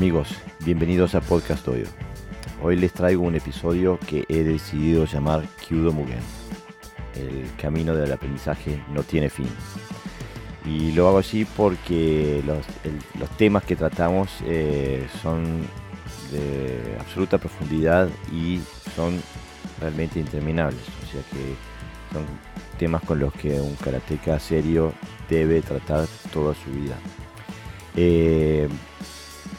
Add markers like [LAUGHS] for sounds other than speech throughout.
amigos, bienvenidos a Podcast Oyo. Hoy les traigo un episodio que he decidido llamar Kyudo Mugen. El camino del aprendizaje no tiene fin. Y lo hago así porque los, temas que tratamos eh, son de absoluta profundidad y son realmente interminables. O sea que son temas con los que un karateca serio debe tratar toda su vida. Eh,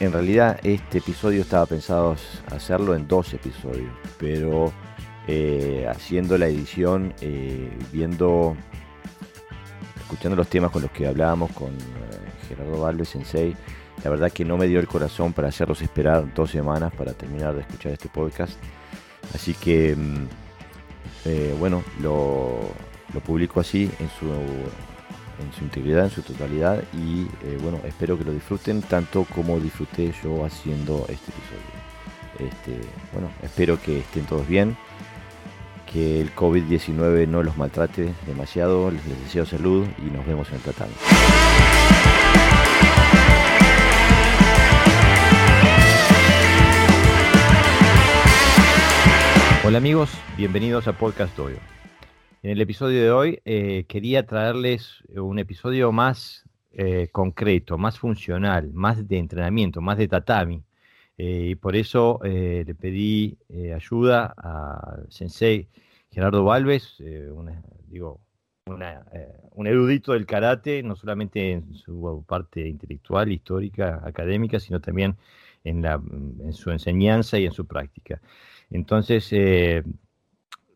en realidad este episodio estaba pensado hacerlo en dos episodios, pero eh, haciendo la edición, eh, viendo, escuchando los temas con los que hablábamos con Gerardo Valves Sensei, la verdad que no me dio el corazón para hacerlos esperar dos semanas para terminar de escuchar este podcast. Así que, mm, bueno, lo, lo publico así en su en su integridad, en su totalidad y eh, bueno, espero que lo disfruten tanto como disfruté yo haciendo este episodio. Este, bueno, espero que estén todos bien, que el COVID-19 no los maltrate demasiado, les deseo salud y nos vemos en el tratado. Hola amigos, bienvenidos a Podcast Doyo. En el episodio de hoy eh, quería traerles un episodio más eh, concreto, más funcional, más de entrenamiento, más de tatami. Eh, y por eso le pedí ayuda al sensei Gerardo Valves, digo, un erudito del karate, no solamente en su parte intelectual, histórica, académica, sino también en, en su enseñanza y en su práctica. Entonces,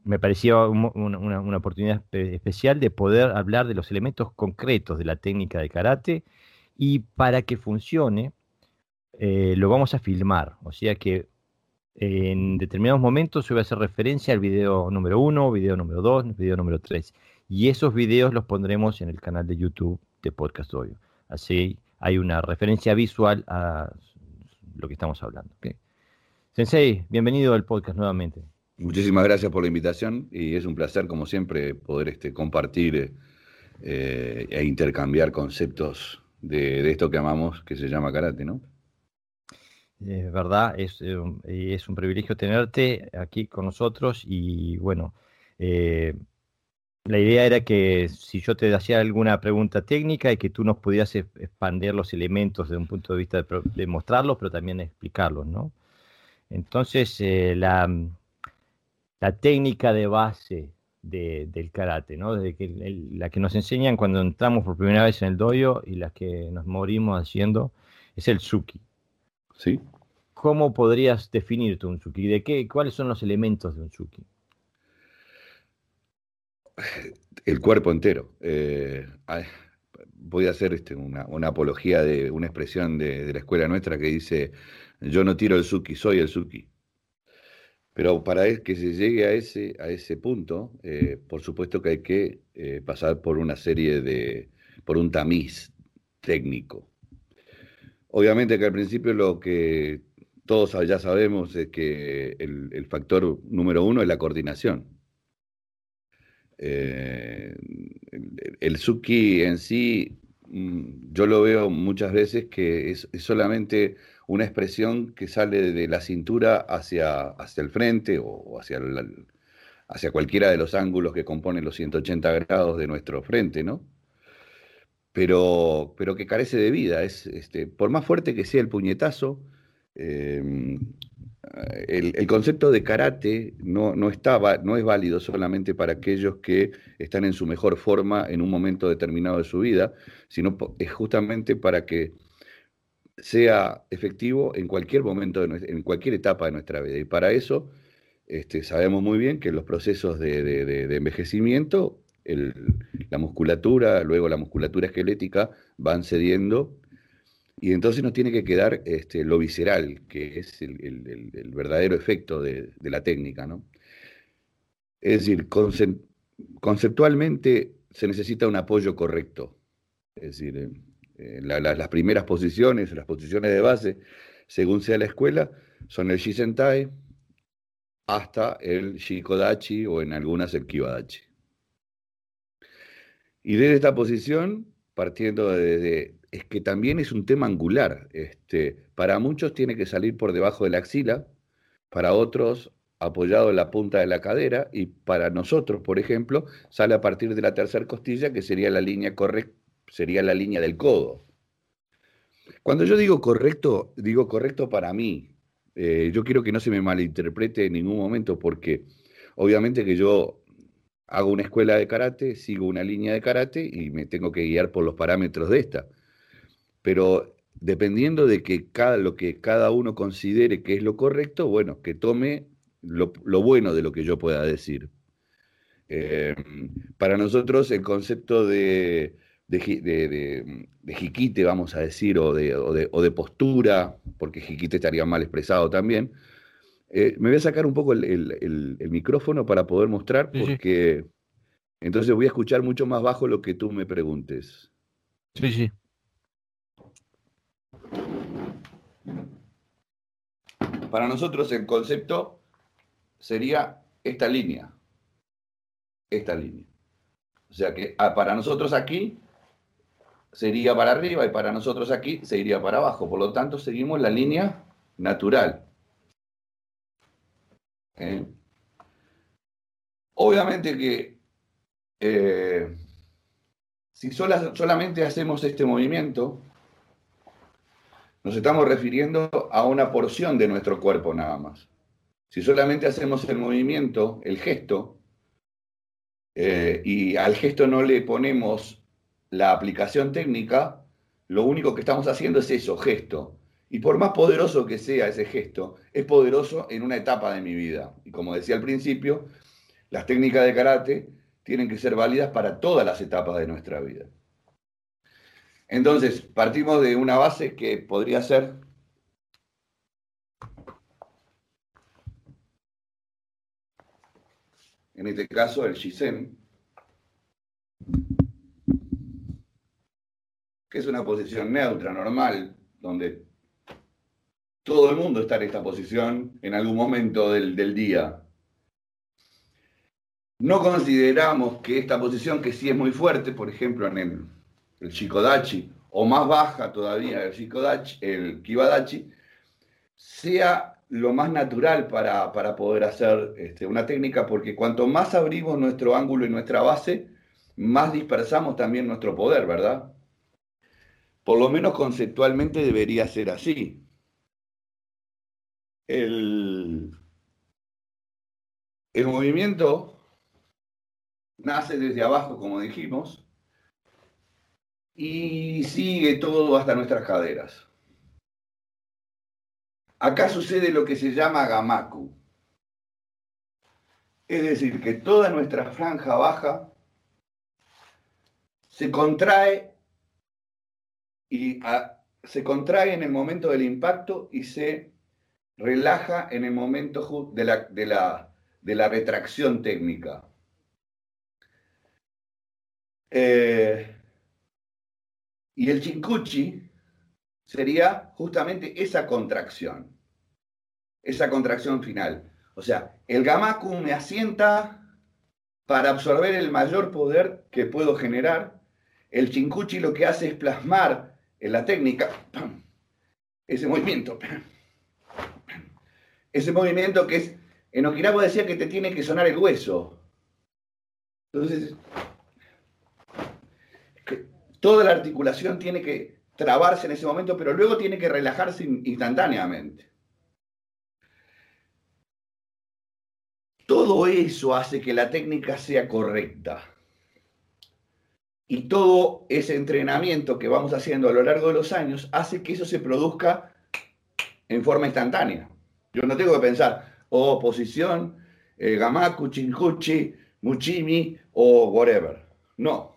me parecía una, oportunidad especial de poder hablar de los elementos concretos de la técnica de karate y para que funcione eh, lo vamos a filmar. O sea que en determinados momentos yo voy a hacer referencia al video número uno, video número dos, video número tres. Y esos videos los pondremos en el canal de YouTube de Podcast Hoy. Así hay una referencia visual a lo que estamos hablando. Sensei, bienvenido al podcast nuevamente. Muchísimas gracias por la invitación y es un placer, como siempre, poder este, compartir eh, e intercambiar conceptos de, esto que amamos, que se llama karate, ¿no? Es verdad, es, eh, es un privilegio tenerte aquí con nosotros y bueno, eh, la idea era que si yo te hacía alguna pregunta técnica y que tú nos pudieras expandir los elementos desde un punto de vista de, mostrarlos, pero también explicarlos, ¿no? Entonces, la, la técnica de base del karate, ¿no? Desde que la que nos enseñan cuando entramos por primera vez en el dojo y la que nos morimos haciendo es el suki. Sí. ¿Cómo podrías definir un suki? ¿De qué, ¿Cuáles son los elementos de un suki? El cuerpo entero. Eh, voy a hacer este, una, apología de una expresión de, de, la escuela nuestra que dice, yo no tiro el suki, soy el suki. Pero para que se llegue a ese, a ese punto, eh, por supuesto que hay que eh, pasar por una serie de, por un tamiz técnico. Obviamente que al principio lo que todos ya sabemos es que el, factor número uno es la coordinación. Eh, el, el, Suki en sí, mm, yo lo veo muchas veces que es solamente una expresión que sale de la cintura hacia, hacia el frente o hacia, hacia cualquiera de los ángulos que componen los 180 grados de nuestro frente, ¿no? Pero, pero que carece de vida. Es, este, por más fuerte que sea el puñetazo, em, el, concepto de karate no, no, no es válido solamente para aquellos que están en su mejor forma en un momento determinado de su vida, sino es justamente para que sea efectivo en cualquier momento, en cualquier etapa de nuestra vida. Y para eso este, sabemos muy bien que los procesos de, envejecimiento, la musculatura, luego la musculatura esquelética van cediendo y entonces nos tiene que quedar este, lo visceral, que es el, verdadero efecto de, la técnica. ¿no? Es decir, conceptualmente se necesita un apoyo correcto. Es decir, eh, las primeras posiciones, las posiciones de base, según sea la escuela, son el Shisentai hasta el Shikodachi o en algunas el Kibadachi. Y desde esta posición, partiendo desde es que también es un tema angular. Este, para muchos tiene que salir por debajo de la axila, para otros apoyado en la punta de la cadera y para nosotros, por ejemplo, sale a partir de la tercera costilla, que sería la línea correcta, sería la línea del codo. Cuando yo digo correcto, digo correcto para mí. Eh, yo quiero que no se me malinterprete en ningún momento porque obviamente que yo hago una escuela de karate, sigo una línea de karate y me tengo que guiar por los parámetros de esta. Pero dependiendo de que cada, lo que cada uno considere que es lo correcto, bueno, que tome lo, bueno de lo que yo pueda decir. Eh, para nosotros el concepto de, de, jiquite, vamos a decir, o de, o de, postura, porque jiquite estaría mal expresado también, eh, me voy a sacar un poco el, micrófono para poder mostrar, porque entonces voy a escuchar mucho más bajo lo que tú me preguntes. Sí, sí. Para nosotros el concepto sería esta línea. Esta línea. O sea que ah, para nosotros aquí sería para arriba y para nosotros aquí se iría para abajo. Por lo tanto, seguimos la línea natural. ¿Eh? Obviamente que eh, si solamente hacemos este movimiento, nos estamos refiriendo a una porción de nuestro cuerpo nada más. Si solamente hacemos el movimiento, el gesto, eh, y al gesto no le ponemos la aplicación técnica, lo único que estamos haciendo es eso, gesto. Y por más poderoso que sea ese gesto, es poderoso en una etapa de mi vida. Y como decía al principio, las técnicas de karate tienen que ser válidas para todas las etapas de nuestra vida. Entonces, partimos de una base que podría ser en este caso el Shisen, que es una posición neutra, normal, donde todo el mundo está en esta posición en algún momento del, día. No consideramos que esta posición, que sí es muy fuerte, por ejemplo en el, el Shikodachi, o más baja todavía el Shikodachi, el Kibadachi, sea lo más natural para, poder hacer este, una técnica, porque cuanto más abrimos nuestro ángulo y nuestra base, más dispersamos también nuestro poder, ¿verdad? Por lo menos conceptualmente debería ser así. El, movimiento nace desde abajo, como dijimos, y sigue todo hasta nuestras caderas. Acá sucede lo que se llama gamaku. Es decir, que toda nuestra franja baja se contrae y se contrae en el momento del impacto y se relaja en el momento de la, de la, de la retracción técnica. Eh, y el chincuchi sería justamente esa contracción, esa contracción final. O sea, el gamaku me asienta para absorber el mayor poder que puedo generar. El chincuchi lo que hace es plasmar en la técnica ese movimiento. Ese movimiento que es, en Okinawa decía que te tiene que sonar el hueso. Entonces, toda la articulación tiene que trabarse en ese momento, pero luego tiene que relajarse instantáneamente. Todo eso hace que la técnica sea correcta. Y todo ese entrenamiento que vamos haciendo a lo largo de los años hace que eso se produzca en forma instantánea. Yo no tengo que pensar, oh, posición, eh, gamaku, chinjuchi, muchimi o whatever. No.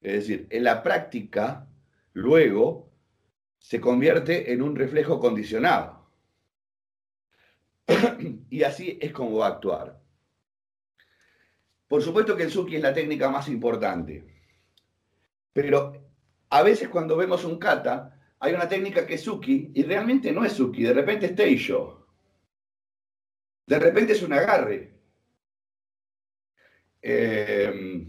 Es decir, en la práctica luego se convierte en un reflejo condicionado. [CLEARS THROAT] y así es como va a actuar. Por supuesto que el Suki es la técnica más importante, pero a veces cuando vemos un kata, hay una técnica que es Suki y realmente no es Suki, de repente es Teisho. De repente es un agarre. Eh,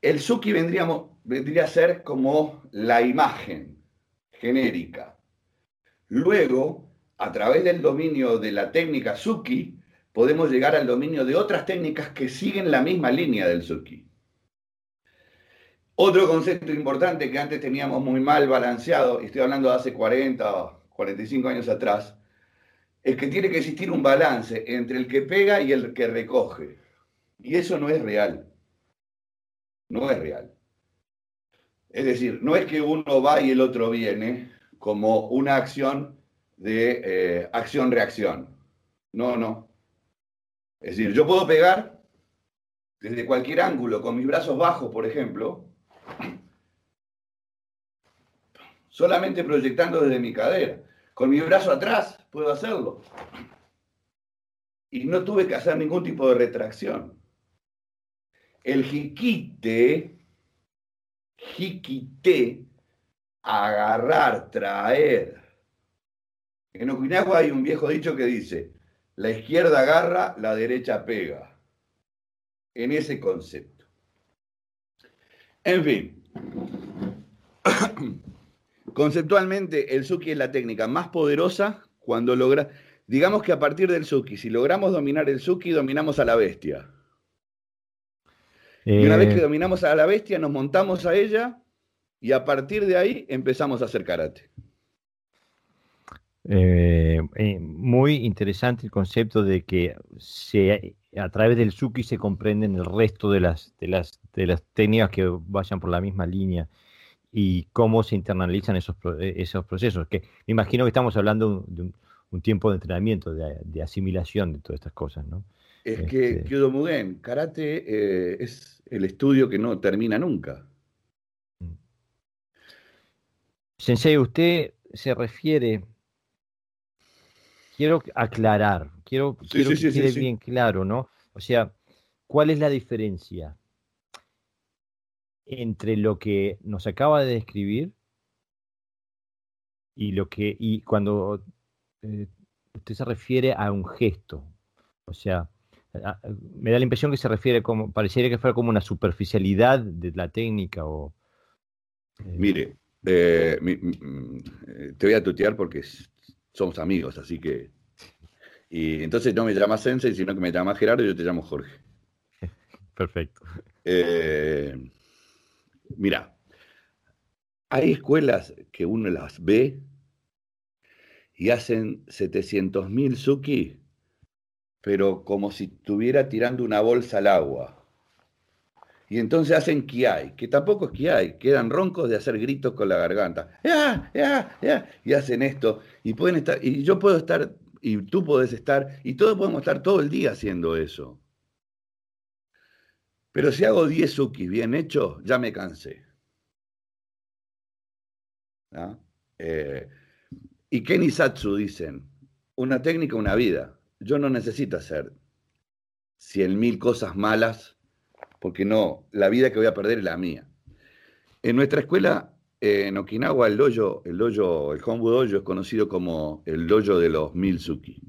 el Suki vendría a ser como la imagen genérica. Luego, a través del dominio de la técnica Suki, podemos llegar al dominio de otras técnicas que siguen la misma línea del Suki. Otro concepto importante que antes teníamos muy mal balanceado, y estoy hablando de hace 40 o 45 años atrás, es que tiene que existir un balance entre el que pega y el que recoge. Y eso no es real. No es real. Es decir, no es que uno va y el otro viene como una acción de eh, acción-reacción. No, no. Es decir, yo puedo pegar desde cualquier ángulo, con mis brazos bajos, por ejemplo, solamente proyectando desde mi cadera. Con mi brazo atrás puedo hacerlo. Y no tuve que hacer ningún tipo de retracción. El jiquite, jiquite, agarrar, traer. En Okinawa hay un viejo dicho que dice, la izquierda agarra, la derecha pega. En ese concepto. En fin. [COUGHS] Conceptualmente, el Suki es la técnica más poderosa cuando logra. Digamos que a partir del Suki, si logramos dominar el Suki, dominamos a la bestia. Y una vez que eh. dominamos a la bestia, nos montamos a ella y a partir de ahí empezamos a hacer karate. Eh, eh, muy interesante el concepto de que se, a través del Suki se comprenden el resto de las, de las, de las técnicas que vayan por la misma línea y cómo se internalizan esos, eh, esos procesos. Que me imagino que estamos hablando de un, tiempo de entrenamiento, de, asimilación de todas estas cosas, ¿no? Es que este Kyudo Mugen, karate eh, es el estudio que no termina nunca. Mm. Sensei, usted se refiere, quiero aclarar, quiero, quiero que quede bien claro, ¿no? O sea, ¿cuál es la diferencia entre lo que nos acaba de describir y lo que y cuando eh, usted se refiere a un gesto, o sea, me da la impresión que se refiere como pareciera que fuera como una superficialidad de la técnica o eh, mire, eh, te voy a tutear porque somos amigos, así que y entonces no me llamas Sensei, sino que me llamas Gerardo y yo te llamo Jorge. [LAUGHS] Perfecto. Mira, hay escuelas que uno las ve y hacen 700.000 suki, pero como si estuviera tirando una bolsa al agua. Y entonces hacen kiai, que tampoco es kiai, quedan roncos de hacer gritos con la garganta. ¡Ya, ya, ya! Y hacen esto. Y pueden estar, y yo puedo estar, y tú puedes estar, y todos podemos estar todo el día haciendo eso. Pero si hago 10 sukis bien hechos, ya me cansé. Eh, y Kenny Satsu dicen, una técnica, una vida. Yo no necesito hacer cien mil cosas malas, porque no, la vida que voy a perder es la mía. En nuestra escuela, en Okinawa, el dojo, el dojo, el Hombu Dojo es conocido como el dojo de los mil suki.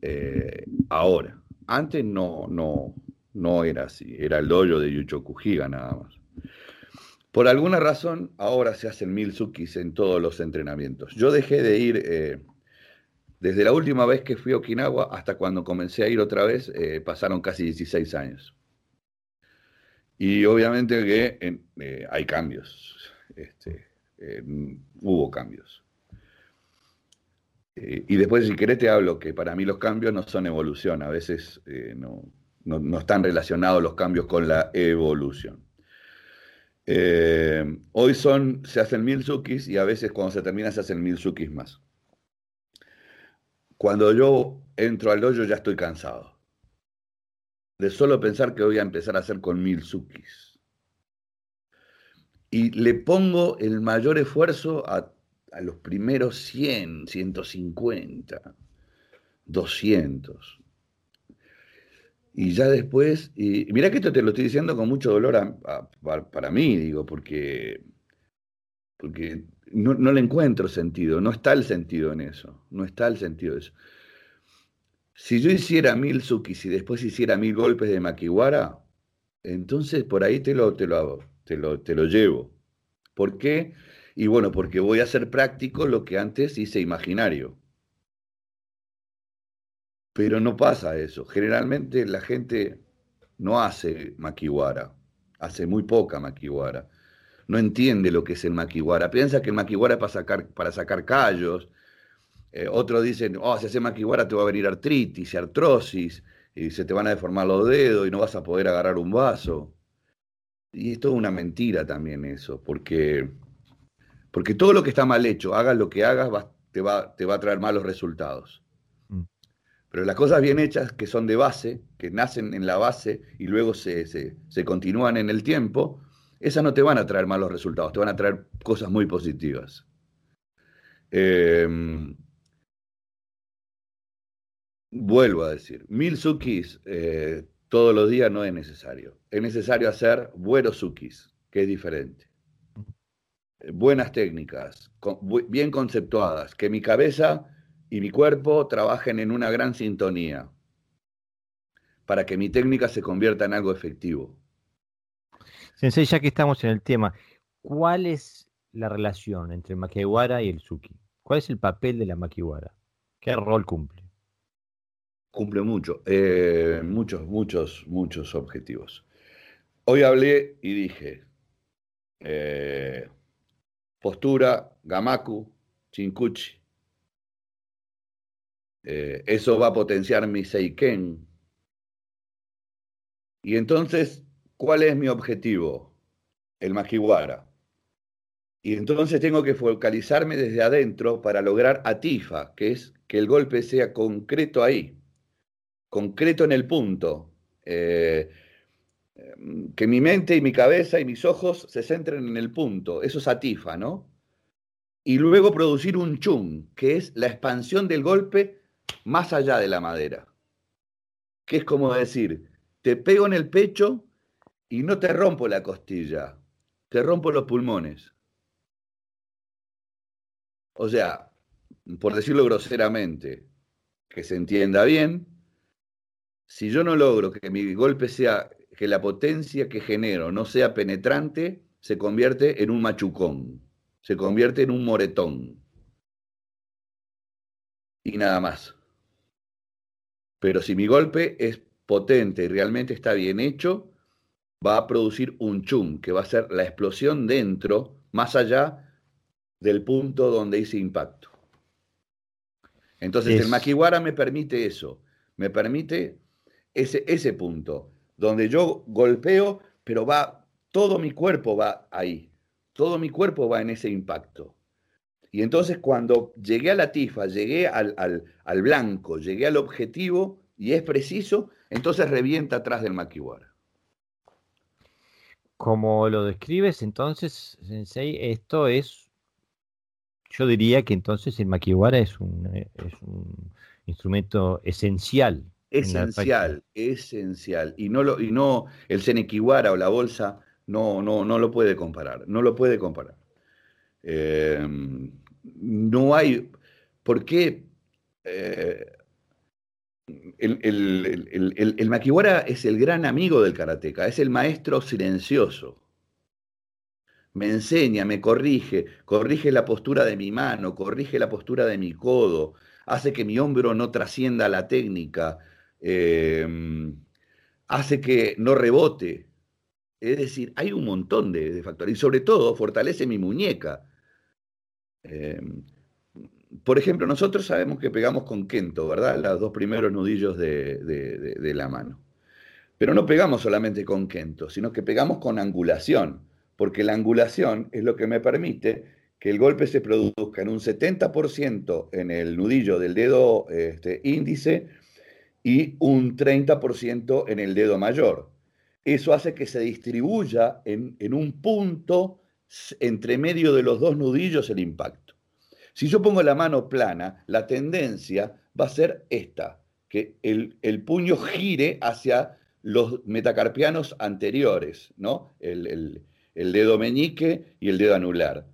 Eh, ahora, antes no, no, no era así, era el dojo de Yuchokujiga nada más. Por alguna razón, ahora se hacen mil sukis en todos los entrenamientos. Yo dejé de ir, eh, desde la última vez que fui a Okinawa hasta cuando comencé a ir otra vez, eh, pasaron casi 16 años. Y obviamente que hay cambios, este, hubo cambios. y después, si querés, te hablo que para mí los cambios no son evolución, a veces no, no, están relacionados los cambios con la evolución. Eh, hoy son, se hacen mil sukis y a veces cuando se termina se hacen mil sukis más. Cuando yo entro al dojo ya estoy cansado. De solo pensar que voy a empezar a hacer con mil sukis. Y le pongo el mayor esfuerzo a, a los primeros 100, 150, 200. Y ya después, y, mira que esto te lo estoy diciendo con mucho dolor para mí, digo, porque, porque no, le encuentro sentido, no está el sentido en eso, no está el sentido de eso. Si yo hiciera mil sukis y después hiciera mil golpes de makiwara, Entonces por ahí te lo, te lo, te lo, te lo llevo. ¿Por qué? Y bueno, porque voy a hacer práctico lo que antes hice imaginario. Pero no pasa eso. Generalmente la gente no hace maquiwara, hace muy poca maquiwara. No entiende lo que es el maquiwara. Piensa que el maquiwara es para sacar, para sacar callos. Eh, otros dicen, oh, si hace maquiwara te va a venir artritis y artrosis y se te van a deformar los dedos y no vas a poder agarrar un vaso. Y esto es una mentira también eso, porque, porque todo lo que está mal hecho, hagas lo que hagas, te, va, te va a traer malos resultados. Mm. Pero las cosas bien hechas, que son de base, que nacen en la base y luego se, se, continúan en el tiempo, esas no te van a traer malos resultados, te van a traer cosas muy positivas. Em, vuelvo a decir, mil sukis eh, todos los días no es necesario. Es necesario hacer buenos sukis, que es diferente. Buenas técnicas, bien conceptuadas, que mi cabeza y mi cuerpo trabajen en una gran sintonía para que mi técnica se convierta en algo efectivo. Sensei, ya que estamos en el tema, ¿cuál es la relación entre el makiwara y el suki? ¿Cuál es el papel de la makiwara? ¿Qué rol cumple? Cumple mucho, eh, muchos, muchos, muchos objetivos. Hoy hablé y dije, eh, postura, gamaku, chinkuchi. Eh, eso va a potenciar mi seiken. Y entonces, ¿cuál es mi objetivo? El makiwara. Y entonces tengo que focalizarme desde adentro para lograr atifa, que es que el golpe sea concreto ahí concreto en el punto. Eh, que mi mente y mi cabeza y mis ojos se centren en el punto. Eso es atifa, ¿no? Y luego producir un chum, que es la expansión del golpe más allá de la madera. Que es como decir, te pego en el pecho y no te rompo la costilla, te rompo los pulmones. O sea, por decirlo groseramente, que se entienda bien, si yo no logro que mi golpe sea, que la potencia que genero no sea penetrante, se convierte en un machucón, se convierte en un moretón. Y nada más. Pero si mi golpe es potente y realmente está bien hecho, va a producir un chum, que va a ser la explosión dentro, más allá del punto donde hice impacto. Entonces el maquiwara me permite eso, me permite ese, ese punto, donde yo golpeo, pero va, todo mi cuerpo va ahí, todo mi cuerpo va en ese impacto. Y entonces cuando llegué a la tifa, llegué al, al, blanco, llegué al objetivo y es preciso, entonces revienta atrás del maquiwara. Como lo describes, entonces, Sensei, esto es, yo diría que entonces el maquiwara es un, es un instrumento esencial Esencial, esencial. Y no lo, y no, el Senequiwara o la bolsa no, no, no lo puede comparar, no lo puede comparar. Em, no hay, ¿por qué? Eh, el, el, el, maquiwara es el gran amigo del karateca, es el maestro silencioso. Me enseña, me corrige, corrige la postura de mi mano, corrige la postura de mi codo, hace que mi hombro no trascienda la técnica, Em, hace que no rebote. Es decir, hay un montón de, factores y sobre todo fortalece mi muñeca. Em, por ejemplo, nosotros sabemos que pegamos con Kento, ¿verdad? Los dos primeros nudillos de, la mano. Pero no pegamos solamente con Kento, sino que pegamos con angulación, porque la angulación es lo que me permite que el golpe se produzca en un 70% en el nudillo del dedo este, índice y un 30% en el dedo mayor. Eso hace que se distribuya en, un punto entre medio de los dos nudillos el impacto. Si yo pongo la mano plana, la tendencia va a ser esta, que el, puño gire hacia los metacarpianos anteriores, ¿no? El, el, dedo meñique y el dedo anular.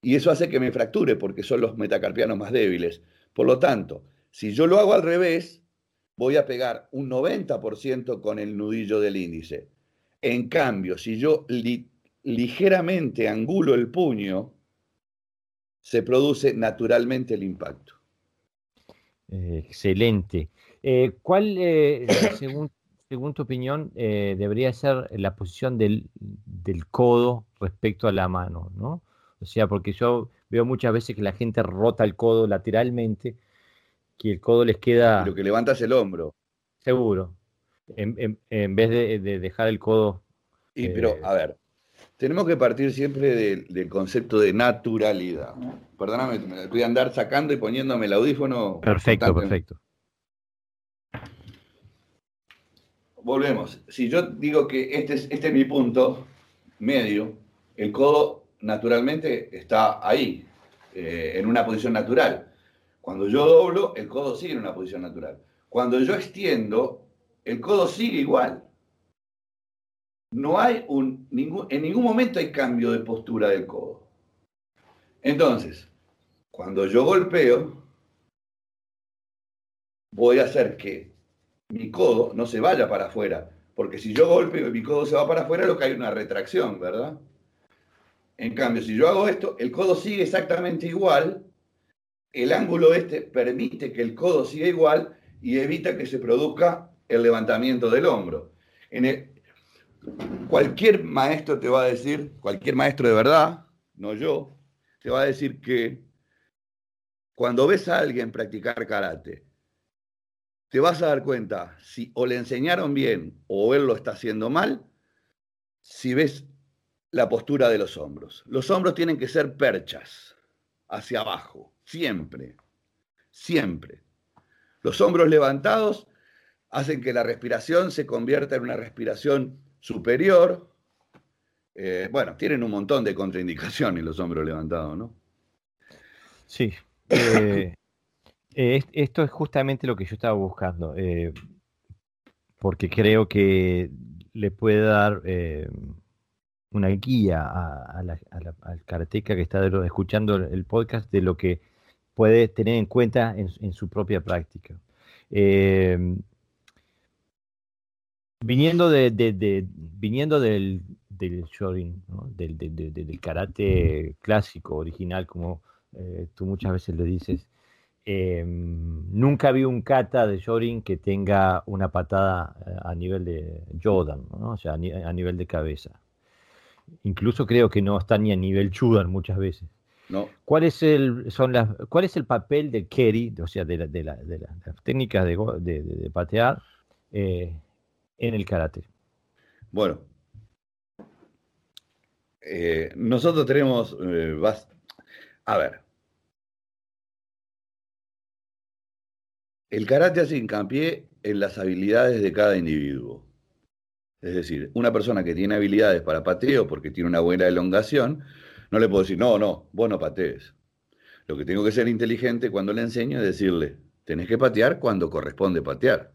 Y eso hace que me fracture porque son los metacarpianos más débiles. Por lo tanto, si yo lo hago al revés, voy a pegar un 90% con el nudillo del índice. En cambio, si yo ligeramente angulo el puño, se produce naturalmente el impacto. Eh, excelente. Eh, ¿Cuál, eh, [COUGHS] según, tu opinión, debería ser la posición del, del, codo respecto a la mano? ¿no? O sea, porque yo veo muchas veces que la gente rota el codo lateralmente, que el codo les queda... Lo que levantas el hombro. Seguro. En, en, vez de, de, dejar el codo... Y, pero, a ver, tenemos que partir siempre del, concepto de naturalidad. Perdóname, me voy a andar sacando y poniéndome el audífono. Perfecto, perfecto. Volvemos. Si yo digo que este es, este es mi punto medio, el codo naturalmente está ahí, eh, en una posición natural. Cuando yo doblo, el codo sigue en una posición natural. Cuando yo extiendo, el codo sigue igual no hay un, ningún, en ningún momento hay cambio de postura del codo. Entonces, cuando yo golpeo, voy a hacer que mi codo no se vaya para afuera, porque si yo golpeo y mi codo se va para afuera, lo que hay una retracción, ¿verdad? En cambio, si yo hago esto, el codo sigue exactamente igual, el ángulo este permite que el codo siga igual y evita que se produzca el levantamiento del hombro. En Cualquier maestro te va a decir, cualquier maestro de verdad, no yo, te va a decir que cuando ves a alguien practicar karate, te vas a dar cuenta si o le enseñaron bien o él lo está haciendo mal, si ves la postura de los hombros. Los hombros tienen que ser perchas, hacia abajo, siempre, siempre. Los hombros levantados hacen que la respiración se convierta en una respiración superior. Eh, bueno, tienen un montón de contraindicaciones los hombros levantados, ¿no? Sí. Eh, [COUGHS] eh, esto es justamente lo que yo estaba buscando, porque creo que le puede dar una guía al karateca que está escuchando el podcast de lo que puede tener en cuenta en, su propia práctica. Viniendo, de, viniendo del, del shorin, del, karate clásico, original, como eh, tú muchas veces le dices, em, nunca vi un kata de shorin que tenga una patada eh, a nivel de Jordan, o sea, a, nivel de cabeza. Incluso creo que no está ni a nivel Chudan muchas veces. No. ¿Cuál es el, son las, ¿Cuál es el papel del Keri, o sea, de, la, de, de las técnicas de, patear? Eh, en el karate? Bueno, eh, nosotros tenemos, eh, a ver, el karate hace hincapié en las habilidades de cada individuo. Es decir, una persona que tiene habilidades para pateo porque tiene una buena elongación, no le puedo decir, no, no, vos no patees. Lo que tengo que ser inteligente cuando le enseño es decirle, tenés que patear cuando corresponde patear.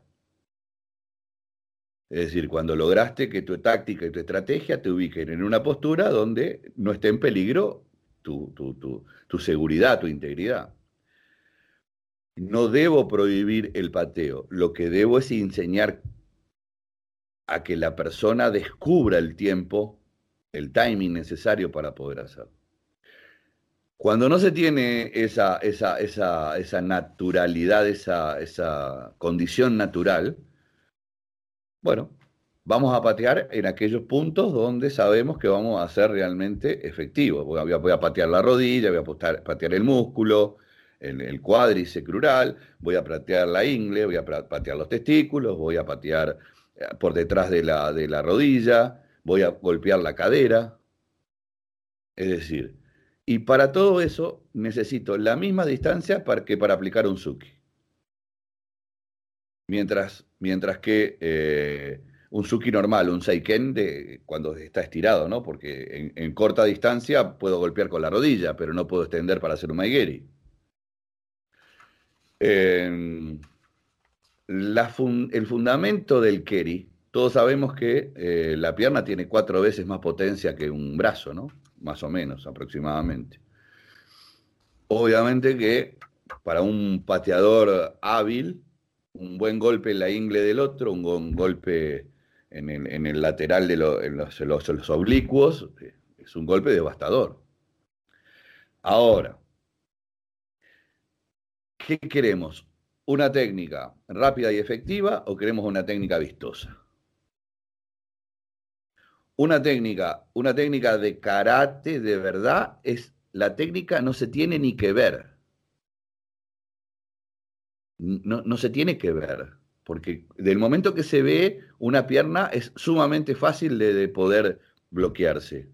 Es decir, cuando lograste que tu táctica y tu estrategia te ubiquen en una postura donde no esté en peligro tu, tu, seguridad, tu integridad. No debo prohibir el pateo, lo que debo es enseñar a que la persona descubra el tiempo, el timing necesario para poder hacerlo. Cuando no se tiene esa, esa, esa, esa naturalidad, esa, esa condición natural, bueno, vamos a patear en aquellos puntos donde sabemos que vamos a ser realmente efectivos. Voy a, voy a patear la rodilla, voy a patear, el músculo, el, el cuádriceps crural, voy a patear la ingle, voy a patear los testículos, voy a patear eh, por detrás de la, de la rodilla, voy a golpear la cadera. Es decir, y para todo eso necesito la misma distancia para que para aplicar un suki. Mientras, mientras que eh, un suki normal, un seiken, de, cuando está estirado, ¿no? Porque en, corta distancia puedo golpear con la rodilla, pero no puedo extender para hacer un maigeri. el fundamento del keri, todos sabemos que eh, la pierna tiene cuatro veces más potencia que un brazo, ¿no? Más o menos, aproximadamente. Obviamente que para un pateador hábil, un buen golpe en la ingle del otro, un golpe en el, lateral de los, oblicuos, eh, es un golpe devastador. Ahora, ¿qué queremos? ¿Una técnica rápida y efectiva o queremos una técnica vistosa? Una técnica, una técnica de karate de verdad es la técnica no se tiene ni que ver. No, no se tiene que ver porque del momento que se ve una pierna es sumamente fácil de, poder bloquearse.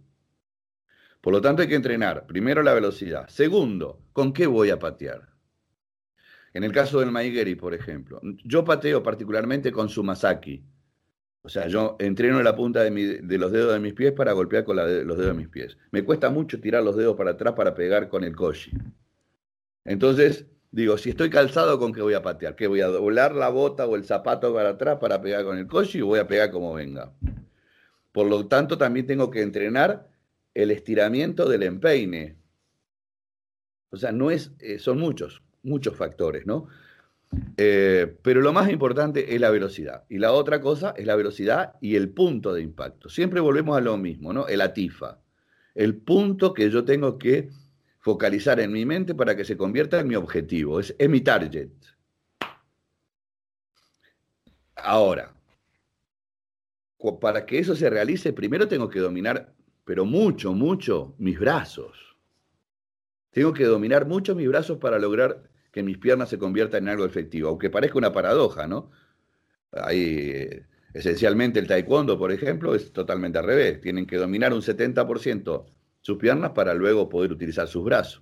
Por lo tanto hay que entrenar, primero la velocidad, segundo, ¿con qué voy a patear? En el caso del Maigeri, por ejemplo, yo pateo particularmente con Sumasaki. O sea, yo entreno la punta de, los dedos de mis pies para golpear con los dedos de mis pies. Me cuesta mucho tirar los dedos para atrás para pegar con el koshi. Entonces, Digo, si estoy calzado, ¿con qué voy a patear? ¿Qué voy a doblar la bota o el zapato para atrás para pegar con el coche o voy a pegar como venga? Por lo tanto, también tengo que entrenar el estiramiento del empeine. O sea, no es, eh, son muchos, muchos factores, ¿no? Eh, pero lo más importante es la velocidad. Y la otra cosa es la velocidad y el punto de impacto. Siempre volvemos a lo mismo, ¿no? El atifa. El punto que yo tengo que focalizar en mi mente para que se convierta en mi objetivo, es, mi target. Ahora, para que eso se realice, primero tengo que dominar, pero mucho, mucho, mis brazos. Tengo que dominar mucho mis brazos para lograr que mis piernas se conviertan en algo efectivo, aunque parezca una paradoja, ¿no? Ahí, esencialmente el taekwondo, por ejemplo, es totalmente al revés. Tienen que dominar un 70% sus piernas para luego poder utilizar sus brazos.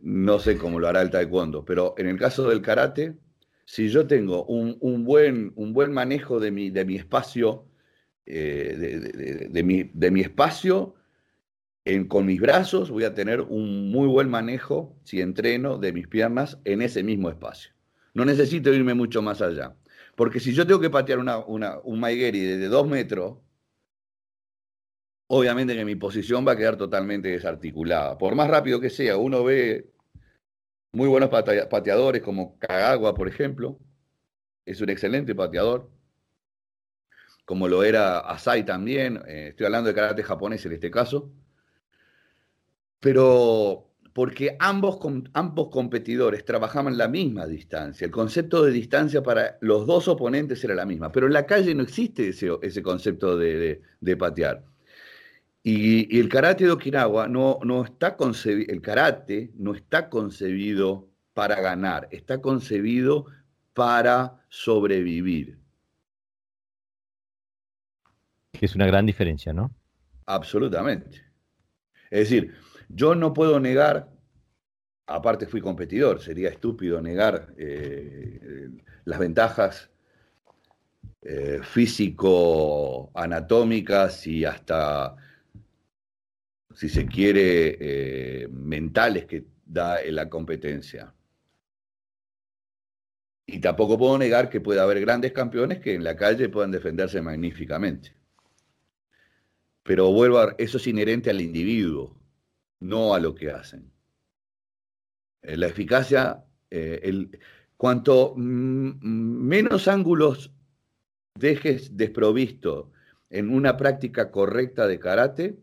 No sé cómo lo hará el taekwondo, pero en el caso del karate, si yo tengo un, buen, un buen, manejo de mi, de mi espacio, eh, de, mi, de, mi, espacio con mis brazos, voy a tener un muy buen manejo, si entreno, de mis piernas en ese mismo espacio. No necesito irme mucho más allá. Porque si yo tengo que patear una, un maigeri de dos metros, obviamente que mi posición va a quedar totalmente desarticulada. Por más rápido que sea, uno ve muy buenos pateadores como Kagawa, por ejemplo, es un excelente pateador, como lo era Asai también, eh, estoy hablando de karate japonés en este caso, pero porque ambos, ambos competidores trabajaban la misma distancia, el concepto de distancia para los dos oponentes era la misma, pero en la calle no existe ese, concepto de patear. Y, el karate de Okinawa no, no está concebido, el karate no está concebido para ganar, está concebido para sobrevivir. Que es una gran diferencia, ¿no? Absolutamente. Es decir, yo no puedo negar, aparte fui competidor, sería estúpido negar eh, las ventajas eh, físico-anatómicas y hasta si se quiere, eh, mentales que da la competencia. Y tampoco puedo negar que puede haber grandes campeones que en la calle puedan defenderse magníficamente. Pero vuelvo a, eso es inherente al individuo, no a lo que hacen. Eh, la eficacia, eh, el, cuanto menos ángulos dejes desprovisto en una práctica correcta de karate,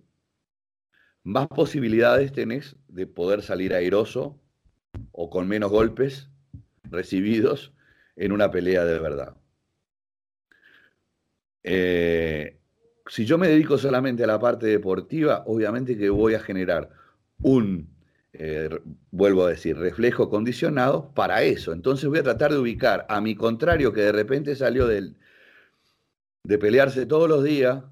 más posibilidades tenés de poder salir airoso o con menos golpes recibidos en una pelea de verdad. Eh, si yo me dedico solamente a la parte deportiva, obviamente que voy a generar un, eh, vuelvo a decir, reflejo condicionado para eso. Entonces voy a tratar de ubicar a mi contrario que de repente salió del, de pelearse todos los días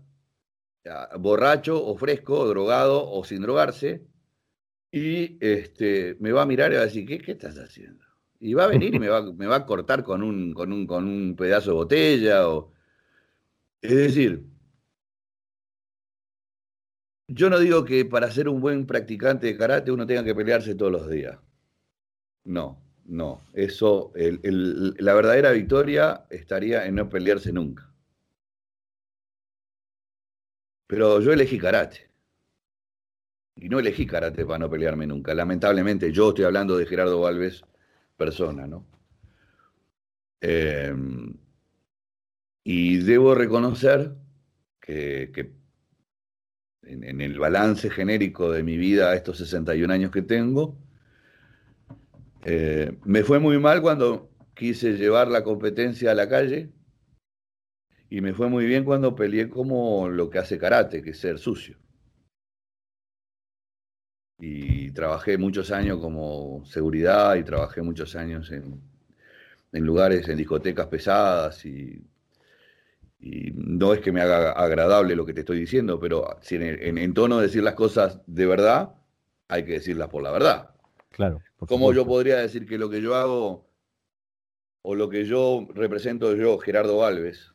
borracho o fresco, o drogado o sin drogarse, y este, me va a mirar y va a decir, ¿qué, qué estás haciendo? Y va a venir y me va, [LAUGHS] me va a cortar con un, con, un, con un pedazo de botella. O... Es decir, yo no digo que para ser un buen practicante de karate uno tenga que pelearse todos los días. No, no. Eso, la verdadera victoria estaría en no pelearse nunca. Pero yo elegí karate. Y no elegí karate para no pelearme nunca. Lamentablemente, yo estoy hablando de Gerardo Valves, persona, ¿no? Em, Y debo reconocer que, en, el balance genérico de mi vida, estos 61 años que tengo, eh, me fue muy mal cuando quise llevar la competencia a la calle y me fue muy bien cuando peleé como lo que hace karate, que es ser sucio. Y trabajé muchos años como seguridad y trabajé muchos años en lugares, en discotecas pesadas y y no es que me haga agradable lo que te estoy diciendo, pero si en, tono de decir las cosas de verdad, hay que decirlas por la verdad. Claro. ¿Cómo yo podría decir que lo que yo hago o lo que yo represento yo, Gerardo Valves,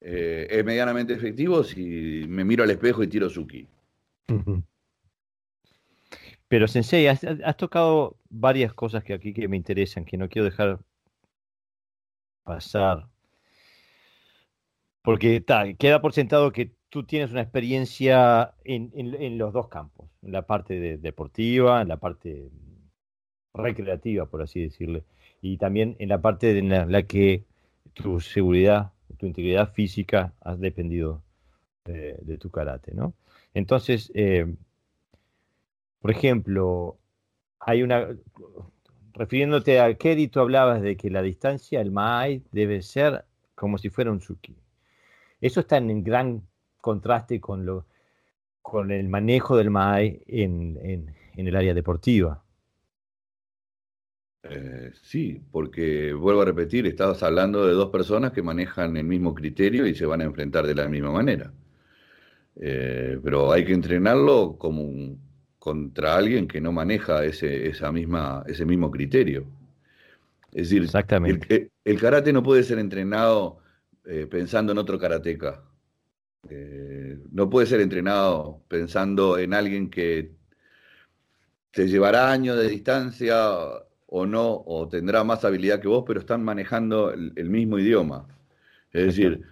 eh, es medianamente efectivo si me miro al espejo y tiro Suki? Pero Sensei, has, has, tocado varias cosas que aquí que me interesan, que no quiero dejar pasar. Porque queda por sentado que tú tienes una experiencia en, los dos campos, en la parte deportiva, en la parte recreativa, por así decirle, y también en la parte en la, que tu seguridad, tu integridad física has dependido de, tu karate, ¿no? Entonces, eh, por ejemplo, hay una, refiriéndote a Kerry, tú hablabas de que la distancia, el Maai, debe ser como si fuera un Suki. Eso está en gran contraste con, lo, con el manejo del MAE en, el área deportiva. Eh, sí, porque vuelvo a repetir, estabas hablando de dos personas que manejan el mismo criterio y se van a enfrentar de la misma manera. Eh, pero hay que entrenarlo como contra alguien que no maneja ese, esa misma, ese mismo criterio. Es decir, Exactamente. el karate no puede ser entrenado eh, pensando en otro karateca. Eh, no puede ser entrenado pensando en alguien que te llevará años de distancia o no, o tendrá más habilidad que vos, pero están manejando el, mismo idioma. Es decir,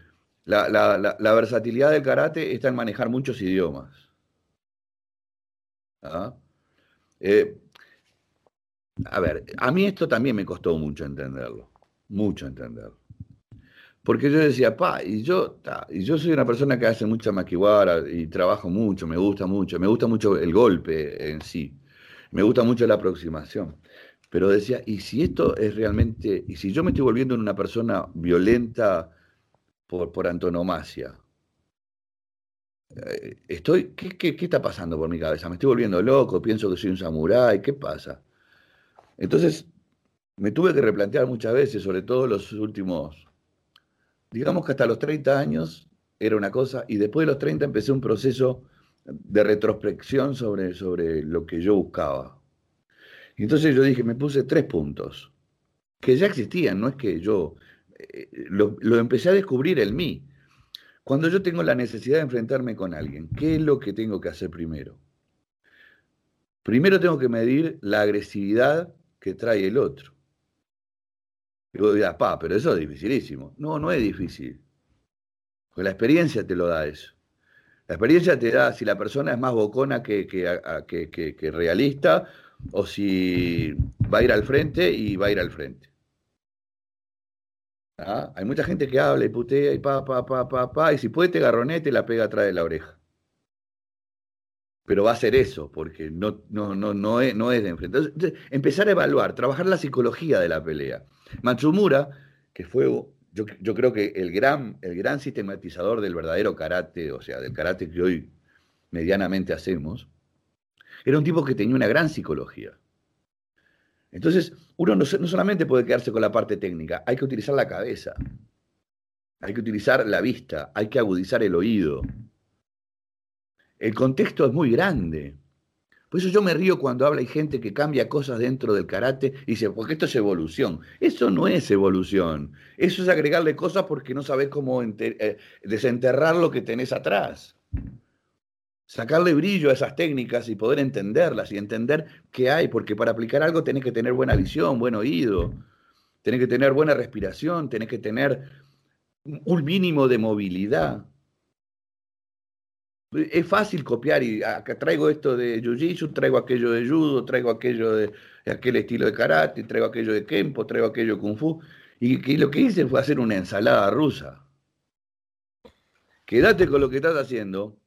la, versatilidad del karate está en manejar muchos idiomas. ¿Ah? Eh, a ver, a mí esto también me costó mucho entenderlo, mucho entenderlo. Porque yo decía, pa, y yo, y yo soy una persona que hace mucha maquiwara y trabajo mucho, me gusta mucho, me gusta mucho el golpe en sí, me gusta mucho la aproximación. Pero decía, ¿y si esto es realmente, y si yo me estoy volviendo en una persona violenta por, por antonomasia? Eh, estoy, ¿qué, qué, qué está pasando por mi cabeza? ¿Me estoy volviendo loco? ¿Pienso que soy un samurái? ¿Qué pasa? Entonces, me tuve que replantear muchas veces, sobre todo los últimos digamos que hasta los 30 años era una cosa, y después de los 30 empecé un proceso de retrospección sobre, sobre lo que yo buscaba. Y entonces yo dije, me puse tres puntos, que ya existían, no es que yo eh, lo, lo empecé a descubrir en mí. Cuando yo tengo la necesidad de enfrentarme con alguien, ¿qué es lo que tengo que hacer primero? Primero tengo que medir la agresividad que trae el otro. Y vos dirás, pa, pero eso es dificilísimo. No, no es difícil. Porque la experiencia te lo da eso. La experiencia te da si la persona es más bocona que, que, realista o si va a ir al frente y va a ir al frente. ¿Ah? Hay mucha gente que habla y putea y pa, pa, pa, pa, pa, y si puede te garronete la pega atrás de la oreja. Pero va a ser eso, porque no, no, no, no, es, no es de enfrentar. Entonces, empezar a evaluar, trabajar la psicología de la pelea. Matsumura, que fue, yo, yo, creo que el gran, el gran sistematizador del verdadero karate, o sea, del karate que hoy medianamente hacemos, era un tipo que tenía una gran psicología. Entonces, uno no, no solamente puede quedarse con la parte técnica, hay que utilizar la cabeza, hay que utilizar la vista, hay que agudizar el oído. El contexto es muy grande. Por eso yo me río cuando habla y gente que cambia cosas dentro del karate y dice, porque esto es evolución. Eso no es evolución. Eso es agregarle cosas porque no sabes cómo eh, desenterrar lo que tenés atrás. Sacarle brillo a esas técnicas y poder entenderlas y entender qué hay, porque para aplicar algo tenés que tener buena visión, buen oído, tenés que tener buena respiración, tenés que tener un mínimo de movilidad. Es fácil copiar y acá traigo esto de Jiu-Jitsu, traigo aquello de Judo, traigo aquello de, aquel estilo de karate, traigo aquello de Kempo, traigo aquello de Kung Fu. Y que lo que hice fue hacer una ensalada rusa. Quédate con lo que estás haciendo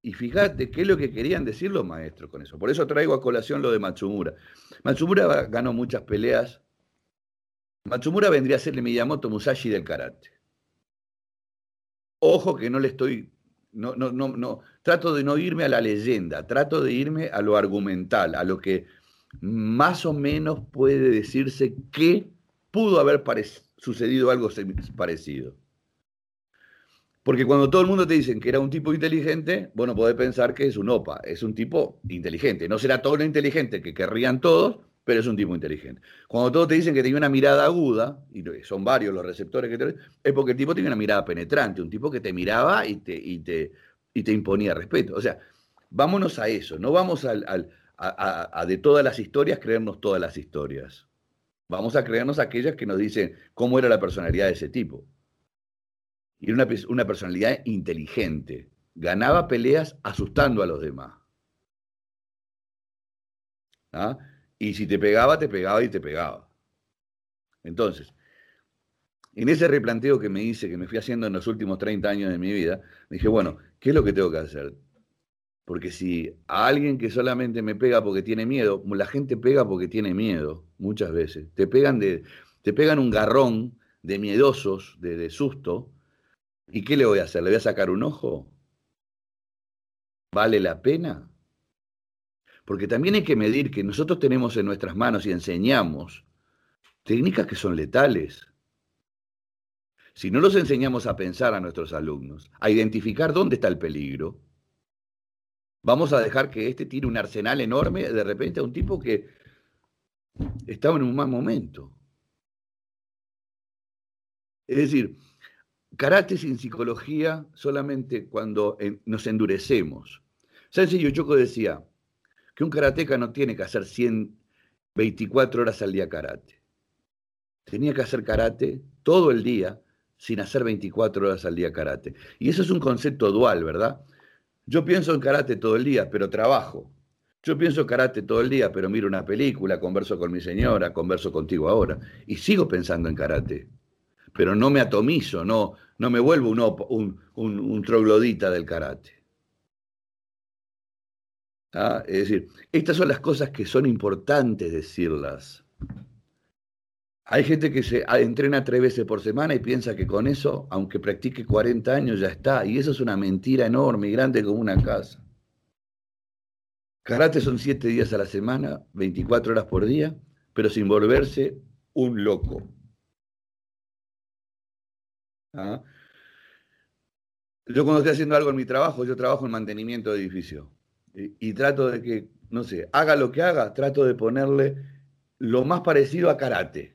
y fíjate qué es lo que querían decir los maestros con eso. Por eso traigo a colación lo de Matsumura. Matsumura ganó muchas peleas. Matsumura vendría a ser el Miyamoto Musashi del karate. Ojo que no le estoy. No, no, no, no. Trato de no irme a la leyenda, trato de irme a lo argumental, a lo que más o menos puede decirse que pudo haber sucedido algo parecido. Porque cuando todo el mundo te dicen que era un tipo inteligente, bueno, podés pensar que es un OPA, es un tipo inteligente. No será todo lo inteligente que querrían todos, pero es un tipo inteligente. Cuando todos te dicen que tiene una mirada aguda, y son varios los receptores que te es porque el tipo tiene una mirada penetrante, un tipo que te miraba y te, y te, y te imponía respeto. O sea, vámonos a eso, no vamos al, a, de todas las historias creernos todas las historias. Vamos a creernos aquellas que nos dicen cómo era la personalidad de ese tipo. Y era una, una personalidad inteligente. Ganaba peleas asustando a los demás. ¿Ah? Y si te pegaba, te pegaba y te pegaba. Entonces, en ese replanteo que me hice, que me fui haciendo en los últimos 30 años de mi vida, dije, bueno, ¿qué es lo que tengo que hacer? Porque si a alguien que solamente me pega porque tiene miedo, la gente pega porque tiene miedo, muchas veces. Te pegan, de, te pegan un garrón de miedosos, de, de susto. ¿Y qué le voy a hacer? ¿Le voy a sacar un ojo? ¿Vale la pena? Porque también hay que medir que nosotros tenemos en nuestras manos y enseñamos técnicas que son letales. Si no los enseñamos a pensar a nuestros alumnos, a identificar dónde está el peligro, Vamos a dejar que este tire un arsenal enorme de repente a un tipo que estaba en un mal momento. Es decir, karate sin psicología solamente cuando nos endurecemos. Sencillo, Choco decía que un karateca no tiene que hacer 124 horas al día karate. Tenía que hacer karate todo el día sin hacer 24 horas al día karate. Y eso es un concepto dual, ¿verdad? Yo pienso en karate todo el día, pero trabajo. Yo pienso en karate todo el día, pero miro una película, converso con mi señora, converso contigo ahora. Y sigo pensando en karate. Pero no me atomizo, no, no me vuelvo un, un, troglodita del karate. Es decir, estas son las cosas que son importantes decirlas. Hay gente que se entrena tres veces por semana y piensa que con eso, aunque practique 40 años, ya está. Y eso es una mentira enorme y grande como una casa. Karate son siete días a la semana, 24 horas por día, pero sin volverse un loco. Yo cuando estoy haciendo algo en mi trabajo, yo trabajo en mantenimiento de edificio. Y trato de que, no sé, haga lo que haga, trato de ponerle lo más parecido a karate.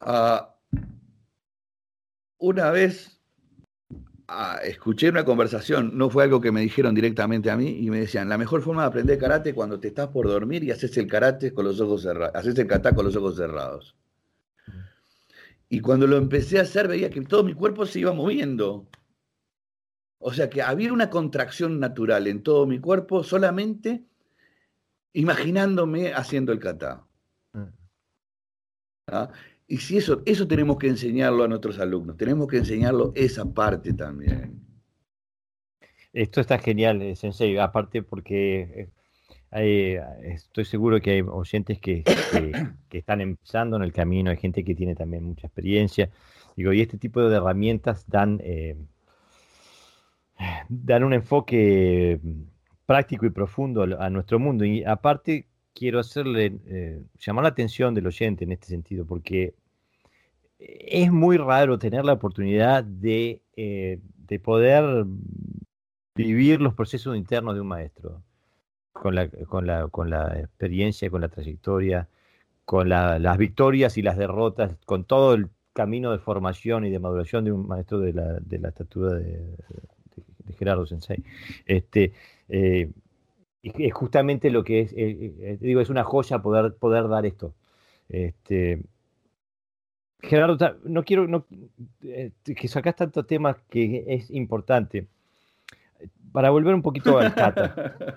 Ah, una vez ah, escuché una conversación, no fue algo que me dijeron directamente a mí, y me decían, la mejor forma de aprender karate es cuando te estás por dormir y haces el karate con los ojos cerrados, haces el kata con los ojos cerrados. Y cuando lo empecé a hacer veía que todo mi cuerpo se iba moviendo. O sea que había una contracción natural en todo mi cuerpo solamente imaginándome haciendo el kata. Mm. ¿Ah? Y si eso, eso tenemos que enseñarlo a nuestros alumnos, tenemos que enseñarlo esa parte también. Esto está genial, eh, Sensei, aparte porque eh, estoy seguro que hay oyentes que, que, están empezando en el camino, hay gente que tiene también mucha experiencia. Digo, y este tipo de herramientas dan, eh, dan un enfoque práctico y profundo a, nuestro mundo. Y aparte, quiero hacerle, eh, llamar la atención del oyente en este sentido, porque es muy raro tener la oportunidad de, eh, de poder vivir los procesos internos de un maestro, con la, con la, con la experiencia, con la trayectoria, con las victorias y las derrotas, con todo el camino de formación y de maduración de un maestro de la, de la estatura de, de Gerardo Sensei. Este, eh, es justamente lo que es, eh, eh, digo, es una joya poder, poder dar esto. Este, Gerardo, no quiero no, que sacas tantos temas que es importante. Para volver un poquito al Kata.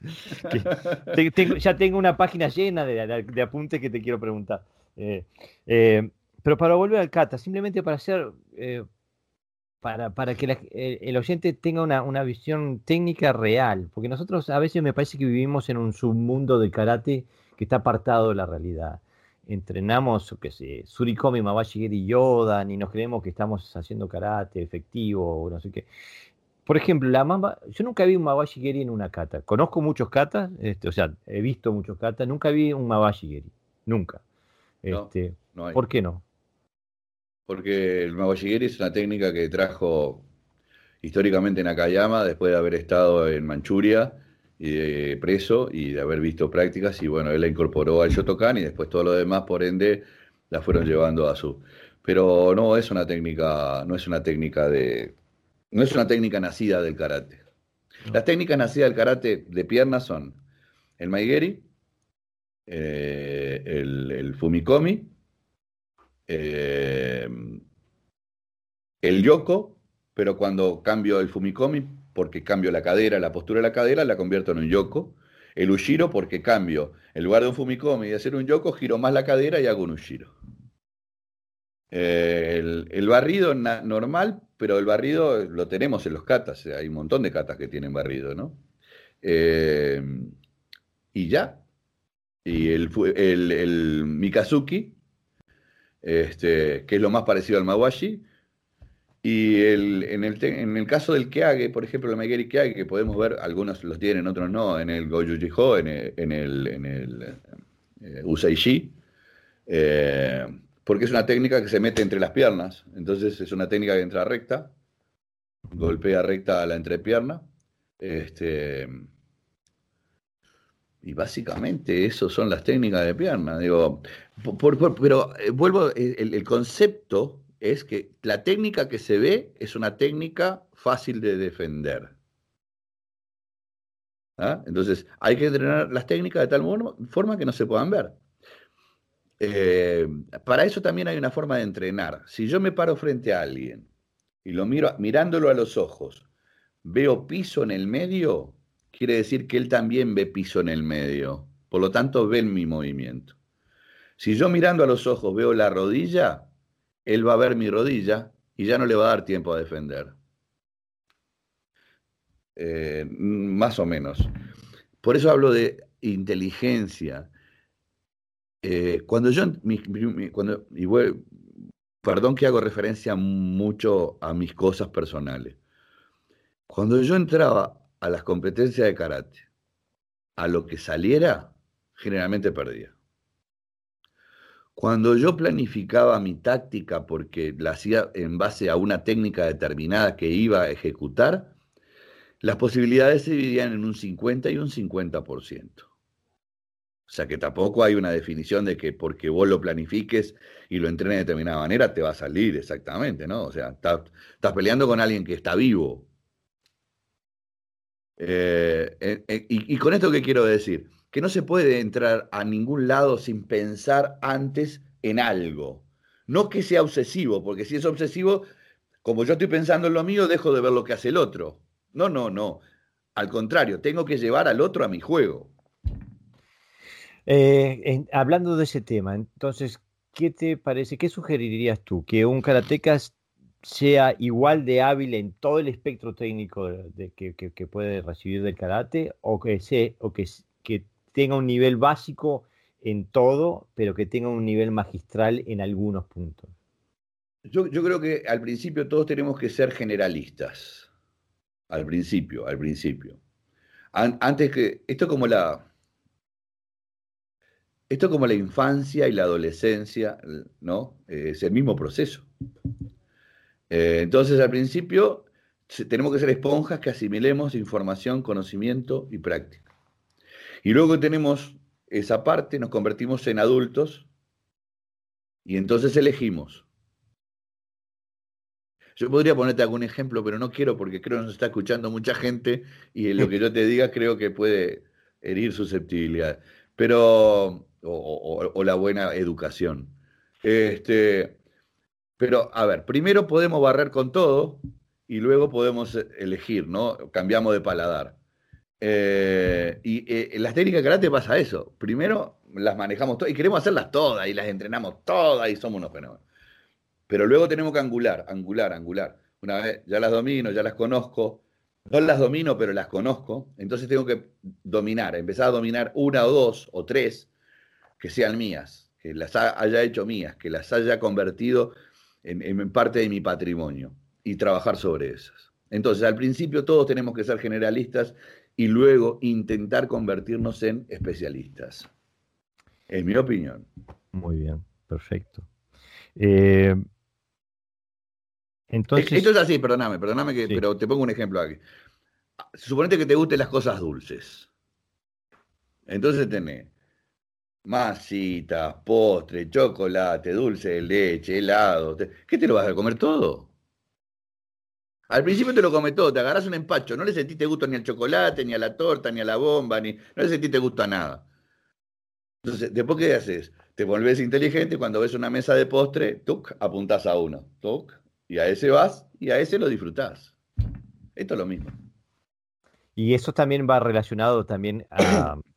[LAUGHS] ya tengo una página llena de, apuntes que te quiero preguntar. Eh, eh, pero para volver al kata, simplemente para hacer, eh, para, para, que el oyente tenga una, una, visión técnica real, porque nosotros a veces me parece que vivimos en un submundo de karate que está apartado de la realidad entrenamos, qué sé, Surikomi, Mabashi y Yoda, ni nos creemos que estamos haciendo karate efectivo o no sé qué. Por ejemplo, la mamba, yo nunca vi un Mabashi Geri en una kata. Conozco muchos katas, este, o sea, he visto muchos katas, nunca vi un Mabashi Geri, nunca. Este, ¿Por qué no? Porque el Geri es una técnica que trajo históricamente Nakayama después de haber estado en Manchuria y preso y de haber visto prácticas y bueno, él la incorporó al Shotokan y después todo lo demás, por ende, la fueron llevando a su. Pero no es una técnica, no es una técnica de, no es una técnica nacida del karate. Las técnicas nacidas del karate de piernas son el maigeri, eh, el, fumikomi, eh, el yoko, pero cuando cambio el fumikomi porque cambio la cadera, la postura de la cadera, la convierto en un yoko. El ushiro porque cambio, en lugar de un fumikomi y hacer un yoko, giro más la cadera y hago un ushiro. Eh, el, barrido normal, pero el barrido lo tenemos en los katas, hay un montón de katas que tienen barrido, ¿no? Eh, y ya. Y el, el, Mikazuki, este, que es lo más parecido al Mawashi, y el, en, el, en, el, caso del Keage, por ejemplo, el Megeri Keage, que podemos ver, algunos los tienen, otros no, en el Gojujiho, en el, en el, en el eh, Usaishi, eh, porque es una técnica que se mete entre las piernas. Entonces es una técnica que entra recta, golpea recta a la entrepierna. Este, y básicamente eso son las técnicas de pierna. Digo, pero eh, vuelvo, el, concepto es que la técnica que se ve es una técnica fácil de defender. ¿Ah? Entonces, hay que entrenar las técnicas de tal forma que no se puedan ver. Eh, para eso también hay una forma de entrenar. Si yo me paro frente a alguien y lo miro mirándolo a los ojos, veo piso en el medio, quiere decir que él también ve piso en el medio. Por lo tanto, ve mi movimiento. Si yo mirando a los ojos veo la rodilla, él va a ver mi rodilla y ya no le va a dar tiempo a defender. Eh, más o menos. Por eso hablo de inteligencia. Eh, cuando yo, cuando, perdón que hago referencia mucho a mis cosas personales. Cuando yo entraba a las competencias de karate, a lo que saliera, generalmente perdía. Cuando yo planificaba mi táctica porque la hacía en base a una técnica determinada que iba a ejecutar, las posibilidades se dividían en un 50 y un 50%. O sea que tampoco hay una definición de que porque vos lo planifiques y lo entrenes de determinada manera te va a salir exactamente, ¿no? O sea, estás, peleando con alguien que está vivo. Eh, eh, eh, y, con esto, ¿qué quiero decir? que no se puede entrar a ningún lado sin pensar antes en algo. No que sea obsesivo, porque si es obsesivo, como yo estoy pensando en lo mío, dejo de ver lo que hace el otro. No, no, no. Al contrario, tengo que llevar al otro a mi juego. Hablando de ese tema, entonces, ¿qué te parece? ¿Qué sugerirías tú? ¿Que un karateca sea igual de hábil en todo el espectro técnico que, puede recibir del karate o que, o que, tenga un nivel básico en todo, pero que tenga un nivel magistral en algunos puntos. Yo, creo que al principio todos tenemos que ser generalistas. Al principio, al principio. antes que. Esto es como la. Esto como la infancia y la adolescencia, ¿no? Es el mismo proceso. Eh, entonces, al principio, tenemos que ser esponjas que asimilemos información, conocimiento y práctica. Y luego tenemos esa parte, nos convertimos en adultos y entonces elegimos. Yo podría ponerte algún ejemplo, pero no quiero porque creo que nos está escuchando mucha gente y lo que yo te diga creo que puede herir susceptibilidad. Pero, o, la buena educación. Este, pero, a ver, primero podemos barrer con todo y luego podemos elegir, ¿no? Cambiamos de paladar. Eh, y eh, las técnicas de karate pasa eso. Primero las manejamos todas y queremos hacerlas todas y las entrenamos todas y somos unos fenómenos. Pero luego tenemos que angular, angular, angular. Una vez ya las domino, ya las conozco. No las domino, pero las conozco. Entonces tengo que dominar, empezar a dominar una o dos o tres que sean mías, que las haya hecho mías, que las haya convertido en, en parte de mi patrimonio y trabajar sobre esas. Entonces, al principio todos tenemos que ser generalistas y luego intentar convertirnos en especialistas. En mi opinión. Muy bien, perfecto. Eh, entonces... Esto es así, perdóname, perdóname, que, pero te pongo un ejemplo aquí. Suponete que te gusten las cosas dulces. Entonces tenés masitas, postre, chocolate, dulce de leche, helado. ¿Qué te lo vas a comer todo? Al principio te lo come todo, te agarras un empacho, no le sentiste gusto ni al chocolate, ni a la torta, ni a la bomba, ni, no le sentiste gusto a nada. Entonces, después, ¿qué haces? Te volvés inteligente cuando ves una mesa de postre, tuc, apuntás a uno, tuc, y a ese vas y a ese lo disfrutás. Esto es lo mismo. Y eso también va relacionado también [COUGHS]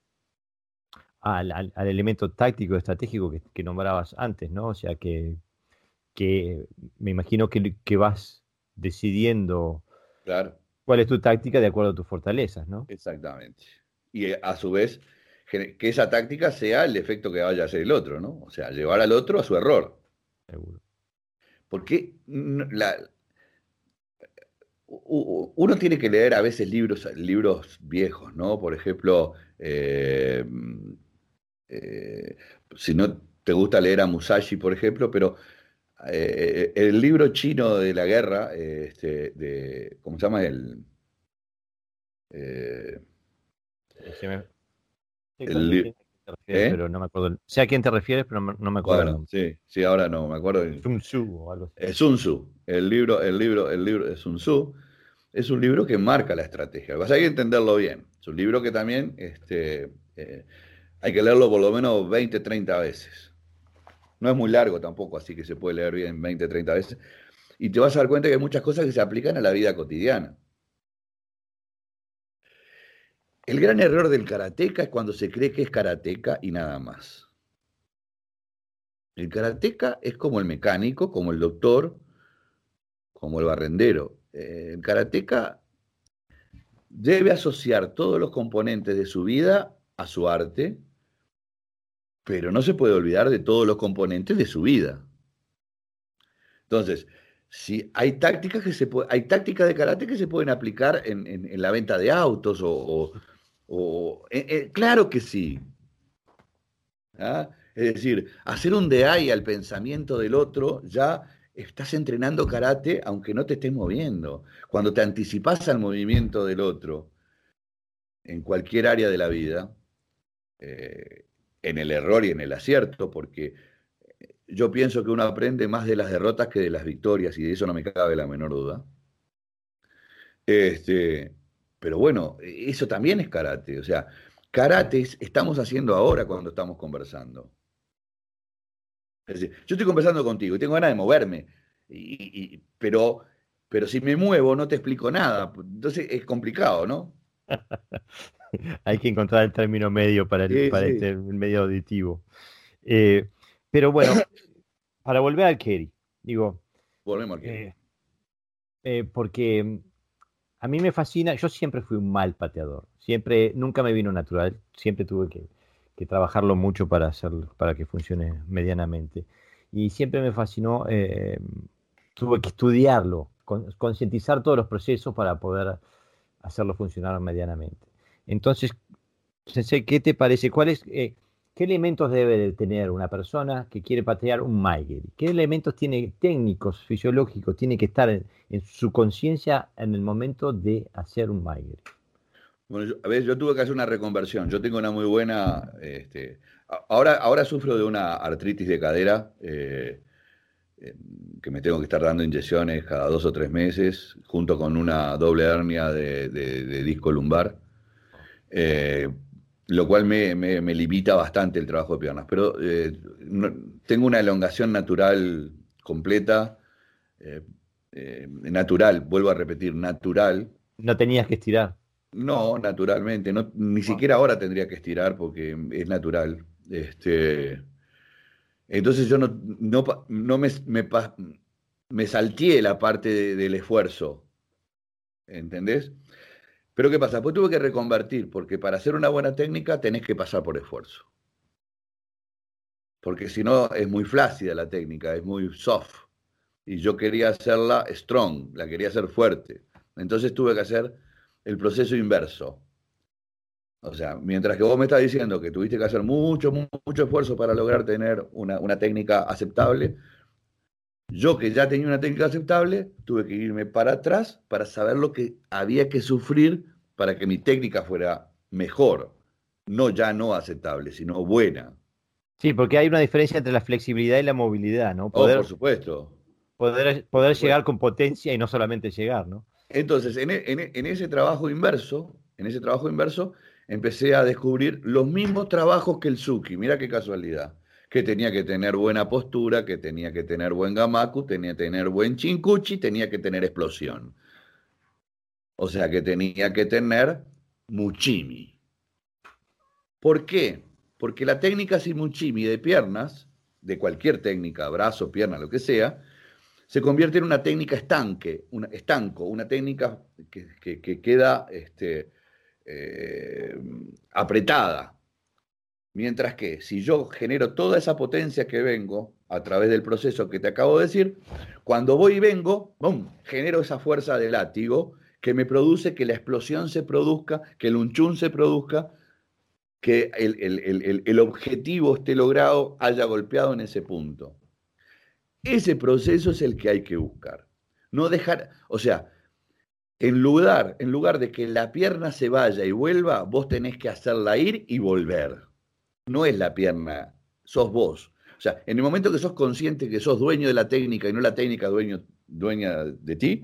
al, elemento táctico, estratégico que, nombrabas antes, ¿no? O sea, que, que me imagino que, que vas decidiendo claro. cuál es tu táctica de acuerdo a tus fortalezas, ¿no? Exactamente. Y eh, a su vez, que esa táctica sea el efecto que vaya a hacer el otro, ¿no? O sea, llevar al otro a su error. Seguro. Porque la, uno tiene que leer a veces libros, libros viejos, ¿no? Por ejemplo, eh, eh, si no te gusta leer a Musashi, por ejemplo, pero eh, el libro chino de la guerra, este, de, ¿cómo se llama? El, eh, el pero no me acuerdo. Sé a quién te refieres, pero no me acuerdo. sí, sí, ahora no me acuerdo. Sun Tzu o algo así. Sun Tzu. El libro, el libro, el libro de Sun Tzu es un libro que marca la estrategia. Vas a hay que entenderlo bien. Es un libro que también este, eh, hay que leerlo por lo menos 20, 30 veces. No es muy largo tampoco, así que se puede leer bien 20, 30 veces. Y te vas a dar cuenta que hay muchas cosas que se aplican a la vida cotidiana. El gran error del karateca es cuando se cree que es karateca y nada más. El karateca es como el mecánico, como el doctor, como el barrendero. Eh, el karateca debe asociar todos los componentes de su vida a su arte pero no se puede olvidar de todos los componentes de su vida. Entonces, si hay tácticas que se hay tácticas de karate que se pueden aplicar en, la venta de autos o, eh, eh, claro que sí. ¿Ah? Es decir, hacer un DI al pensamiento del otro, ya estás entrenando karate aunque no te estés moviendo. Cuando te anticipas al movimiento del otro en cualquier área de la vida, eh, en el error y en el acierto, porque eh, yo pienso que uno aprende más de las derrotas que de las victorias, y de eso no me cabe la menor duda. Este, pero bueno, eso también es karate. O sea, karate estamos haciendo ahora cuando estamos conversando. Es decir, yo estoy conversando contigo y tengo ganas de moverme, pero, pero si me muevo no te explico nada. Entonces es complicado, ¿no? [LAUGHS] [LAUGHS] Hay que encontrar el término medio para, el, este medio auditivo. Eh, pero bueno, [COUGHS] para volver al Kerry, digo. Volvemos al Kerry. Eh, eh, porque a mí me fascina, yo siempre fui un mal pateador, siempre, nunca me vino natural, siempre tuve que, trabajarlo mucho para, hacerlo, para que funcione medianamente. Y siempre me fascinó, tuve que estudiarlo, concientizar todos los procesos para poder hacerlo funcionar medianamente. Entonces, ¿qué te parece? ¿Cuáles, eh, ¿Qué elementos debe de tener una persona que quiere patear un Maigeri? ¿Qué elementos tiene técnicos, fisiológicos, tiene que estar en, su conciencia en el momento de hacer un Maigeri? Bueno, yo, a ver, yo tuve que hacer una reconversión. Yo tengo una muy buena. Este, ahora, ahora sufro de una artritis de cadera. Eh, eh, que me tengo que estar dando inyecciones cada dos o tres meses, junto con una doble hernia de, disco lumbar, eh, lo cual me, limita bastante el trabajo de piernas. Pero eh, tengo una elongación natural completa, natural, vuelvo a repetir, natural. No tenías que estirar. No, naturalmente. No, ni siquiera ahora tendría que estirar porque es natural. Este, entonces yo no, no, me, me, me salteé la parte del esfuerzo. ¿Entendés? Pero ¿qué pasa? Pues tuve que reconvertir, porque para hacer una buena técnica tenés que pasar por esfuerzo. Porque si no es muy flácida la técnica, es muy soft. Y yo quería hacerla strong, la quería hacer fuerte. Entonces tuve que hacer el proceso inverso. O sea, mientras que vos me estás diciendo que tuviste que hacer mucho, mucho esfuerzo para lograr tener una, una técnica aceptable, yo que ya tenía una técnica aceptable, tuve que irme para atrás para saber lo que había que sufrir para que mi técnica fuera mejor. No ya no aceptable, sino buena. Sí, porque hay una diferencia entre la flexibilidad y la movilidad, ¿no? Oh, poder, por supuesto. Poder, poder llegar con potencia y no solamente llegar, ¿no? Entonces, en, e, e, en, ese trabajo inverso, en ese trabajo inverso, empecé a descubrir los mismos trabajos que el Suki. Mira qué casualidad. Que tenía que tener buena postura, que tenía que tener buen gamaku, tenía que tener buen chincuchi, tenía que tener explosión. O sea que tenía que tener muchimi. ¿Por qué? Porque la técnica sin muchimi de piernas, de cualquier técnica, brazo, pierna, lo que sea, se convierte en una técnica estanque, una, estanco, una técnica que, queda este, eh, apretada. Mientras que si yo genero toda esa potencia que vengo a través del proceso que te acabo de decir, cuando voy y vengo, ¡bum! genero esa fuerza de látigo que me produce que la explosión se produzca, que el unchun se produzca, que el, el objetivo esté logrado, haya golpeado en ese punto. Ese proceso es el que hay que buscar. No dejar, o sea, en lugar, en lugar de que la pierna se vaya y vuelva, vos tenés que hacerla ir y volver. No es la pierna, sos vos. O sea, en el momento que sos consciente que sos dueño de la técnica y no la técnica dueño, dueña de ti,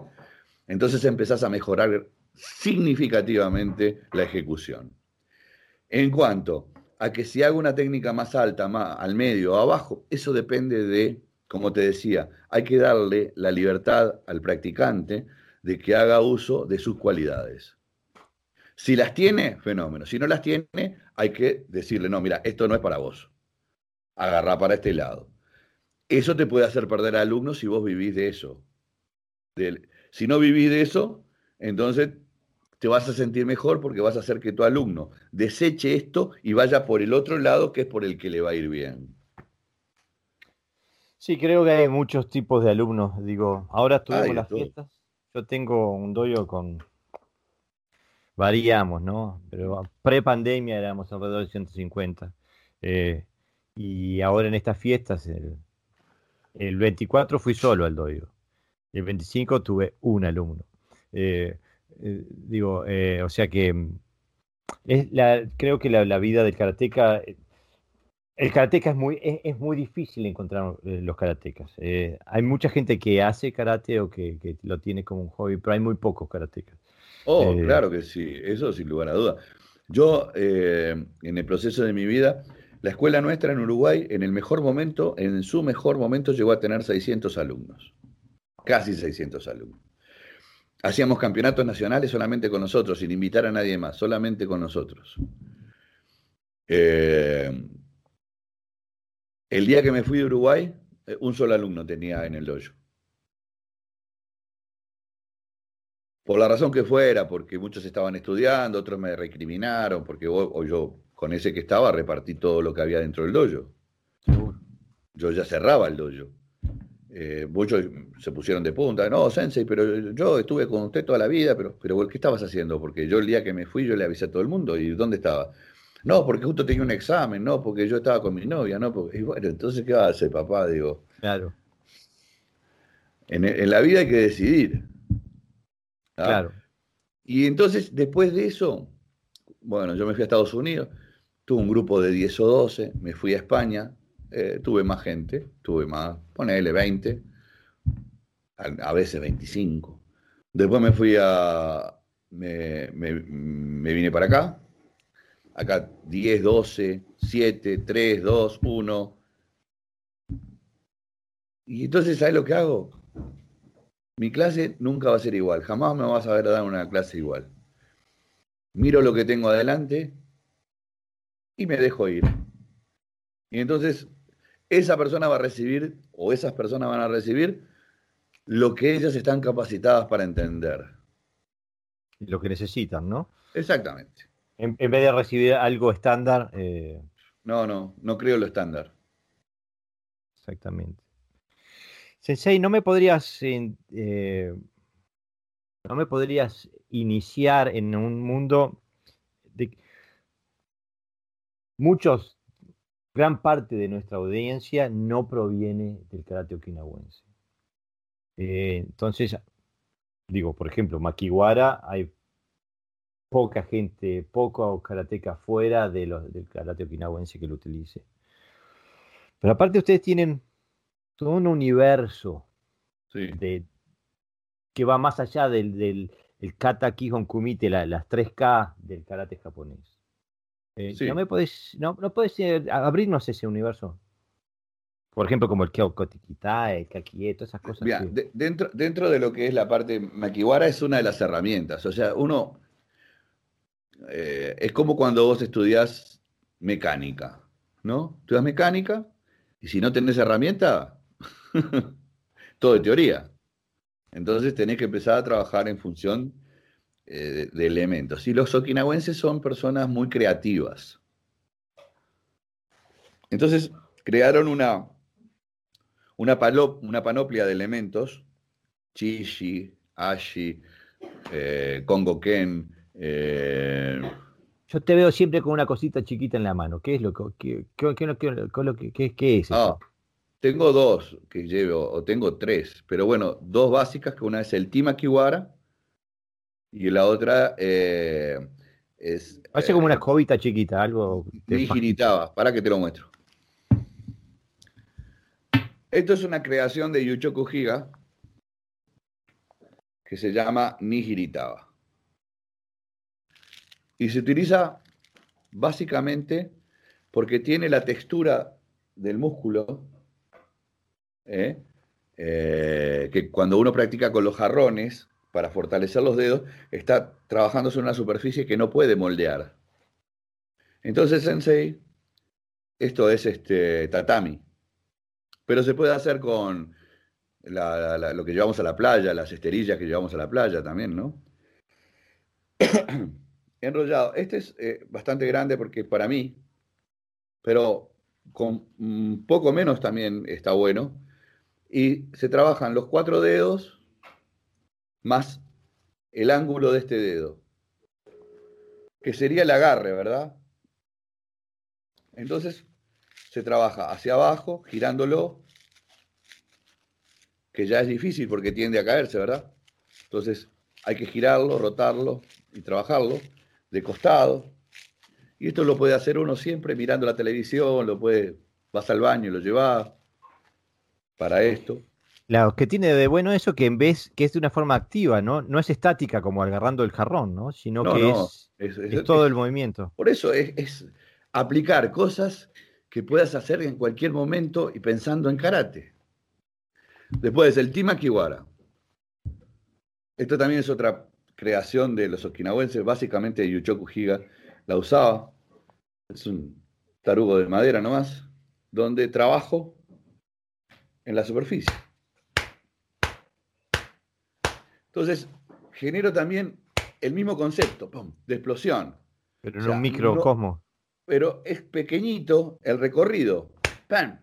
entonces empezás a mejorar significativamente la ejecución. En cuanto a que si hago una técnica más alta, más al medio o abajo, eso depende de como te decía, hay que darle la libertad al practicante de que haga uso de sus cualidades. Si las tiene, fenómeno. Si no las tiene, hay que decirle, no, mira, esto no es para vos. Agarrá para este lado. Eso te puede hacer perder a alumnos si vos vivís de eso. Si no vivís de eso, entonces te vas a sentir mejor porque vas a hacer que tu alumno deseche esto y vaya por el otro lado que es por el que le va a ir bien. Sí, creo que hay muchos tipos de alumnos. Digo, ahora tuvimos las fiestas. Yo tengo un doyo con. Variamos, ¿no? Pero pre-pandemia éramos alrededor de 150. Eh, y ahora en estas fiestas, el, el, 24 fui solo al doyo. El 25 tuve un alumno. Eh, eh, digo, o sea que es la, creo que la, la vida del karateca el karateca es muy, es, muy difícil encontrar eh, los karatecas. Eh, hay mucha gente que hace karate o que, lo tiene como un hobby, pero hay muy pocos karatecas. Oh, eh, claro que sí, eso sin lugar a duda. Yo, en el proceso de mi vida, la escuela nuestra en Uruguay, en el mejor momento, en su mejor momento, llegó a tener 600 alumnos. Casi 600 alumnos. Hacíamos campeonatos nacionales solamente con nosotros, sin invitar a nadie más, solamente con nosotros. Eh, el día que me fui de Uruguay, eh, un solo alumno tenía en el dojo. Por la razón que fuera, porque muchos estaban estudiando, otros me recriminaron, porque yo con ese que estaba repartí todo lo que había dentro del dojo. Yo ya cerraba el dojo. Eh, muchos se pusieron de punta, no, Sensei, pero yo estuve con usted toda la vida, pero, pero ¿qué estabas haciendo? Porque yo el día que me fui yo le avisé a todo el mundo, ¿y dónde estaba? No, porque justo tenía un examen, no, porque yo estaba con mi novia, no, porque, y bueno, entonces, ¿qué va a hacer, papá? Digo. Claro. En, la vida hay que decidir. ¿ah? Claro. Y entonces, después de eso, bueno, yo me fui a Estados Unidos, tuve un grupo de 10 o 12, me fui a España, eh, tuve más gente, tuve más, ponele 20, a, veces 25. Después me fui a, me, me vine para acá, Acá 10, 12, 7, 3, 2, 1. Y entonces, ¿sabes lo que hago? Mi clase nunca va a ser igual. Jamás me vas a ver dar una clase igual. miro lo que tengo adelante y me dejo ir. Y entonces esa persona va a recibir, o esas personas van a recibir, lo que ellas están capacitadas para entender. Lo que necesitan, ¿no? Exactamente. En, vez de recibir algo estándar. Eh, no, no, no creo lo estándar. Exactamente. Sensei, ¿no me podrías eh, no me podrías iniciar en un mundo de muchos, gran parte de nuestra audiencia no proviene del karate okinawense. Eh, entonces, digo, por ejemplo, Makiwara, hay poca gente, poco karateca fuera de los, del karate okinawense que lo utilice. Pero aparte ustedes tienen todo un universo de, que va más allá del, del el kata kihon kumite, las 3K del karate japonés. Eh, ¿No me puedes, no, no puedes eh, abrirnos ese universo? Por ejemplo, como el Kyokotikita, el Kakie, todas esas cosas. dentro, dentro de lo que es la parte Makiwara es una de las herramientas. O sea, uno eh, es como cuando vos estudias mecánica, ¿no? Estudias mecánica y si no tenés herramienta, [LAUGHS] todo de teoría. Entonces tenés que empezar a trabajar en función eh, de, elementos. Y los okinawenses son personas muy creativas. Entonces crearon una, una, una panoplia de elementos, chishi, ashi, eh, kongo ken. Eh, Yo te veo siempre con una cosita chiquita en la mano. ¿Qué es lo que, qué, qué, qué, es eso? Ah, tengo dos que llevo, o tengo tres, pero bueno, dos básicas, que una es el Timakiwara y la otra eh, es... Parece como una eh, escobita chiquita, algo... Nihiritaba, para que te lo muestro. Esto es una creación de Yuchoku Higa que se llama Nihiritaba. Y se utiliza básicamente porque tiene la textura del músculo ¿eh? Eh, que cuando uno practica con los jarrones para fortalecer los dedos, está trabajando sobre una superficie que no puede moldear. Entonces, sensei, esto es este tatami, pero se puede hacer con lo que llevamos a la playa, las esterillas que llevamos a la playa también, ¿no? [COUGHS] Enrollado. Este es eh, bastante grande porque para mí, pero con un poco menos también está bueno y se trabajan los cuatro dedos más el ángulo de este dedo, que sería el agarre, ¿verdad? Entonces se trabaja hacia abajo, girándolo, que ya es difícil porque tiende a caerse, ¿verdad? Entonces hay que girarlo, rotarlo y trabajarlo de costado. Y esto lo puede hacer uno siempre mirando la televisión, lo puede, vas al baño, lo llevas, para esto. Claro, que tiene de bueno eso que en vez que es de una forma activa, ¿no? No es estática como agarrando el jarrón, ¿no? Sino que Es, todo el movimiento. Por eso es, aplicar cosas que puedas hacer en cualquier momento y pensando en karate. Después, el Tima Kiwara. Esto también es otra creación de los okinawenses, básicamente Yuchoku Higa la usaba. Es un tarugo de madera nomás, donde trabajo en la superficie. Entonces, genero también el mismo concepto de explosión. Pero en un microcosmos. pero es pequeñito el recorrido. ¡Pam!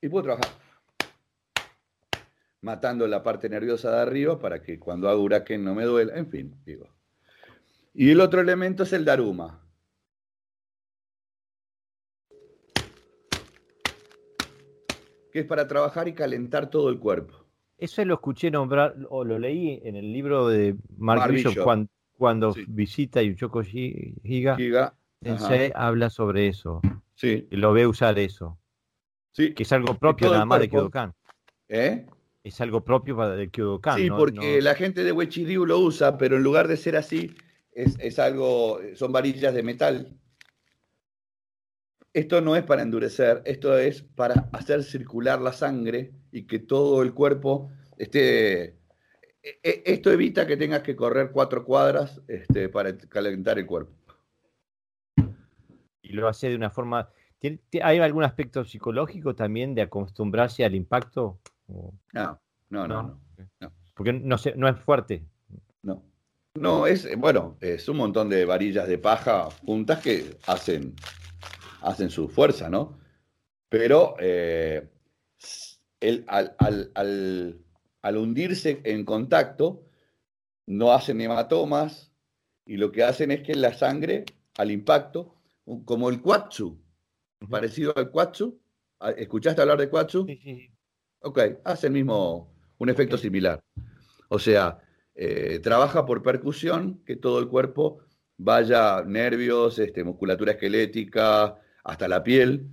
Y puedo trabajar matando la parte nerviosa de arriba para que cuando haga huracán no me duela. En fin, digo. Y el otro elemento es el Daruma. que es para trabajar y calentar todo el cuerpo. Eso lo escuché nombrar, o lo leí en el libro de Mark, Bishop, cuando, visita Yuchoko Higa, Higa habla sobre eso. Sí. Y lo ve usar eso. Sí. Que es algo propio nada más de Kyodokan. ¿Eh? Es algo propio para el Kyodokan. Sí, porque la gente de Wechiryu lo usa, pero en lugar de ser así, es, es algo, son varillas de metal esto no es para endurecer, esto es para hacer circular la sangre y que todo el cuerpo esté e, e, esto evita que tengas que correr cuatro cuadras este, para calentar el cuerpo. Y lo hace de una forma... ¿Hay algún aspecto psicológico también de acostumbrarse al impacto? No, no, no. Porque no, no es fuerte. No. No, es, bueno, es un montón de varillas de paja juntas que hacen, hacen su fuerza, ¿no? Pero eh, al, al, hundirse en contacto, no hacen hematomas y lo que hacen es que la sangre, al impacto, como el cuatsu, parecido al cuatsu, ah, ¿escuchaste hablar de cuatsu? Sí, sí. Ok, hace el mismo, un efecto similar. O sea, eh, trabaja por percusión, que todo el cuerpo vaya, nervios, este, musculatura esquelética, hasta la piel,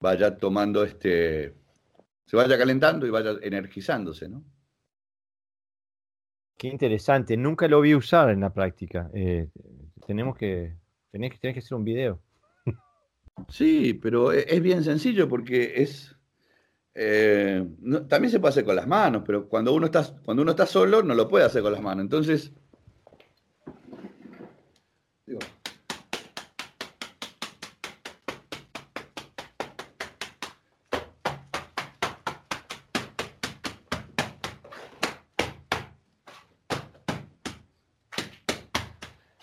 vaya tomando este, se vaya calentando y vaya energizándose, ¿no? Qué interesante, nunca lo vi usar en la práctica. Eh, tenemos que, tenés, que hacer un video. Sí, pero e, es bien sencillo porque es, eh, también se puede hacer con las manos, pero cuando uno, está, cuando uno está solo no lo puede hacer con las manos. Entonces,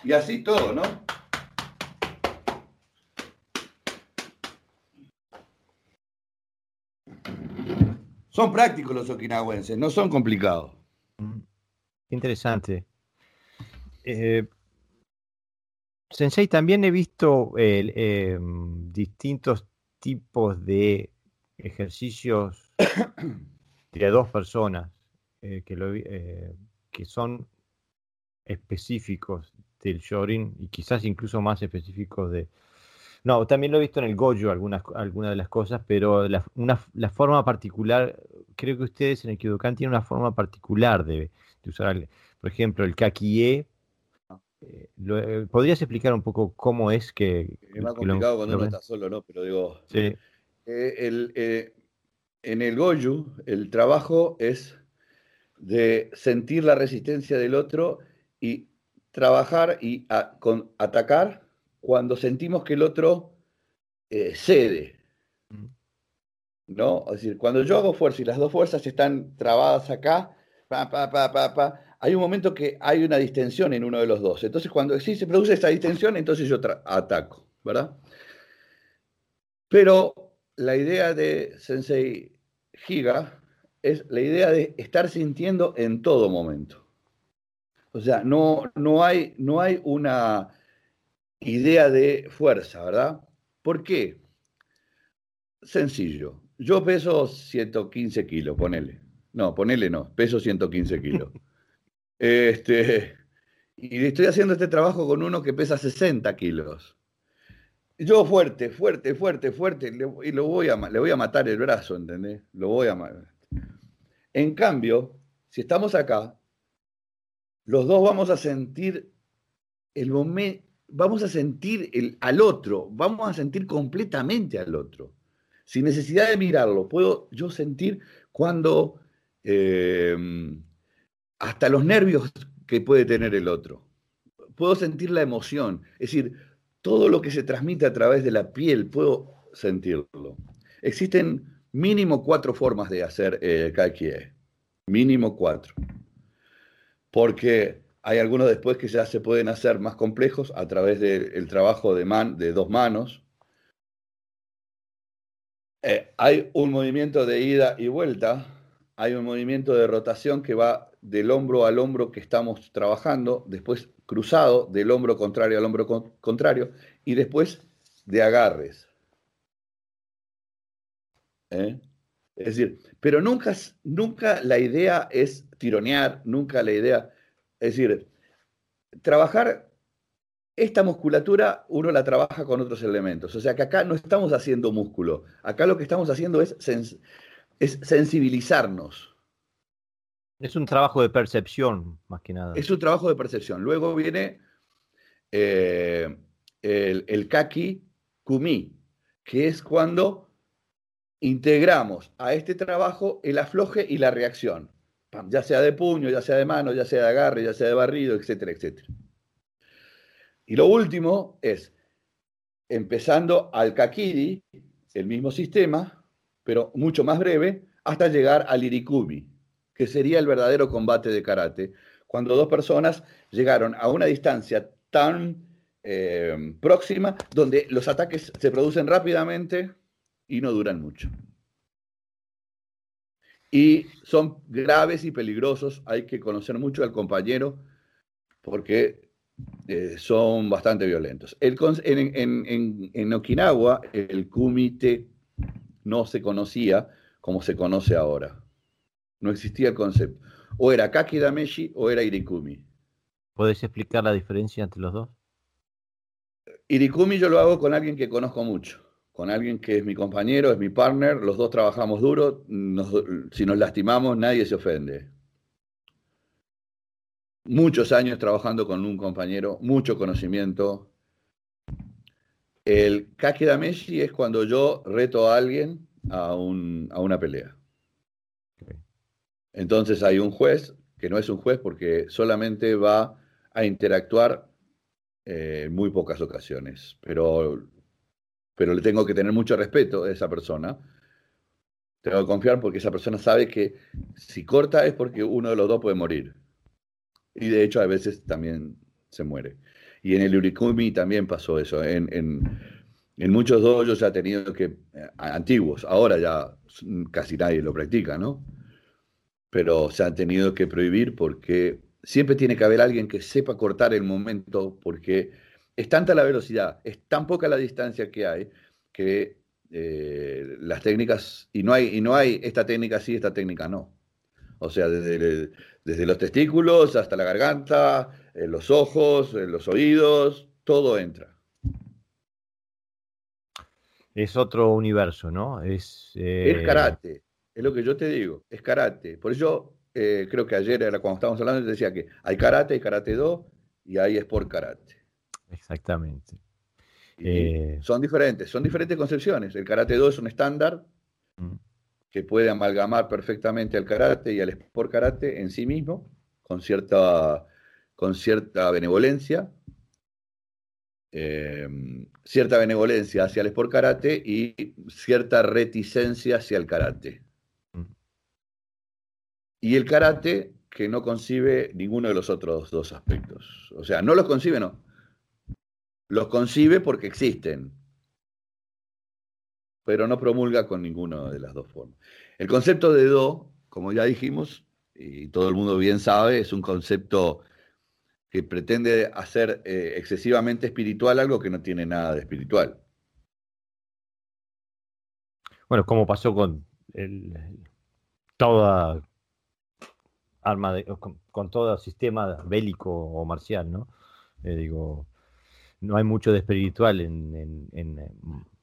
Y así todo, ¿no? Son prácticos los okinawenses, no son complicados. Interesante. Eh, Sensei, también he visto eh, distintos tipos de ejercicios [COUGHS] de dos personas eh, que, que son específicos del Shorin y quizás incluso más específicos de... No, también lo he visto en el Goju algunas, algunas de las cosas, pero la, la forma particular, creo que ustedes en el Kyodokan tienen una forma particular de, usar, por ejemplo, el Kakie. Ah. Eh, eh, ¿Podrías explicar un poco cómo es que... Es más complicado cuando uno está solo, ¿no? Pero digo... Sí. Eh, en el Goju, el trabajo es de sentir la resistencia del otro y trabajar y con, atacar cuando sentimos que el otro eh, cede. ¿No? Es decir, cuando yo hago fuerza y las dos fuerzas están trabadas acá, pa, pa, pa, pa, hay un momento que hay una distensión en uno de los dos. Entonces, cuando sí se produce esa distensión, entonces yo ataco, ¿verdad? Pero la idea de Sensei Giga es la idea de estar sintiendo en todo momento. O sea, no, no, hay, no hay una idea de fuerza, ¿verdad? ¿Por qué? Sencillo. Yo peso 115 kilos, ponele. No, ponele no, peso 115 kilos. [LAUGHS] Este, y estoy haciendo este trabajo con uno que pesa 60 kilos. Yo fuerte, fuerte, fuerte, fuerte, y lo voy a, le voy a matar el brazo, ¿entendés? Lo voy a matar. En cambio, si estamos acá, los dos vamos a sentir el momento, vamos a sentir el, al otro, vamos a sentir completamente al otro, sin necesidad de mirarlo. Puedo yo sentir cuando eh, hasta los nervios que puede tener el otro. Puedo sentir la emoción, es decir, todo lo que se transmite a través de la piel, puedo sentirlo. Existen mínimo cuatro formas de hacer eh, Kaikie, mínimo cuatro porque hay algunos después que ya se pueden hacer más complejos a través del trabajo de, dos manos. Eh, hay un movimiento de ida y vuelta, hay un movimiento de rotación que va del hombro al hombro que estamos trabajando, después cruzado del hombro contrario al hombro contrario y después de agarres. ¿Eh? Es decir, pero nunca, nunca la idea es tironear, nunca la idea. Es decir, trabajar esta musculatura uno la trabaja con otros elementos. O sea que acá no estamos haciendo músculo. Acá lo que estamos haciendo es, es sensibilizarnos. Es un trabajo de percepción, más que nada. Es un trabajo de percepción. Luego viene eh, el, el kaki kumi, que es cuando integramos a este trabajo el afloje y la reacción. Ya sea de puño, ya sea de mano, ya sea de agarre, ya sea de barrido, etcétera, etcétera. Y lo último es, empezando al kakiri, el mismo sistema, pero mucho más breve, hasta llegar al irikumi, que sería el verdadero combate de karate, cuando dos personas llegaron a una distancia tan eh, próxima donde los ataques se producen rápidamente y no duran mucho. Y son graves y peligrosos, hay que conocer mucho al compañero porque eh, son bastante violentos. en, Okinawa el kumite no se conocía como se conoce ahora. No existía el concepto. O era Kaki Dameshi o era Irikumi. ¿Puedes explicar la diferencia entre los dos? Irikumi yo lo hago con alguien que conozco mucho, con alguien que es mi compañero, es mi partner, los dos trabajamos duro, si nos lastimamos nadie se ofende. Muchos años trabajando con un compañero, mucho conocimiento. El Kaki Dameshi es cuando yo reto a alguien a, a una pelea. Entonces hay un juez, que no es un juez porque solamente va a interactuar eh, en muy pocas ocasiones, pero, pero le tengo que tener mucho respeto a esa persona. Tengo que confiar porque esa persona sabe que si corta es porque uno de los dos puede morir. Y de hecho a veces también se muere. Y en el Urikumi también pasó eso. En, en, en muchos dojos ya ha tenido que, eh, antiguos, ahora ya casi nadie lo practica, ¿no? pero se han tenido que prohibir porque siempre tiene que haber alguien que sepa cortar el momento porque es tanta la velocidad, es tan poca la distancia que hay que eh, las técnicas, y no, hay, y no hay esta técnica sí, esta técnica no. O sea, desde, desde los testículos hasta la garganta, eh, los ojos, eh, los oídos, todo entra. Es otro universo, ¿no? Es, es karate. Es lo que yo te digo, es karate. Por eso creo que ayer era cuando estábamos hablando, te decía que hay karate, hay karate do y hay sport karate. Exactamente. Eh, son diferentes, son diferentes concepciones. El karate do es un estándar mm. que puede amalgamar perfectamente al karate y al sport karate en sí mismo, con cierta, con cierta benevolencia, eh, cierta benevolencia hacia el sport karate y cierta reticencia hacia el karate. Y el karate que no concibe ninguno de los otros dos aspectos. O sea, no los concibe, no. Los concibe porque existen, pero no promulga con ninguna de las dos formas. El concepto de do, como ya dijimos, y todo el mundo bien sabe, es un concepto que pretende hacer eh, excesivamente espiritual algo que no tiene nada de espiritual. Bueno, como pasó con el, toda arma de, con, todo sistema bélico o marcial, ¿no? Eh, digo, no hay mucho de espiritual en, eh,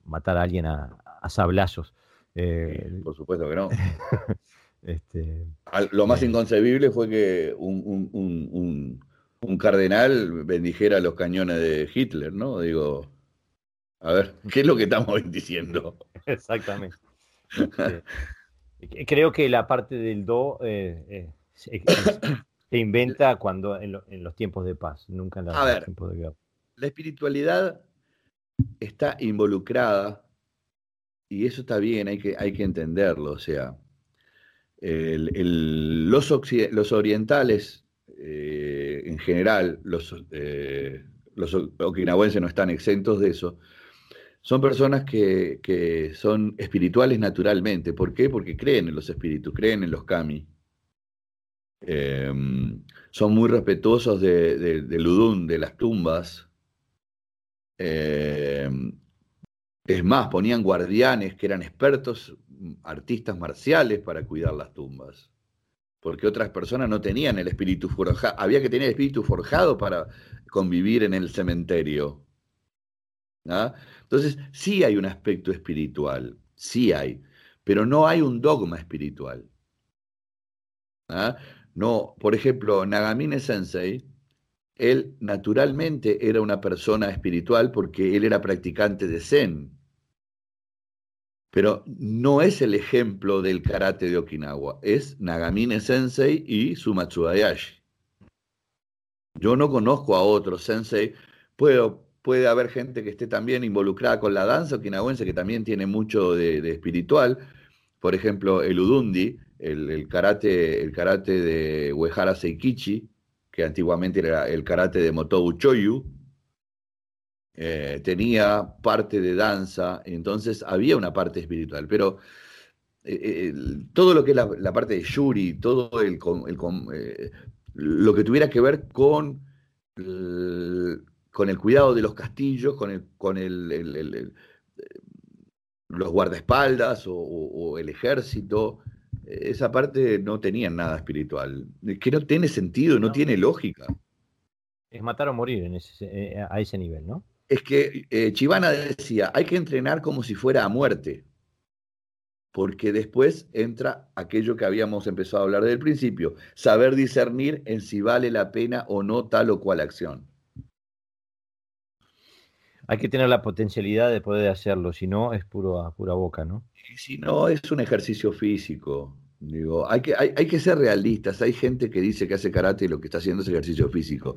matar a alguien a, sablazos. Eh, por supuesto que no. [LAUGHS] este... Lo más inconcebible fue que un, cardenal bendijera los cañones de Hitler, ¿no? Digo, a ver, ¿qué es lo que estamos [LAUGHS] diciendo? Exactamente. [LAUGHS] Creo que la parte del do se, inventa cuando en, los tiempos de paz, nunca en los tiempos de guerra. La espiritualidad está involucrada y eso está bien, hay que, hay que entenderlo. O sea, los, orientales eh, en general, los, eh, okinawenses no están exentos de eso, son personas que, que, son espirituales naturalmente. ¿Por qué? Porque creen en los espíritus, creen en los kami. Em, son muy respetuosos de, de, de, de las tumbas. Em, es más, ponían guardianes que eran expertos, artistas marciales para cuidar las tumbas. Porque otras personas no tenían el espíritu forjado. Había que tener el espíritu forjado para convivir en el cementerio. ¿ah? Entonces, sí hay un aspecto espiritual, sí hay, pero no hay un dogma espiritual. ¿ah? No, por ejemplo, Nagamine Sensei, él naturalmente era una persona espiritual porque él era practicante de Zen. Pero no es el ejemplo del karate de Okinawa, es Nagamine Sensei y Sumatsu Hayashi. Yo no conozco a otro sensei, puede haber gente que esté también involucrada con la danza okinawense, que también tiene mucho de, espiritual, por ejemplo, el Udundi, el, karate, el karate de Uehara Seikichi, que antiguamente era el karate de Motobu Choyu, eh, tenía parte de danza, entonces había una parte espiritual, pero eh, todo lo que es la, parte de Yuri, todo el, eh, lo que tuviera que ver con con el cuidado de los castillos, con, el, con el, los guardaespaldas o, el ejército, esa parte no tenía nada espiritual, que no tiene sentido, no, tiene lógica. Es matar o morir en ese, a ese nivel, ¿no? es que eh, Chivana decía, hay que entrenar como si fuera a muerte, porque después entra aquello que habíamos empezado a hablar desde el principio, saber discernir en si vale la pena o no tal o cual acción. Hay que tener la potencialidad de poder hacerlo, si no es puro, pura boca, ¿no? si no, es un ejercicio físico. Digo, hay que, hay, hay que ser realistas. Hay gente que dice que hace karate y lo que está haciendo es ejercicio físico.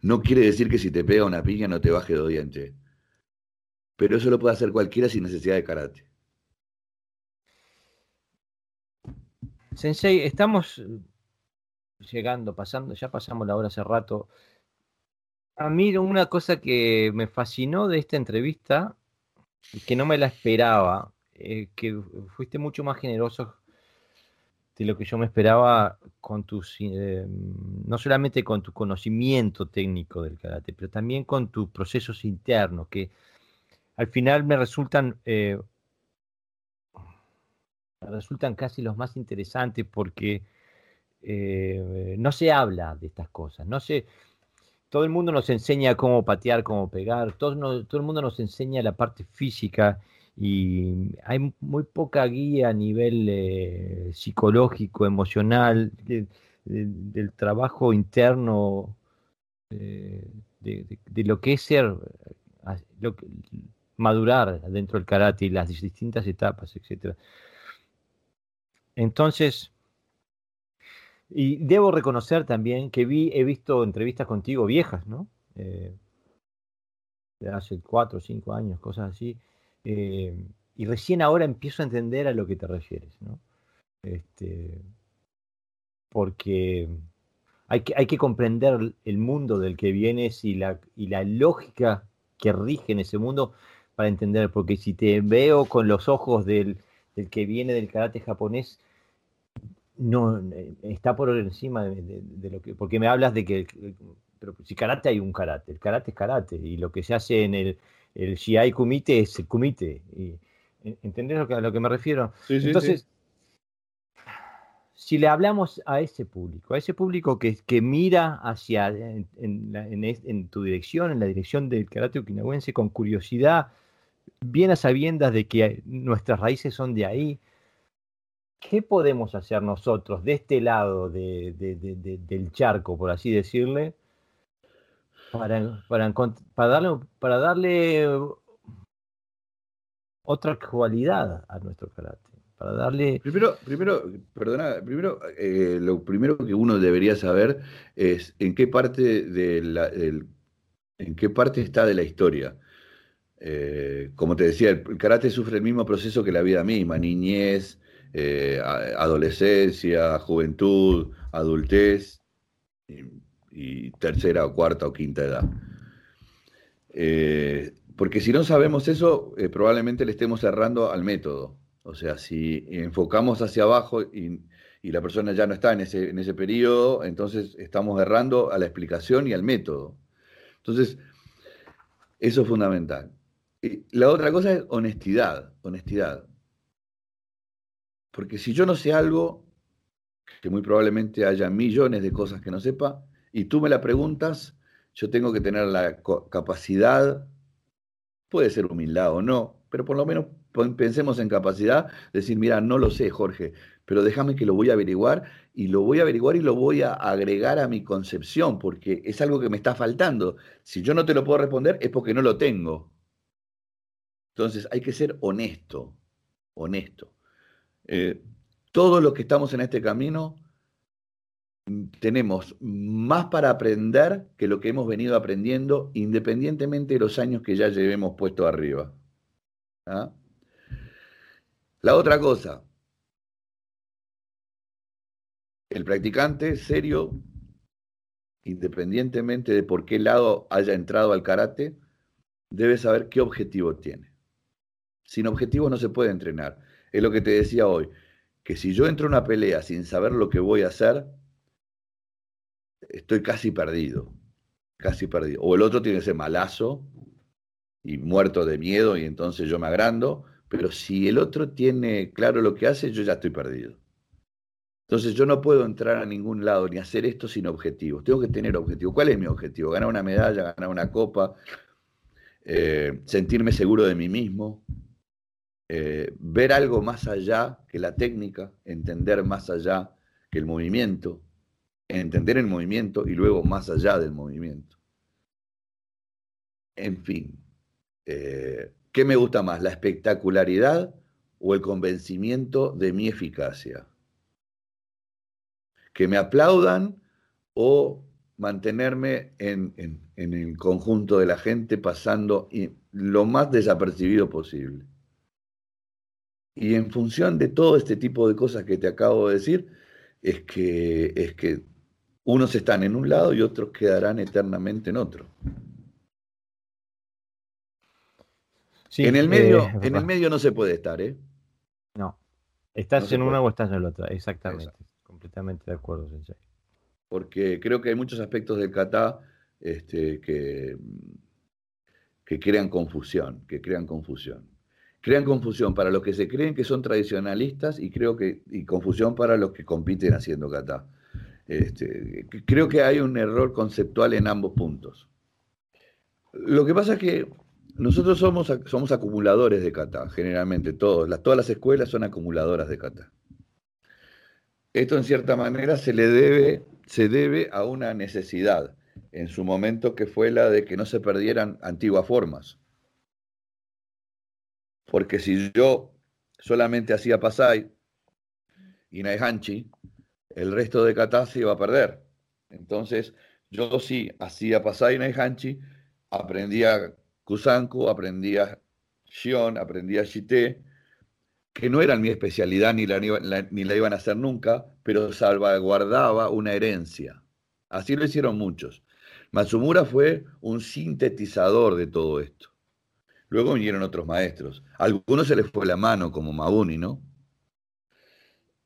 No quiere decir que si te pega una piña no te baje de diente. Pero eso lo puede hacer cualquiera sin necesidad de karate. Sensei, estamos llegando, pasando, ya pasamos la hora hace rato. A mí una cosa que me fascinó de esta entrevista, que no me la esperaba, eh, que fuiste mucho más generoso de lo que yo me esperaba con tus, eh, no solamente con tu conocimiento técnico del karate, pero también con tus procesos internos, que al final me resultan, eh, resultan casi los más interesantes porque eh, no se habla de estas cosas, no se, todo el mundo nos enseña cómo patear, cómo pegar, todo, el mundo nos enseña la parte física y hay muy poca guía a nivel eh, psicológico, emocional, del trabajo interno eh, de, lo que es ser, lo madurar dentro del karate y las distintas etapas, etc. Entonces, y debo reconocer también que vi, he visto entrevistas contigo viejas, ¿no? Eh, de hace cuatro o cinco años, cosas así, eh, y recién ahora empiezo a entender a lo que te refieres, ¿no? Este, porque hay que, hay que comprender el mundo del que vienes y la, y la lógica que rige en ese mundo para entender, porque si te veo con los ojos del, del que viene del karate japonés, no eh, está por encima de, lo que, porque me hablas de que, pero si karate hay un karate, el karate es karate, y lo que se hace en el, el si hay kumite es el kumite. Y, ¿Entendés lo que, a lo que me refiero? Entonces, si le hablamos a ese público, a ese público que, que mira hacia en, en, tu dirección, en la dirección del karate okinawense, con curiosidad, bien a sabiendas de que nuestras raíces son de ahí, ¿qué podemos hacer nosotros de este lado de, del charco, por así decirle, para, darle, otra cualidad a nuestro carácter. Para darle. Primero, primero, perdona, primero, eh, lo primero que uno debería saber es en qué parte de la, en qué parte está de la historia. Eh, como te decía, el, karate sufre el mismo proceso que la vida misma, niñez, eh, adolescencia, juventud, adultez y tercera o cuarta o quinta edad. Eh, porque si no sabemos eso, eh, probablemente le estemos errando al método. O sea, si enfocamos hacia abajo y, la persona ya no está en ese, en ese periodo, entonces estamos errando a la explicación y al método. Entonces, eso es fundamental. Y la otra cosa es honestidad, honestidad. Porque si yo no sé algo, que muy probablemente haya millones de cosas que no sepa, y tú me la preguntas, yo tengo que tener la capacidad, puede ser humildad o no, pero por lo menos pensemos en capacidad de decir, mira, no lo sé, Jorge, pero déjame que lo voy a averiguar y lo voy a averiguar y lo voy a agregar a mi concepción, porque es algo que me está faltando. Si yo no te lo puedo responder es porque no lo tengo. Entonces hay que ser honesto. honesto. Eh, todos los que estamos en este camino mm, tenemos más para aprender que lo que hemos venido aprendiendo, independientemente de los años que ya llevemos puesto arriba. ¿Ah? La otra cosa, el practicante serio, independientemente de por qué lado haya entrado al karate, debe saber qué objetivo tiene. Sin objetivos no se puede entrenar. Es lo que te decía hoy, que si yo entro a una pelea sin saber lo que voy a hacer, estoy casi perdido, casi perdido. O el otro tiene ese malazo y muerto de miedo y entonces yo me agrando, pero si el otro tiene claro lo que hace, yo ya estoy perdido. Entonces yo no puedo entrar a ningún lado ni hacer esto sin objetivos. Tengo que tener objetivos. ¿Cuál es mi objetivo? Ganar una medalla, ganar una copa, eh, sentirme seguro de mí mismo, eh, ver algo más allá que la técnica, entender más allá que el movimiento, entender el movimiento y luego más allá del movimiento. En fin, eh, ¿qué me gusta más, la espectacularidad o el convencimiento de mi eficacia? que me aplaudan o mantenerme en, el conjunto de la gente pasando lo más desapercibido posible. Y en función de todo este tipo de cosas que te acabo de decir, es que, es que unos están en un lado y otros quedarán eternamente en otro. en, el medio, eh, en el medio no se puede estar, ¿eh? No. Estás en una o estás en la otra, exactamente completamente de acuerdo, Sensei. Porque creo que hay muchos aspectos del kata este, que, que crean confusión, que crean confusión. Crean confusión para los que se creen que son tradicionalistas y creo que y confusión para los que compiten haciendo kata. Este, creo que hay un error conceptual en ambos puntos. Lo que pasa es que nosotros somos, somos acumuladores de kata, generalmente, todos, las, todas las escuelas son acumuladoras de kata. Esto en cierta manera se le debe, se debe a una necesidad en su momento que fue la de que no se perdieran antiguas formas. Porque si yo solamente hacía Pasai y Naihanchi, el resto de kata se iba a perder. Entonces, yo sí hacía Pasai y Naihanchi, aprendía Kusanku, aprendía Shion, aprendía Shite, que no eran mi especialidad ni la, ni la iban a hacer nunca, pero salvaguardaba una herencia. Así lo hicieron muchos. Matsumura fue un sintetizador de todo esto. Luego vinieron otros maestros. A algunos se les fue la mano, como Mabuni, ¿no?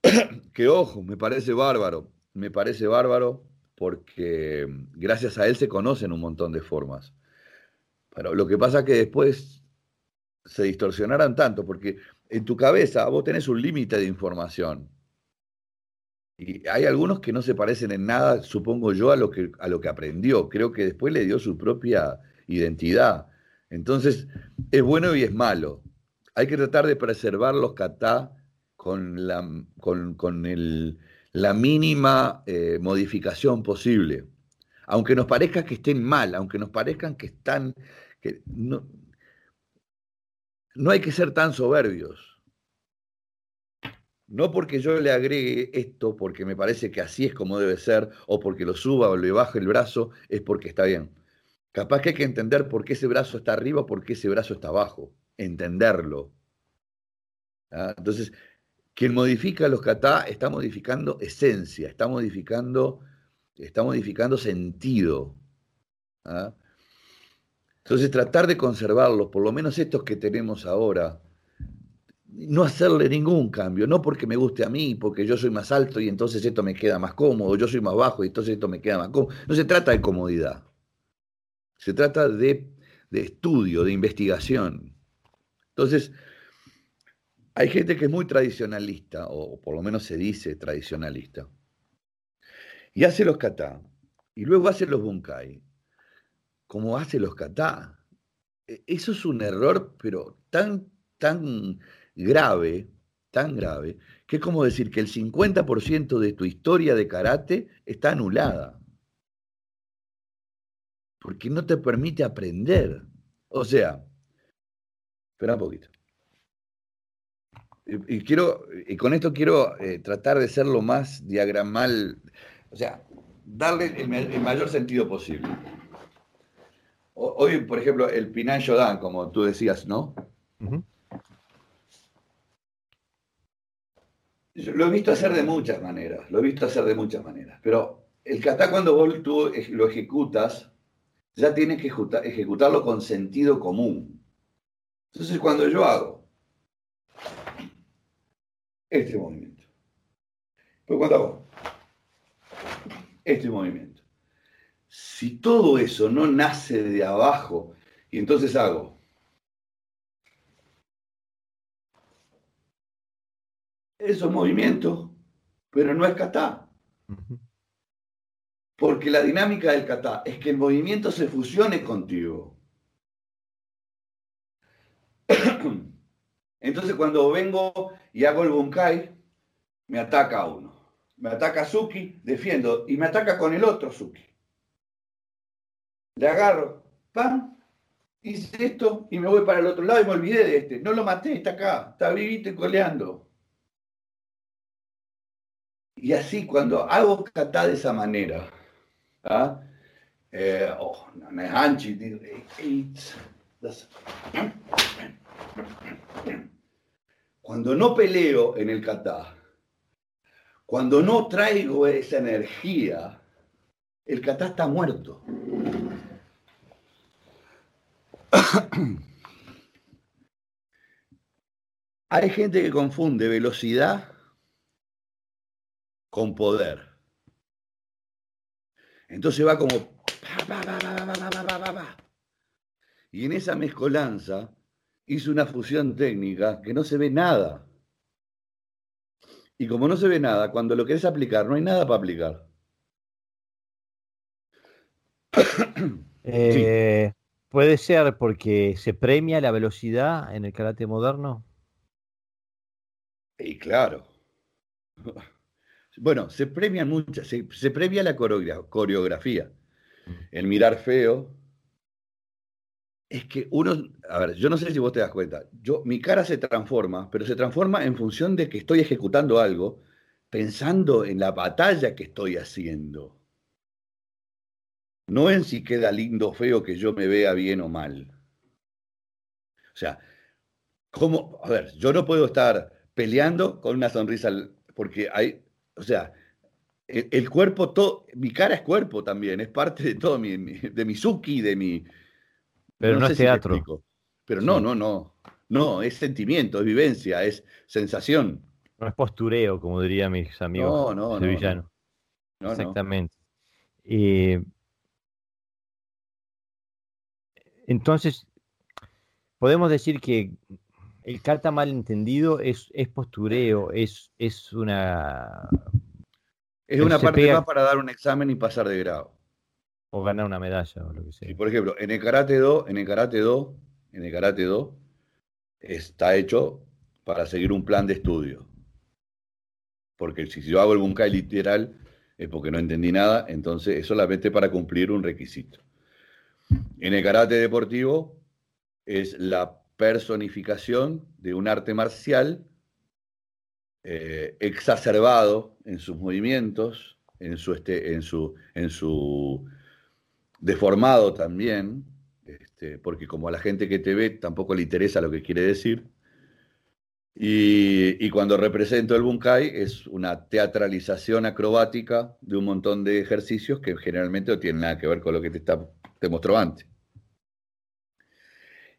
[CLEARS THROAT] que ojo, me parece bárbaro. Me parece bárbaro porque gracias a él se conocen un montón de formas. Pero lo que pasa es que después se distorsionaron tanto, porque en tu cabeza vos tenés un límite de información. Y hay algunos que no se parecen en nada, supongo yo, a lo que, a lo que aprendió. Creo que después le dio su propia identidad. Entonces, es bueno y es malo. Hay que tratar de preservar los kata con la, con, el, la mínima eh, modificación posible. Aunque nos parezca que estén mal, aunque nos parezcan que están... Que no, no hay que ser tan soberbios. No porque yo le agregue esto, porque me parece que así es como debe ser, o porque lo suba o le baje el brazo, es porque está bien. Capaz que hay que entender por qué ese brazo está arriba por qué ese brazo está abajo. Entenderlo. ¿Ah? Entonces, quien modifica los kata está modificando esencia, está modificando, está modificando sentido. ¿Ah? Entonces tratar de conservarlos, por lo menos estos que tenemos ahora, no hacerle ningún cambio, no porque me guste a mí, porque yo soy más alto y entonces esto me queda más cómodo, yo soy más bajo y entonces esto me queda más cómodo. No se trata de comodidad, se trata de, de estudio, de investigación. Entonces, hay gente que es muy tradicionalista, o por lo menos se dice tradicionalista, y hace los kata, y luego hace los bunkai, como hace los kata. E, eso es un error, pero tan, tan grave, tan grave, que es como decir que el 50% de tu historia de karate está anulada. Porque no te permite aprender. O sea, espera un poquito. y, quiero, y con esto quiero eh, tratar de ser lo más diagramal, o sea, darle el, mayor sentido posible. Hoy, por ejemplo, el Pinan Yodan, como tú decías, ¿no? lo he visto hacer de muchas maneras, lo he visto hacer de muchas maneras, pero el kata cuando vos tú lo ejecutas, ya tienes que ejecutarlo con sentido común. Entonces cuando yo hago este movimiento, pues cuando hago este movimiento, si todo eso no nace de abajo y entonces hago esos movimientos, pero no es kata. Porque la dinámica del kata es que el movimiento se fusione contigo. [COUGHS] Entonces cuando vengo y hago el bunkai, me ataca uno. Me ataca Suki, defiendo, y me ataca con el otro Suki. Le agarro, ¡pam! Hice esto y me voy para el otro lado y me olvidé de este. No lo maté, está acá, está vivito y coleando. Y así, cuando hago kata de esa manera, ¿ah? eh, oh, cuando no peleo en el kata, cuando no traigo esa energía, el kata está muerto. Hay gente que confunde velocidad con poder. Entonces va como... Y en esa mezcolanza hizo una fusión técnica que no se ve nada. Y como no se ve nada, cuando lo querés aplicar, no hay nada para aplicar. [COUGHS] Eh, ¿Puede ser porque se premia la velocidad en el karate moderno? Y claro. Bueno, se premian muchas, se, premia la coreografía. Mm. El mirar feo. Es que uno, a ver, yo no sé si vos te das cuenta, yo, mi cara se transforma, pero se transforma en función de que estoy ejecutando algo, pensando en la batalla que estoy haciendo. No en si queda lindo o feo que yo me vea bien o mal. O sea, ¿cómo? A ver, yo no puedo estar peleando con una sonrisa, porque hay, o sea, el, cuerpo, todo, mi cara es cuerpo también, es parte de todo mi, de mi suki, de mi... Pero no, es teatro. Pero no, no, no. No, es sentimiento, es vivencia, es sensación. No es postureo, como dirían mis amigos no, no, sevillanos. No, Exactamente. entonces, podemos decir que el carta mal entendido es, es postureo, es, es una... Es una parte más para dar un examen y pasar de grado. O ganar una medalla o lo que sea. Y por ejemplo, en el karate do, en el karate do, en el karate do, está hecho para seguir un plan de estudio. Porque si yo hago el bunkai literal es porque no entendí nada, entonces es solamente para cumplir un requisito. En el karate deportivo es la personificación de un arte marcial eh, exacerbado en sus movimientos, en su, este, en su, en su deformado también, este, porque como a la gente que te ve tampoco le interesa lo que quiere decir. Y, cuando represento el bunkai es una teatralización acrobática de un montón de ejercicios que generalmente no tienen nada que ver con lo que te, está, te mostró antes.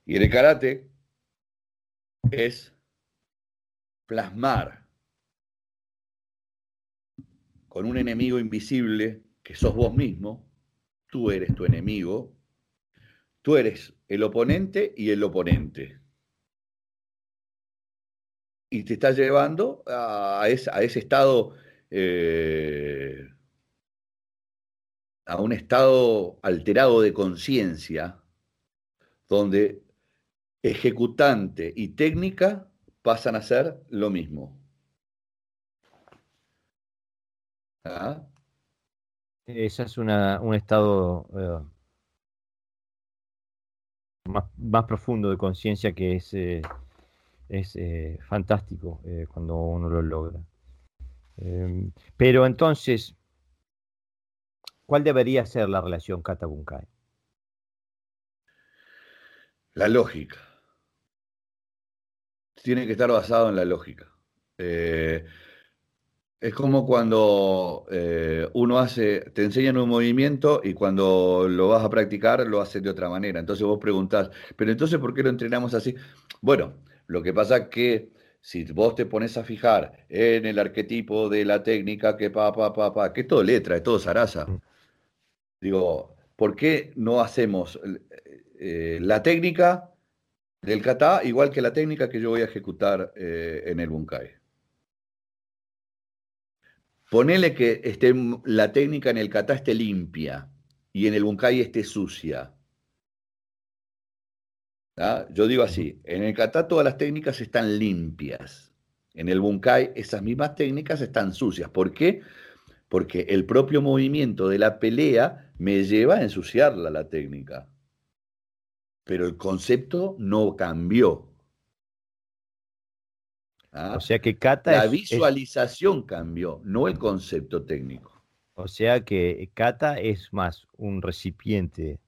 Y el karate es plasmar con un enemigo invisible que sos vos mismo, tú eres tu enemigo, tú eres el oponente y el oponente. Y te estás llevando a ese, a ese estado, eh, a un estado alterado de conciencia, donde ejecutante y técnica pasan a ser lo mismo. ¿Ah? Ese es una, un estado eh, más, más, profundo de conciencia que es eh, es eh, fantástico cuando uno lo logra. Em, pero entonces, ¿cuál debería ser la relación Kata-Bunkai? La lógica. Tiene que estar basado en la lógica. Eh, es como cuando uno hace, te enseñan un movimiento y cuando lo vas a practicar lo haces de otra manera. Entonces vos preguntás, pero entonces ¿por qué lo entrenamos así? Bueno, lo que pasa es que si vos te pones a fijar en el arquetipo de la técnica que pa, pa, pa, pa, que es todo letra, es todo zaraza. Mm. Digo, ¿por qué no hacemos eh, la técnica del kata igual que la técnica que yo voy a ejecutar eh, en el bunkai? Ponele que esté, la técnica en el kata esté limpia y en el bunkai esté sucia. ¿Ah? Yo digo así, en el kata todas las técnicas están limpias. En el bunkai esas mismas técnicas están sucias. ¿Por qué? Porque el propio movimiento de la pelea me lleva a ensuciarla la técnica. Pero el concepto no cambió. ¿Ah? O sea que kata la visualización cambió, no el concepto técnico. O sea que kata es más un recipiente,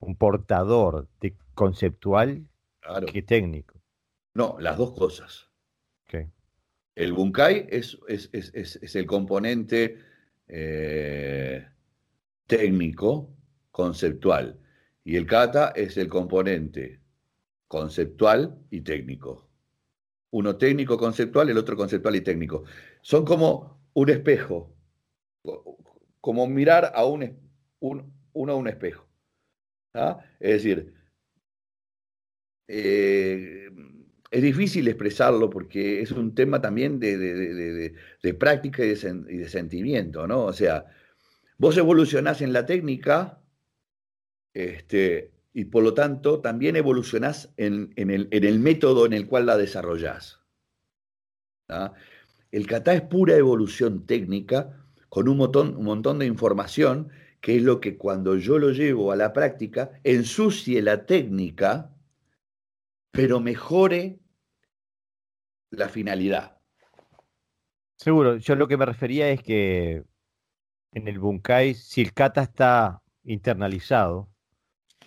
un portador de conceptual que técnico. No, las dos cosas. El Bunkai es, es, el componente eh, técnico, conceptual, y el Kata es el componente conceptual y técnico. Uno técnico conceptual, el otro conceptual y técnico. Son como un espejo, como mirar a un, uno a un espejo. ¿ah? Es decir, eh, es difícil expresarlo porque es un tema también de, práctica y, de, sentimiento, ¿no? O sea, vos evolucionás en la técnica este, y por lo tanto también evolucionás en, el, método en el cual la desarrollás. El kata es pura evolución técnica con un montón, un montón de información que es lo que cuando yo lo llevo a la práctica ensucie la técnica pero mejore la finalidad. Seguro, yo lo que me refería es que en el Bunkai, si el kata está internalizado,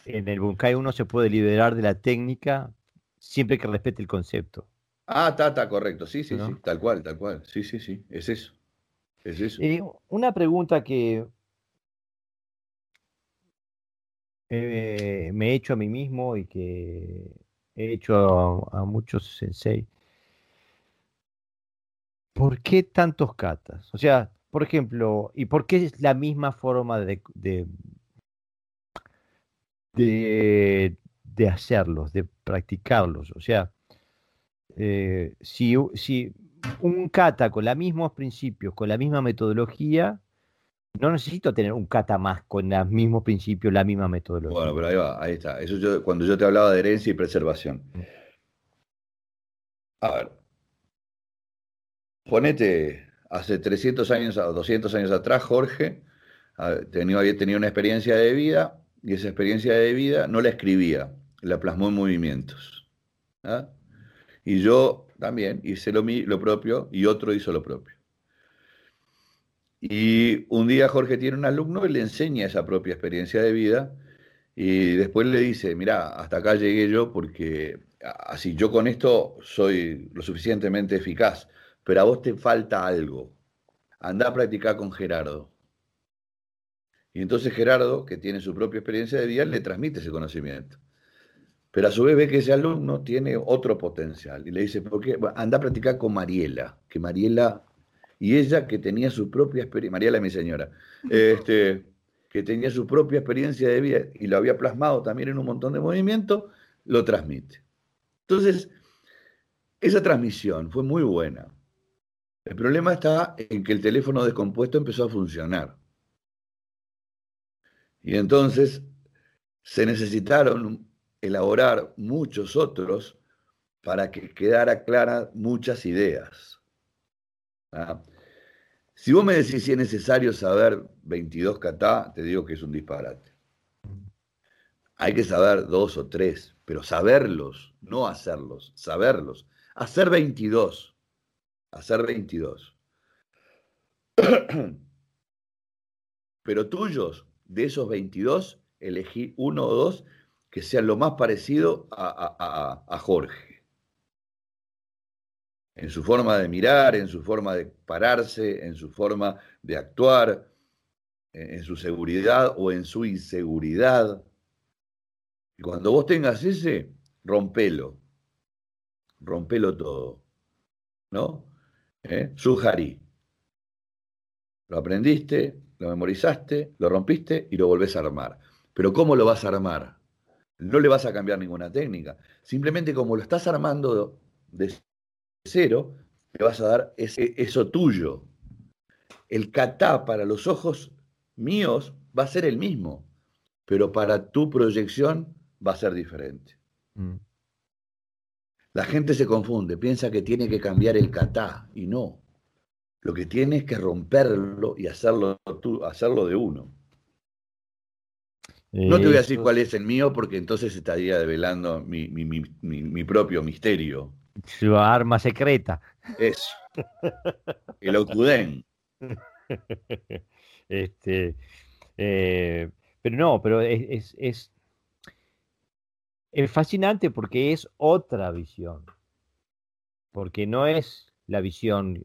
en el Bunkai uno se puede liberar de la técnica siempre que respete el concepto. Ah, está, está, correcto. Sí, sí, sí, tal cual, tal cual. Sí, sí, sí, es eso. Es eso. Y una pregunta que eh, me he hecho a mí mismo y que he hecho a, muchos sensei. ¿Por qué tantos katas? O sea, por ejemplo, ¿y por qué es la misma forma de, de, de, hacerlos, de practicarlos? O sea, eh, si, si un kata con los mismos principios, con la misma metodología, no necesito tener un kata más con los mismos principios, la misma metodología. Bueno, pero ahí va, ahí está. Eso yo, cuando yo te hablaba de herencia y preservación. Mm. A ver. Ponete, hace 300 años, 200 años atrás, Jorge tenía, había tenido una experiencia de vida y esa experiencia de vida no la escribía, la plasmó en movimientos. ¿ah? Y yo también hice lo, lo propio y otro hizo lo propio. Y un día Jorge tiene un alumno y le enseña esa propia experiencia de vida y después le dice, mira, hasta acá llegué yo porque así yo con esto soy lo suficientemente eficaz, pero a vos te falta algo. Anda a practicar con Gerardo. Y entonces Gerardo, que tiene su propia experiencia de vida, le transmite ese conocimiento. Pero a su vez ve que ese alumno tiene otro potencial y le dice, ¿por qué? anda a practicar con Mariela, que Mariela y ella que tenía su propia experiencia, Mariela mi señora, este, que tenía su propia experiencia de vida y lo había plasmado también en un montón de movimientos, lo transmite. Entonces, esa transmisión fue muy buena. El problema está en que el teléfono descompuesto empezó a funcionar. Y entonces se necesitaron elaborar muchos otros para que quedara clara muchas ideas. ¿ah? Si vos me decís si es necesario saber 22 kata, te digo que es un disparate. Hay que saber dos o tres, pero saberlos, no hacerlos, saberlos. Hacer 22. Hacer 22. [CLEARS THROAT] Pero tuyos, de esos 22, elegí uno o dos que sean lo más parecido a, Jorge. En su forma de mirar, en su forma de pararse, en su forma de actuar, en su seguridad o en su inseguridad. Y cuando vos tengas ese, rompelo. Rompelo todo. ¿No? ¿Eh? Sujari. Lo aprendiste, lo memorizaste, lo rompiste y lo volvés a armar. Pero ¿cómo lo vas a armar? No le vas a cambiar ninguna técnica. Simplemente como lo estás armando de cero, le vas a dar eso tuyo. El kata para los ojos míos va a ser el mismo, pero para tu proyección va a ser diferente. Mm. La gente se confunde, piensa que tiene que cambiar el kata y no. Lo que tiene es que romperlo y hacerlo, hacerlo de uno. No te voy a decir cuál es el mío porque entonces estaría develando mi, propio misterio. Su arma secreta. Eso. El Okuden. [LAUGHS] Este, eh, pero no, pero es, es, es, fascinante porque es otra visión. Porque no es la visión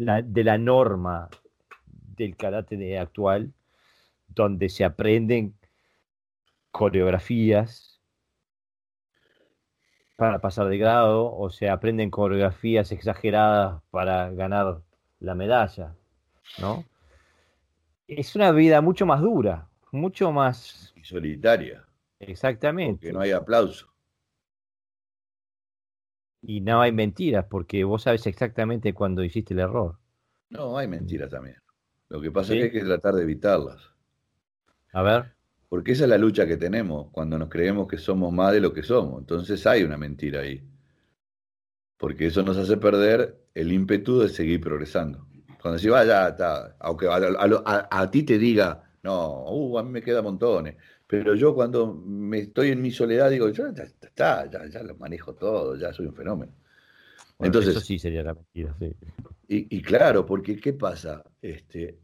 de la norma del karate actual, donde se aprenden coreografías para pasar de grado o se aprenden coreografías exageradas para ganar la medalla, ¿no? Es una vida mucho más dura, mucho más... Y solitaria. Exactamente. Porque no hay aplauso. Y no hay mentiras, porque vos sabes exactamente cuándo hiciste el error. No, hay mentiras también. Lo que pasa es que hay que tratar de evitarlas. A ver. Porque esa es la lucha que tenemos cuando nos creemos que somos más de lo que somos. Entonces hay una mentira ahí. Porque eso nos hace perder el ímpetu de seguir progresando. Cuando decís, vaya, está, aunque a, ti te diga, no, uh, a mí me queda montones. Pero yo cuando me estoy en mi soledad digo, yo ya está, ya, lo manejo todo, ya soy un fenómeno. Entonces, eso sí sería la mentira, sí. Y, y, claro, porque ¿qué pasa? Este,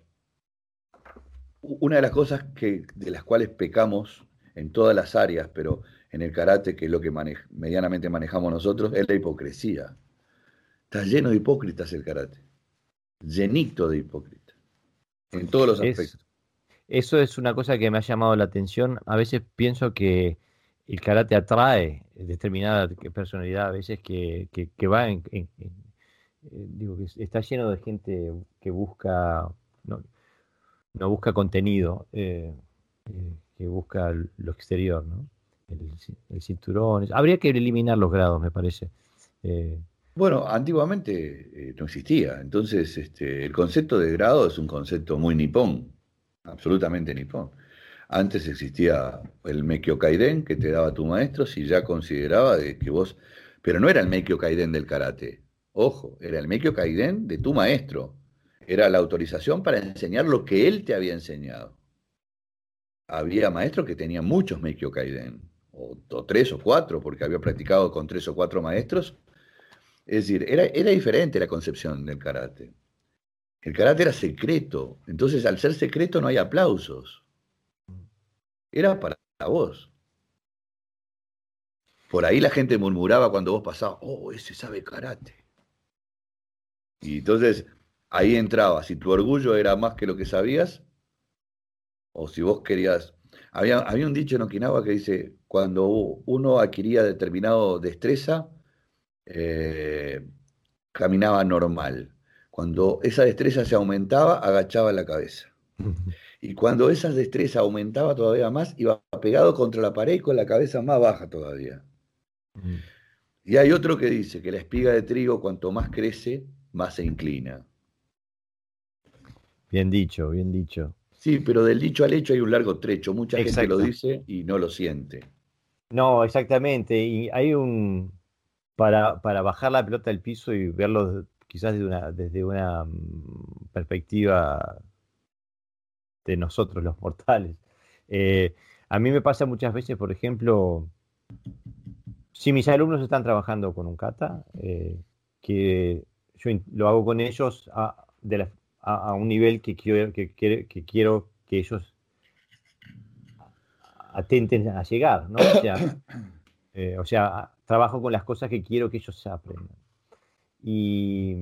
una de las cosas que, de las cuales pecamos en todas las áreas, pero en el karate, que es lo que medianamente manejamos nosotros, es la hipocresía. Está lleno de hipócritas el karate. Llenito de hipócritas. En todos los aspectos. Eso es una cosa que me ha llamado la atención. A veces pienso que el karate atrae determinada personalidad, a veces que, va en, eh, digo que está lleno de gente que busca no busca contenido, eh, eh, que busca lo exterior, ¿no? El, cinturón. Habría que eliminar los grados, me parece. Bueno, antiguamente no existía, entonces este, el concepto de grado es un concepto muy nipón, absolutamente nipón. Antes existía el Meikyo Kaiden que te daba tu maestro si ya consideraba de que vos, pero no era el Meikyo Kaiden del karate, ojo, era el Meikyo Kaiden de tu maestro. Era la autorización para enseñar lo que él te había enseñado. Había maestros que tenían muchos Meikyo Kaiden, o, tres o cuatro, porque había practicado con tres o cuatro maestros. Es decir, era, era diferente la concepción del karate. El karate era secreto, entonces al ser secreto no hay aplausos. Era para vos. Por ahí la gente murmuraba cuando vos pasabas, oh, ese sabe karate. Y entonces ahí entraba, si tu orgullo era más que lo que sabías, o si vos querías... Había, había un dicho en Okinawa que dice, cuando uno adquiría determinado destreza, eh, caminaba normal. Cuando esa destreza se aumentaba, agachaba la cabeza. Y cuando esa destreza aumentaba todavía más, iba pegado contra la pared y con la cabeza más baja todavía. Y hay otro que dice que la espiga de trigo, cuanto más crece, más se inclina. Bien dicho, bien dicho. Sí, pero del dicho al hecho hay un largo trecho. Mucha gente lo dice y no lo siente. No, exactamente. Y hay un. Para, para bajar la pelota del piso y verlo quizás desde una, desde una mm, perspectiva de nosotros, los mortales. Eh, a mí me pasa muchas veces, por ejemplo, si mis alumnos están trabajando con un kata, que yo lo hago con ellos a, un nivel que quiero que, que quiero que ellos atenten a llegar, ¿no? [COUGHS] O sea, trabajo con las cosas que quiero que ellos aprendan. Y,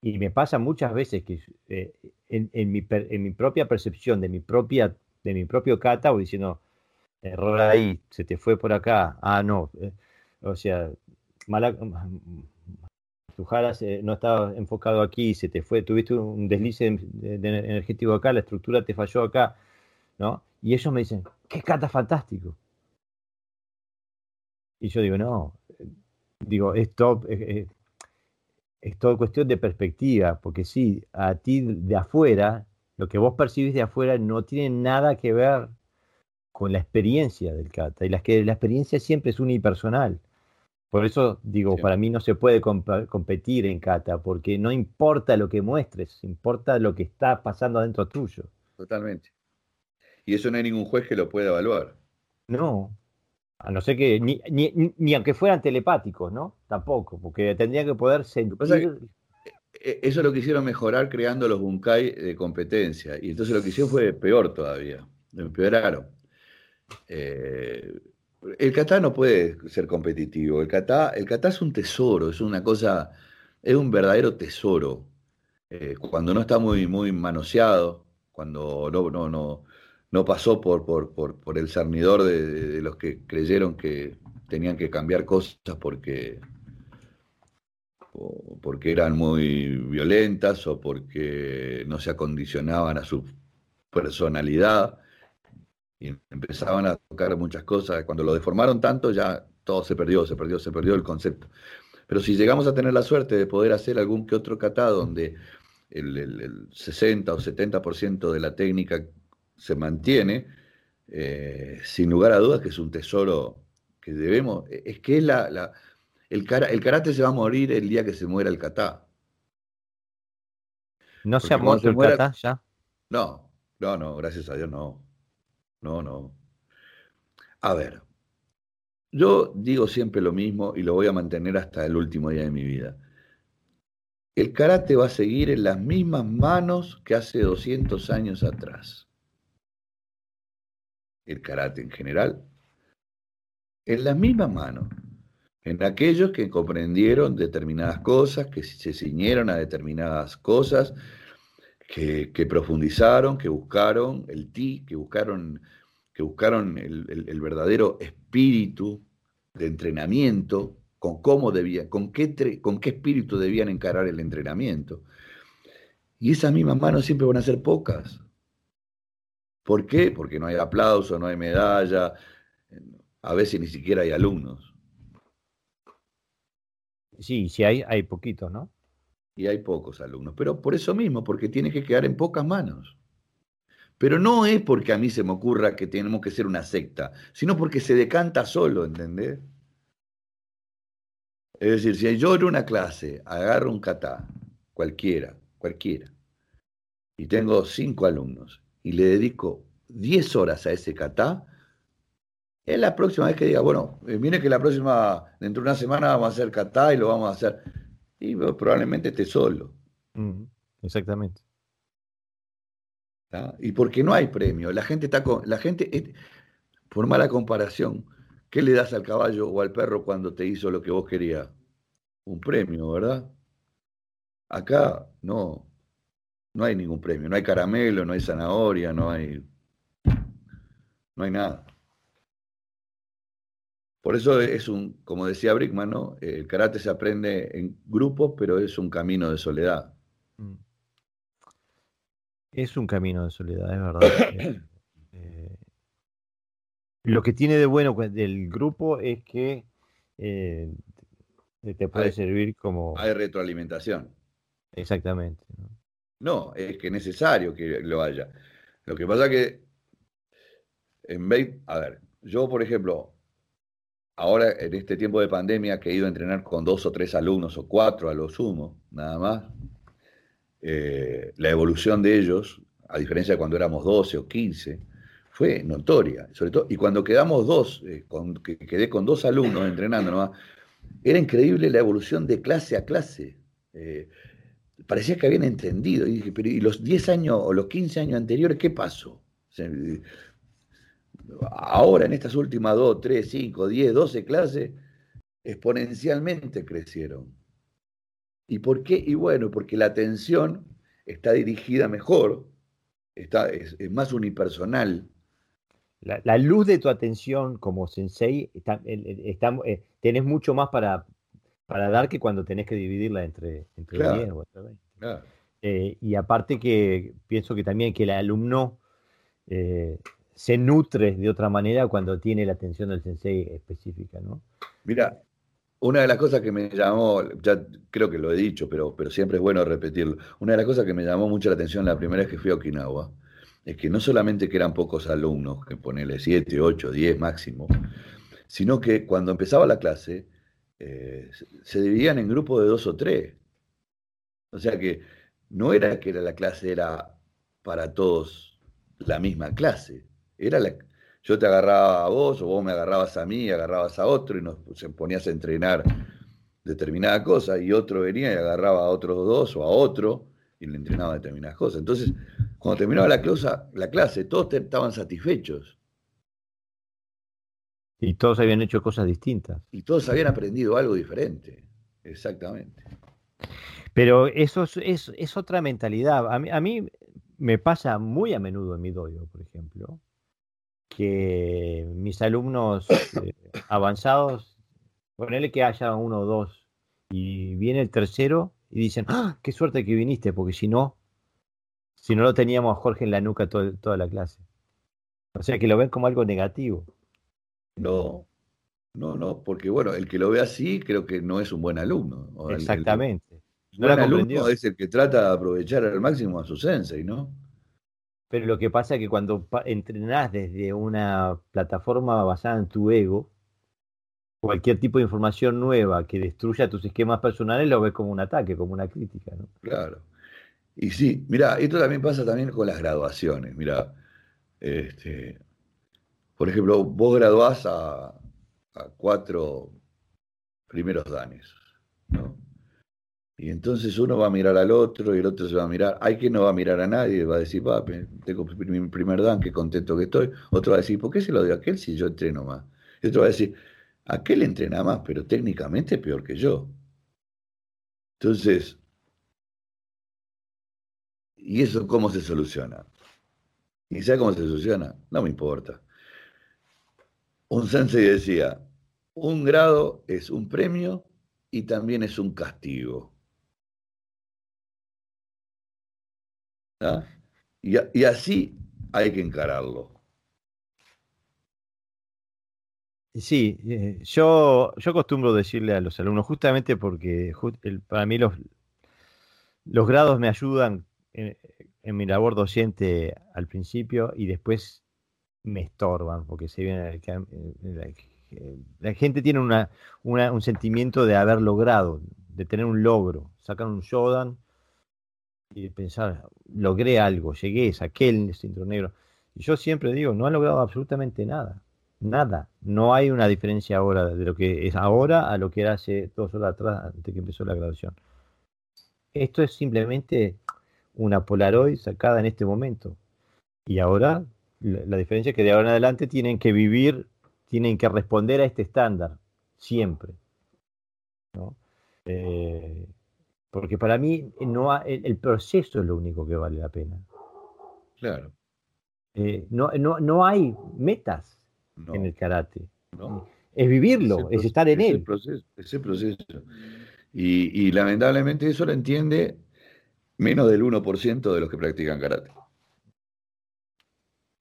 y me pasa muchas veces que eh, en, mi, en, mi, propia percepción de mi, propia, de mi propio kata, voy diciendo, error ahí, se te fue por acá, ah, no, eh, o sea, mala, tu no estaba enfocado aquí, se te fue, tuviste un deslice energético acá, la estructura te falló acá, ¿no? Y ellos me dicen, qué kata fantástico. Y yo digo, no, digo, es todo, es, todo cuestión de perspectiva, porque sí, a ti de afuera, lo que vos percibís de afuera no tiene nada que ver con la experiencia del kata. Y la, que, la experiencia siempre es unipersonal. Por eso digo, para mí no se puede competir en kata, porque no importa lo que muestres, importa lo que está pasando adentro tuyo. Totalmente. Y eso no hay ningún juez que lo pueda evaluar. No, a no ser que, ni, ni, aunque fueran telepáticos, ¿no? Tampoco, porque tendrían que poder sentir... E, eso lo quisieron mejorar creando los bunkai de competencia. Y entonces lo que hicieron fue peor todavía. Lo empeoraron. Eh, el kata no puede ser competitivo. El kata, el kata es un tesoro, es una cosa, es un verdadero tesoro. Eh, cuando no está muy, muy manoseado, cuando no, no, no, no pasó por, por, el cernidor de, los que creyeron que tenían que cambiar cosas porque, porque eran muy violentas o porque no se acondicionaban a su personalidad y empezaban a tocar muchas cosas. Cuando lo deformaron tanto ya todo se perdió, se perdió, se perdió el concepto. Pero si llegamos a tener la suerte de poder hacer algún que otro kata donde el, el 60 o 70% de la técnica se mantiene, eh, sin lugar a dudas que es un tesoro que debemos, es que es la, el, el karate se va a morir el día que se muera el kata. ¿No se ha muerto el kata ya? No, no, no, gracias a Dios no. No, no. A ver, yo digo siempre lo mismo y lo voy a mantener hasta el último día de mi vida. El karate va a seguir en las mismas manos que hace 200 años atrás el karate en general, en las mismas manos, en aquellos que comprendieron determinadas cosas, que se ciñeron a determinadas cosas, que, profundizaron, que buscaron el ti, que buscaron, que buscaron el, verdadero espíritu de entrenamiento, con cómo debían, con qué, con qué espíritu debían encarar el entrenamiento. Y esas mismas manos siempre van a ser pocas. ¿Por qué? Porque no hay aplauso, no hay medalla, a veces ni siquiera hay alumnos. Sí, sí hay, hay poquitos, ¿no? Y hay pocos alumnos, pero por eso mismo, porque tiene que quedar en pocas manos. Pero no es porque a mí se me ocurra que tenemos que ser una secta, sino porque se decanta solo, ¿entendés? Es decir, si yo en una clase agarro un kata, cualquiera, cualquiera, y tengo cinco alumnos, y le dedico 10 horas a ese kata, es la próxima vez que diga, bueno, eh, mire que la próxima, dentro de una semana vamos a hacer kata y lo vamos a hacer. Y probablemente esté solo. exactamente. Y porque no hay premio. La gente está con. La gente, por mala comparación, ¿qué le das al caballo o al perro cuando te hizo lo que vos querías? Un premio, ¿verdad? Acá no no hay ningún premio, no hay caramelo, no hay zanahoria, no hay, no hay nada. Por eso es un, como decía Brickman, ¿no? el karate se aprende en grupo, pero es un camino de soledad. Mm. Es un camino de soledad, es verdad. [COUGHS] Eh, lo que tiene de bueno del grupo es que eh, te puede servir como... Hay retroalimentación. Exactamente. No, es que es necesario que lo haya. Lo que pasa que en vez, a ver, yo por ejemplo, ahora en este tiempo de pandemia que he ido a entrenar con dos o tres alumnos o cuatro a lo sumo, nada más, eh, la evolución de ellos, a diferencia de cuando éramos 12 o 15, fue notoria, sobre todo, y cuando quedamos dos, eh, que quedé con dos alumnos entrenando era increíble la evolución de clase a clase. Eh, parecía que habían entendido. Y dije, pero ¿y los 10 años o los 15 años anteriores qué pasó? ahora en estas últimas 2, 3, 5, 10, 12 clases, exponencialmente crecieron. ¿Y por qué? Y bueno, porque la atención está dirigida mejor, está, es, más unipersonal. La, luz de tu atención como sensei, está, eh, tenés mucho más para, para dar que cuando tenés que dividirla entre, entre 10 o entre 20. Eh, y aparte que pienso que también que el alumno eh, se nutre de otra manera cuando tiene la atención del sensei específica, ¿no? Mira, una de las cosas que me llamó, ya creo que lo he dicho, pero, pero siempre es bueno repetirlo, una de las cosas que me llamó mucho la atención la primera vez que fui a Okinawa, es que no solamente que eran pocos alumnos, que ponele 7, 8, 10 máximo, sino que cuando empezaba la clase, eh, se dividían en grupos de dos o tres. O sea que no era que la clase era para todos la misma clase, era yo te agarraba a vos o vos me agarrabas a mí, agarrabas a otro y nos ponías a entrenar determinada cosa y otro venía y agarraba a otros dos o a otro y le entrenaba determinadas cosas. Entonces, cuando terminaba la, la clase, todos estaban satisfechos. Y todos habían hecho cosas distintas. Y todos habían aprendido algo diferente. Exactamente. Pero eso es, es, otra mentalidad. A mí, a mí, me pasa muy a menudo en mi dojo, por ejemplo, que mis alumnos eh, avanzados, ponele que haya uno o dos, y viene el tercero y dicen, ¡ah, qué suerte que viniste! Porque si no, si no lo teníamos a Jorge en la nuca toda la clase. O sea que lo ven como algo negativo. No, no, no, porque bueno, el que lo ve así creo que no es un buen alumno. Exactamente. El, buen alumno es el que trata de aprovechar al máximo a su sensei, ¿no? Pero lo que pasa es que cuando entrenás desde una plataforma basada en tu ego, cualquier tipo de información nueva que destruya tus esquemas personales lo ves como un ataque, como una crítica, ¿no? Claro. Y sí, mira, esto también pasa también con las graduaciones. Mira, este, por ejemplo, vos graduás a, cuatro primeros danes, ¿no? Y entonces uno va a mirar al otro y el otro se va a mirar. Hay quien no va a mirar a nadie, va a decir, papi, tengo mi primer dan, qué contento que estoy. Otro va a decir, ¿por qué se lo dio a aquel si yo entreno más? Y otro va a decir, aquel entrena más, pero técnicamente es peor que yo. Entonces, ¿y eso cómo se soluciona? ¿Y sabe cómo se soluciona? No me importa. Un sensei decía, un grado es un premio y también es un castigo. ¿Ah? Y, así hay que encararlo. Sí, eh, yo, yo acostumbro decirle a los alumnos, justamente porque para mí los, los grados me ayudan en, mi labor docente al principio y después me estorban, porque se viene la, gente tiene una, un sentimiento de haber logrado, de tener un logro, sacan un Shodan y pensar, logré algo, llegué, saqué el cinturón negro. Y yo siempre digo, no han logrado absolutamente nada, nada. No hay una diferencia ahora de lo que es ahora a lo que era hace dos horas atrás, antes que empezó la graduación. Esto es simplemente una Polaroid sacada en este momento. Y ahora, la, diferencia es que de ahora en adelante tienen que vivir, tienen que responder a este estándar, siempre. ¿no? Eh, porque para mí no el, proceso es lo único que vale la pena. Claro. Eh, no, no, no, hay metas en el karate. Es vivirlo, es, estar en él. Proceso, ese proceso. Y, y, lamentablemente eso lo entiende menos del 1% de los que practican karate.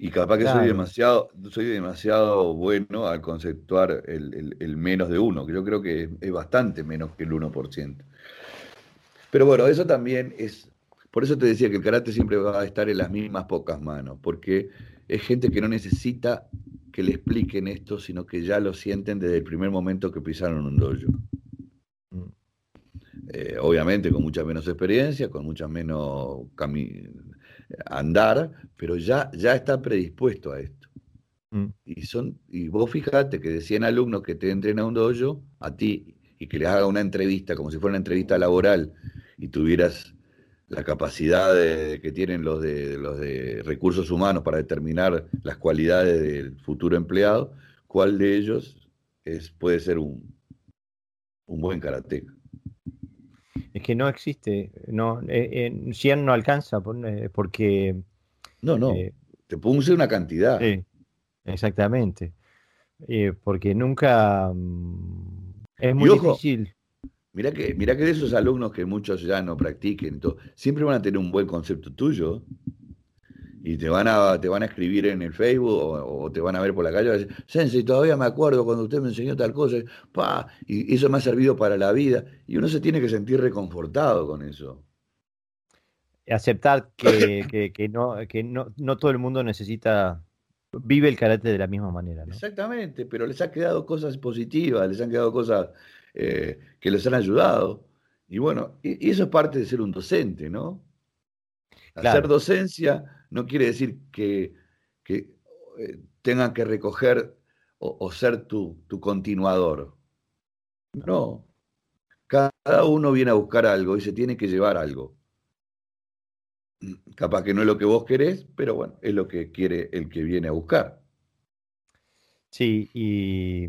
Y capaz que soy demasiado, soy demasiado bueno al conceptuar el, el, menos de uno, que yo creo que es bastante menos que el 1%. Pero bueno, eso también es, por eso te decía que el karate siempre va a estar en las mismas pocas manos, porque es gente que no necesita que le expliquen esto, sino que ya lo sienten desde el primer momento que pisaron un dojo. Mm. Eh, obviamente con mucha menos experiencia, con mucha menos andar, pero ya, ya está predispuesto a esto. Mm. Y, son, y vos fijate que de 100 alumnos que te entren a un dojo, a ti, y que les haga una entrevista, como si fuera una entrevista laboral, y tuvieras la capacidad que tienen los de, los de recursos humanos para determinar las cualidades del futuro empleado, ¿cuál de ellos es, puede ser un, un buen karateca? Es que no existe, no, eh, 100 no alcanza eh, porque... No, no, eh, te puse una cantidad. Exactamente. Eh, porque nunca... Mm, es muy difícil. Mira que, mira que de esos alumnos que muchos ya no practiquen, siempre van a tener un buen concepto tuyo y te van a, te van a escribir en el Facebook o, te van a ver por la calle y decir, Sensei, todavía me acuerdo cuando usted me enseñó tal cosa, pa, y eso me ha servido para la vida. Y uno se tiene que sentir reconfortado con eso. Aceptar [COUGHS] que, que, no, que no, no todo el mundo necesita, vive el carácter de la misma manera. Exactamente, pero les ha quedado cosas positivas, les han quedado cosas eh, que les han ayudado. Y bueno, y, eso es parte de ser un docente, ¿no? Hacer docencia no quiere decir que, eh, tengan que recoger o, ser tu, tu, continuador. No. Cada uno viene a buscar algo y se tiene que llevar algo. Capaz que no es lo que vos querés, pero bueno, es lo que quiere el que viene a buscar. Sí, y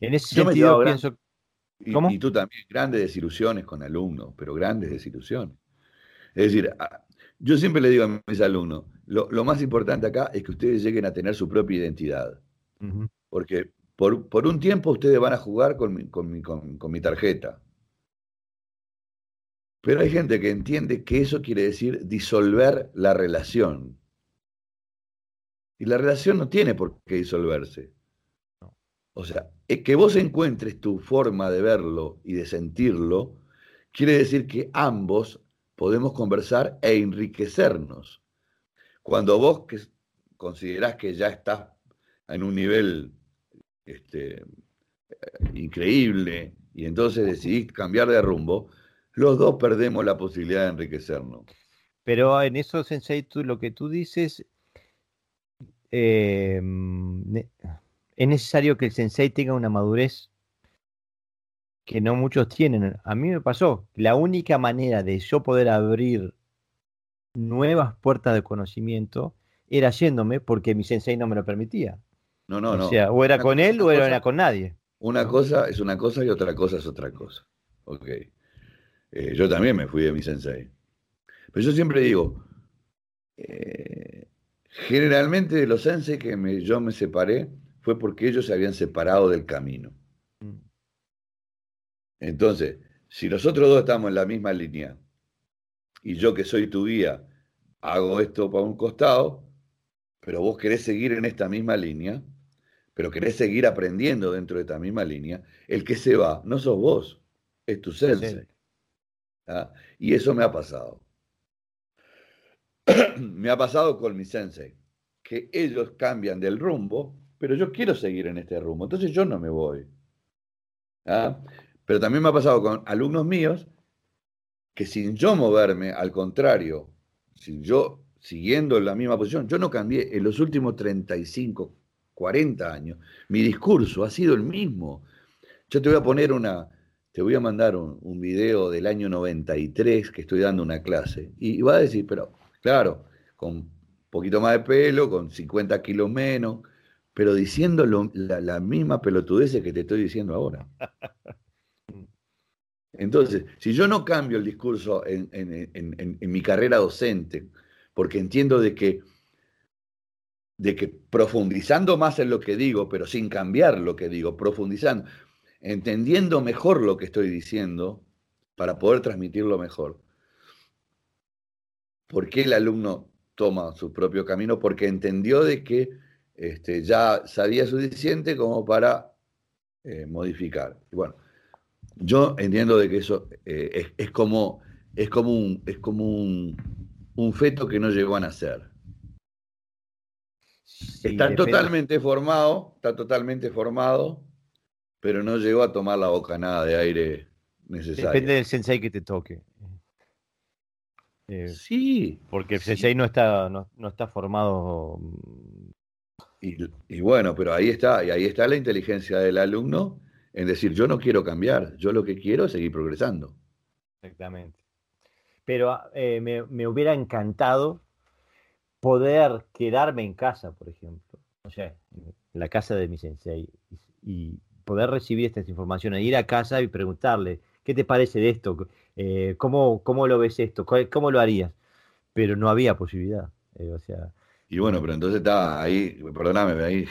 en ese sentido pienso. Y, tú también, grandes desilusiones con alumnos, pero grandes desilusiones. Es decir, yo siempre le digo a mis alumnos, lo, más importante acá es que ustedes lleguen a tener su propia identidad. Porque por, un tiempo ustedes van a jugar con mi, tarjeta. Pero hay gente que entiende que eso quiere decir disolver la relación. Y la relación no tiene por qué disolverse. O sea, que vos encuentres tu forma de verlo y de sentirlo, quiere decir que ambos podemos conversar e enriquecernos. Cuando vos que considerás que ya estás en un nivel este, increíble y entonces decidís cambiar de rumbo, los dos perdemos la posibilidad de enriquecernos. Pero en eso, Sensei, tú, lo que tú dices, eh, es necesario que el Sensei tenga una madurez que no muchos tienen. A mí me pasó, la única manera de yo poder abrir nuevas puertas de conocimiento era yéndome porque mi sensei no me lo permitía. No, no, no. O sea, o era con él o era con nadie. Una cosa es una cosa y otra cosa es otra cosa. Ok. Eh, yo también me fui de mi sensei. Pero yo siempre digo, eh, generalmente de los sensei que yo me separé fue porque ellos se habían separado del camino. Entonces, si nosotros dos estamos en la misma línea y yo que soy tu guía hago esto para un costado, pero vos querés seguir en esta misma línea, pero querés seguir aprendiendo dentro de esta misma línea, el que se va no sos vos, es tu sensei. ¿Ah? Y eso me ha pasado. [CLEARS THROAT] me ha pasado con mi sensei, que ellos cambian del rumbo, pero yo quiero seguir en este rumbo, entonces yo no me voy. ¿Ah? Pero también me ha pasado con alumnos míos que sin yo moverme, al contrario, sin yo siguiendo la misma posición, yo no cambié en los últimos 35, 40 años, mi discurso ha sido el mismo. Yo te voy a poner una, te voy a mandar un, video del año 93 que estoy dando una clase y, va a decir, pero claro, con poquito más de pelo, con 50 kilos menos, pero diciendo la, la misma pelotudez que te estoy diciendo ahora. [LAUGHS] Entonces, si yo no cambio el discurso en, mi carrera docente, porque entiendo de que, de que profundizando más en lo que digo, pero sin cambiar lo que digo, profundizando, entendiendo mejor lo que estoy diciendo para poder transmitirlo mejor. ¿Por qué el alumno toma su propio camino? Porque entendió de que este, ya sabía suficiente como para eh, modificar. Bueno, yo entiendo de que eso eh, es, como, es como, un, es como un, feto que no llegó a nacer. está totalmente formado, está totalmente formado, pero no llegó a tomar la bocanada de aire necesaria. Depende del sensei que te toque. Eh, sí. Porque el sensei no está, no, está formado. Y, bueno, pero ahí está, y ahí está la inteligencia del alumno en decir, yo no quiero cambiar, yo lo que quiero es seguir progresando. Exactamente. Pero eh, me, hubiera encantado poder quedarme en casa, por ejemplo, o sea, en la casa de mi sensei, y, poder recibir estas informaciones, ir a casa y preguntarle, ¿qué te parece de esto? Eh, ¿cómo, ¿Cómo lo ves esto? ¿Cómo lo harías? Pero no había posibilidad. Eh, o sea, y bueno, pero entonces está ahí, perdóname, ahí,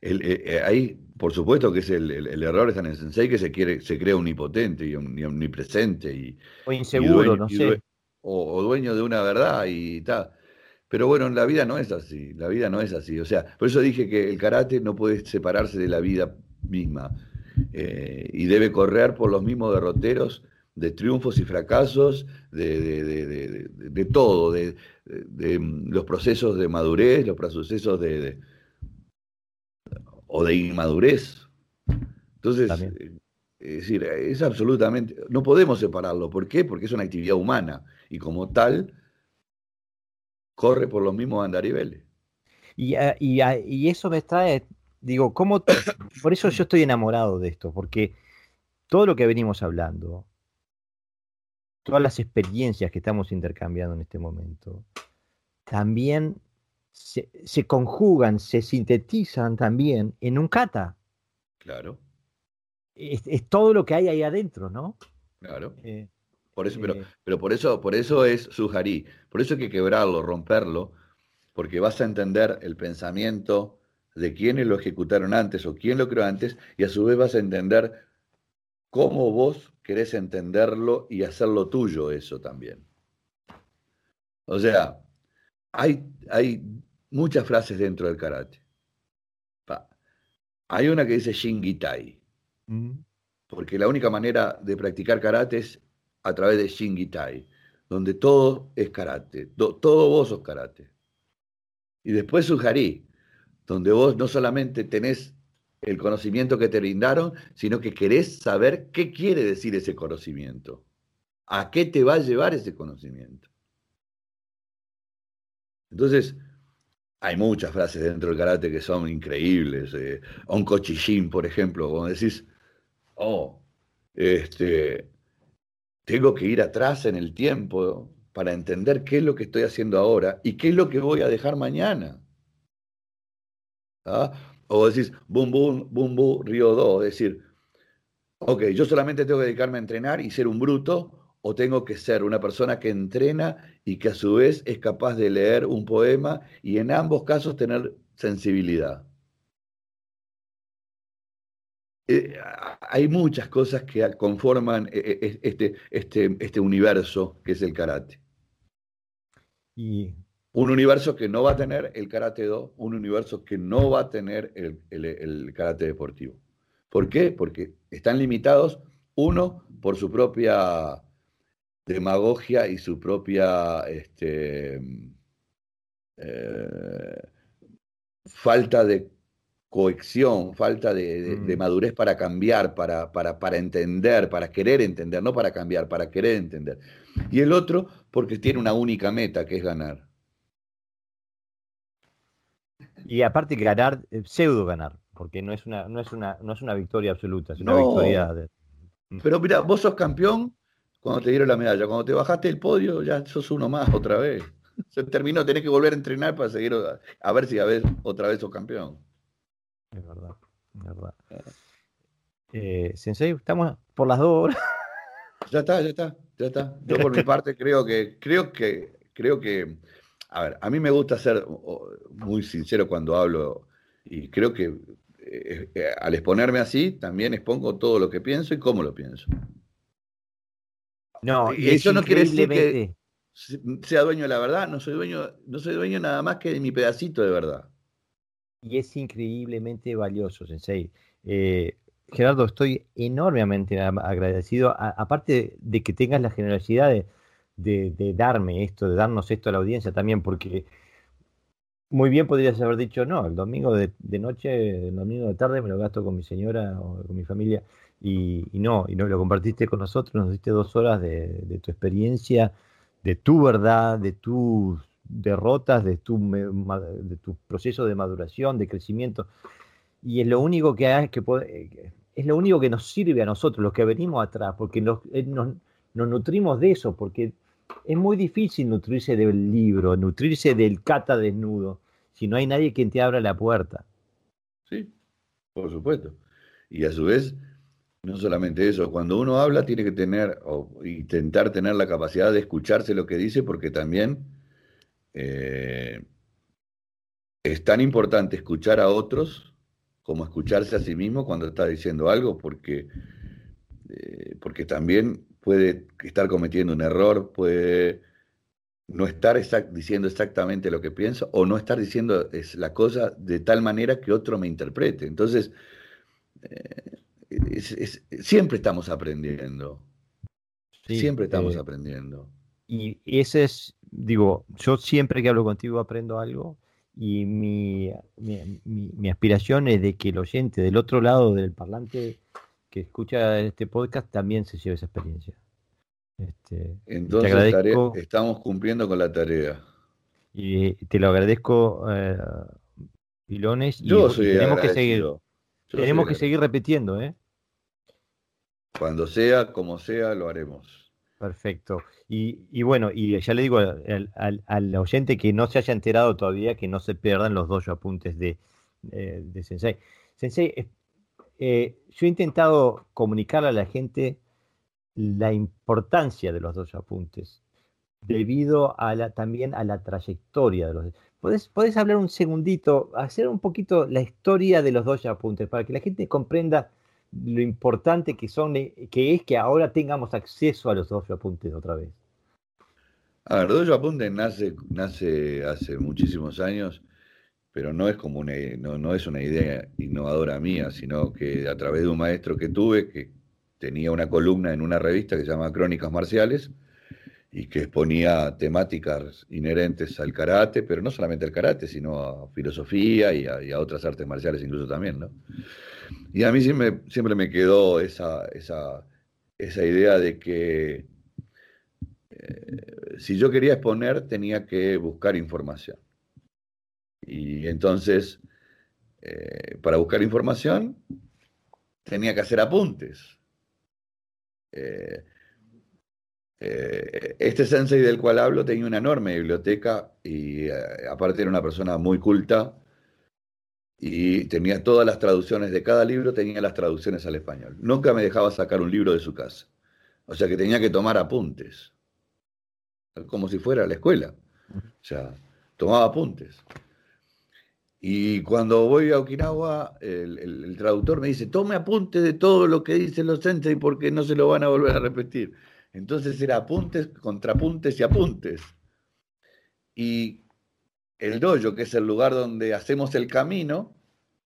eh, ahí por supuesto que es el, error está en el sensei que se quiere, se crea omnipotente y, omnipresente y, o inseguro, no sé. o, dueño de una verdad y tal. Pero bueno, la vida no es así, la vida no es así. O sea, por eso dije que el karate no puede separarse de la vida misma eh, y debe correr por los mismos derroteros de triunfos y fracasos, de, todo, de, los procesos de madurez, los procesos de, o de inmadurez. Entonces, eh, es decir, es absolutamente, no podemos separarlo. ¿Por qué? Porque es una actividad humana y como tal corre por los mismos andariveles. Y, ah, ah, y, eso me trae, digo, ¿cómo? Por eso yo estoy enamorado de esto, porque todo lo que venimos hablando, todas las experiencias que estamos intercambiando en este momento, también se, conjugan, se sintetizan también en un kata. Claro. Es, todo lo que hay ahí adentro, ¿no? Claro. Eh, por eso, pero, eh. pero por eso, por eso es sujarí. Por eso hay que quebrarlo, romperlo, porque vas a entender el pensamiento de quienes lo ejecutaron antes o quién lo creó antes, y a su vez vas a entender cómo vos querés entenderlo y hacerlo tuyo eso también. O sea, hay, hay muchas frases dentro del karate. Hay una que dice Shingitai, mm. porque la única manera de practicar karate es a través de Shingitai, donde todo es karate, todo vos sos karate. Y después Sujari, donde vos no solamente tenés el conocimiento que te brindaron, sino que querés saber qué quiere decir ese conocimiento. ¿A qué te va a llevar ese conocimiento? Entonces, hay muchas frases dentro del karate que son increíbles. Eh, Onkochishin, por ejemplo, cuando decís, oh, este, tengo que ir atrás en el tiempo para entender qué es lo que estoy haciendo ahora y qué es lo que voy a dejar mañana. ¿Ah? O decís, bum, bum, bum, bum, río do. Decir, ok, yo solamente tengo que dedicarme a entrenar y ser un bruto, o tengo que ser una persona que entrena y que a su vez es capaz de leer un poema y en ambos casos tener sensibilidad. Eh, hay muchas cosas que conforman eh, eh, este, este, este universo que es el karate. Y un universo que no va a tener el karate do, un universo que no va a tener el, karate deportivo. ¿Por qué? Porque están limitados, uno, por su propia demagogia y su propia este, eh, falta de cohesión, falta de, mm. madurez para cambiar, para, para, para, entender, para querer entender, no para cambiar, para querer entender. Y el otro, porque tiene una única meta, que es ganar. Y aparte ganar, eh, pseudo ganar, porque no es una, no es una, no es una victoria absoluta, es una victoria de... Mm. Pero mira, vos sos campeón cuando te dieron la medalla, cuando te bajaste del podio ya sos uno más otra vez. [LAUGHS] Se terminó, tenés que volver a entrenar para seguir a, ver si a ver otra vez sos campeón. Es verdad, es verdad. Eh, Sensei, estamos por las dos horas. Ya está, ya está, ya está. Yo por mi [LAUGHS] parte creo que, creo que, creo que a ver, a mí me gusta ser muy sincero cuando hablo y creo que eh, eh, al exponerme así también expongo todo lo que pienso y cómo lo pienso. No, y eso no quiere decir que sea dueño de la verdad, no soy dueño, no soy dueño nada más que de mi pedacito de verdad. Y es increíblemente valioso, Sensei. Eh, Gerardo, estoy enormemente agradecido, aparte de que tengas la generosidad de, de, darme esto, de darnos esto a la audiencia también, porque muy bien podrías haber dicho, no, el domingo de, noche, el domingo de tarde me lo gasto con mi señora o con mi familia, y, no, y no lo compartiste con nosotros, nos diste dos horas de, tu experiencia, de tu verdad, de tu, derrotas, de tu, de proceso de maduración, de crecimiento. Y es lo único que, puede, es lo único que nos sirve a nosotros, los que venimos atrás, porque nos, eh, nos nutrimos de eso, porque es muy difícil nutrirse del libro, nutrirse del cata desnudo, si no hay nadie quien te abra la puerta. Sí, por supuesto. Y a su vez, no solamente eso, cuando uno habla tiene que tener o intentar tener la capacidad de escucharse lo que dice, porque también eh, es tan importante escuchar a otros como escucharse a sí mismo cuando está diciendo algo, porque, eh, porque también puede estar cometiendo un error, puede no estar diciendo exactamente lo que pienso o no estar diciendo es la cosa de tal manera que otro me interprete. Entonces, eh, siempre estamos aprendiendo. siempre estamos eh, aprendiendo. Y ese es, digo, yo siempre que hablo contigo aprendo algo y mi, mi, mi aspiración es de que el oyente del otro lado del parlante que escucha este podcast también se lleve esa experiencia. Este, Entonces estamos cumpliendo con la tarea. Y te lo agradezco, eh, Pilones. Yo y tenemos que seguir, tenemos que seguir repitiendo, ¿eh? Cuando sea, como sea, lo haremos. Perfecto. Y, bueno, y ya le digo al, oyente que no se haya enterado todavía que no se pierdan los dos apuntes de, eh, de Sensei. Sensei, eh, yo he intentado comunicar a la gente la importancia de los dos apuntes debido a la, también a la trayectoria de los ¿Puedes, ¿Puedes hablar un segundito, hacer un poquito la historia de los dos apuntes para que la gente comprenda lo importante que son, eh, que es que ahora tengamos acceso a los dos apuntes otra vez? A ver, Dojo Apuntes nace, nace hace muchísimos años pero no es como una, no, no, es una idea innovadora mía, sino que a través de un maestro que tuve, que tenía una columna en una revista que se llama Crónicas Marciales, y que exponía temáticas inherentes al karate, pero no solamente al karate, sino a filosofía y a, otras artes marciales incluso también, ¿no? Y a mí siempre, siempre me quedó esa, esa, esa idea de que eh, si yo quería exponer tenía que buscar información. Y entonces, eh, para buscar información, tenía que hacer apuntes. Eh, eh, este sensei del cual hablo tenía una enorme biblioteca y aparte era una persona muy culta y tenía todas las traducciones de cada libro, tenía las traducciones al español. Nunca me dejaba sacar un libro de su casa. O sea que tenía que tomar apuntes, como si fuera a la escuela. O sea, tomaba apuntes. Y cuando voy a Okinawa, el, traductor me dice, tome apunte de todo lo que dicen los sensei porque no se lo van a volver a repetir. Entonces era apuntes, contrapuntes y apuntes. Y el dojo, que es el lugar donde hacemos el camino,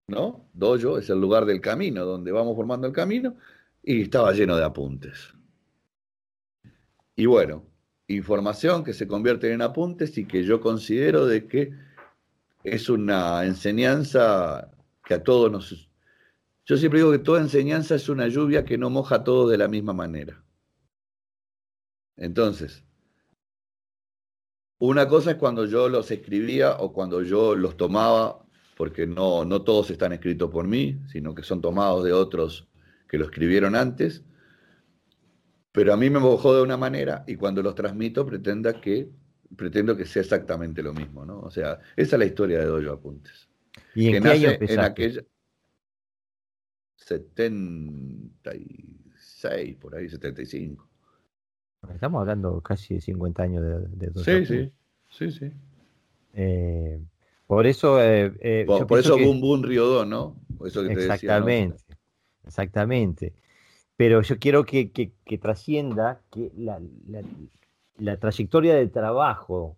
¿no? Dojo es el lugar del camino, donde vamos formando el camino, y estaba lleno de apuntes. Y bueno, información que se convierte en apuntes y que yo considero de que es una enseñanza que a todos nos... Yo siempre digo que toda enseñanza es una lluvia que no moja a todos de la misma manera. Entonces, una cosa es cuando yo los escribía o cuando yo los tomaba, porque no, no todos están escritos por mí, sino que son tomados de otros que lo escribieron antes, pero a mí me mojó de una manera y cuando los transmito pretenda que pretendo que sea exactamente lo mismo, ¿no? O sea, esa es la historia de Dojo Apuntes. ¿Y en qué año en aquella 76, por ahí, 75. Estamos hablando casi de 50 años de, de Dojo Sí, sí, sí, sí. Eh, por eso... Eh, eh, por, eso Boom Boom Río ¿no? Eso que exactamente, te decía, exactamente. Pero yo quiero que, que, que trascienda que la, la, la trayectoria de trabajo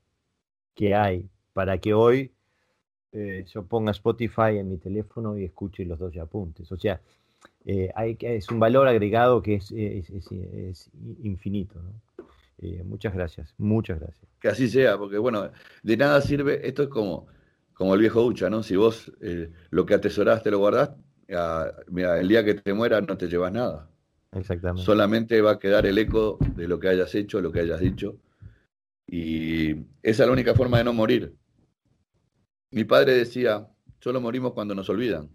que hay para que hoy eh, yo ponga Spotify en mi teléfono y escuche los dos apuntes. O sea, eh, hay, es un valor agregado que es, infinito. Eh, muchas gracias, muchas gracias. Que así sea, porque bueno, de nada sirve, esto es como, como el viejo Ucha, ¿no? Si vos lo que atesoraste lo guardás, ah, mira, el día que te mueras no te llevas nada. Exactamente. Solamente va a quedar el eco de lo que hayas hecho, lo que hayas dicho. Y esa es la única forma de no morir. Mi padre decía, solo morimos cuando nos olvidan.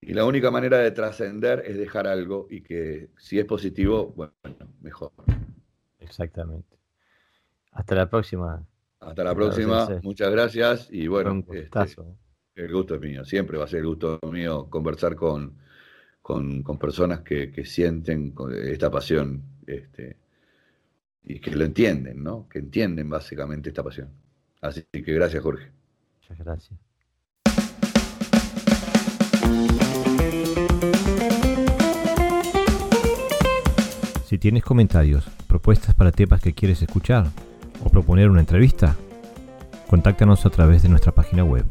Y la única manera de trascender es dejar algo y que si es positivo, bueno, mejor. Exactamente. Hasta la próxima. Hasta la próxima. Muchas gracias y bueno, este, el gusto es mío. Siempre va a ser el gusto mío conversar con, con, personas que, que, sienten esta pasión este, y que lo entienden, ¿no? Que entienden básicamente esta pasión. Así que gracias, Jorge. Muchas gracias. Si tienes comentarios, propuestas para temas que quieres escuchar o proponer una entrevista, contáctanos a través de nuestra página web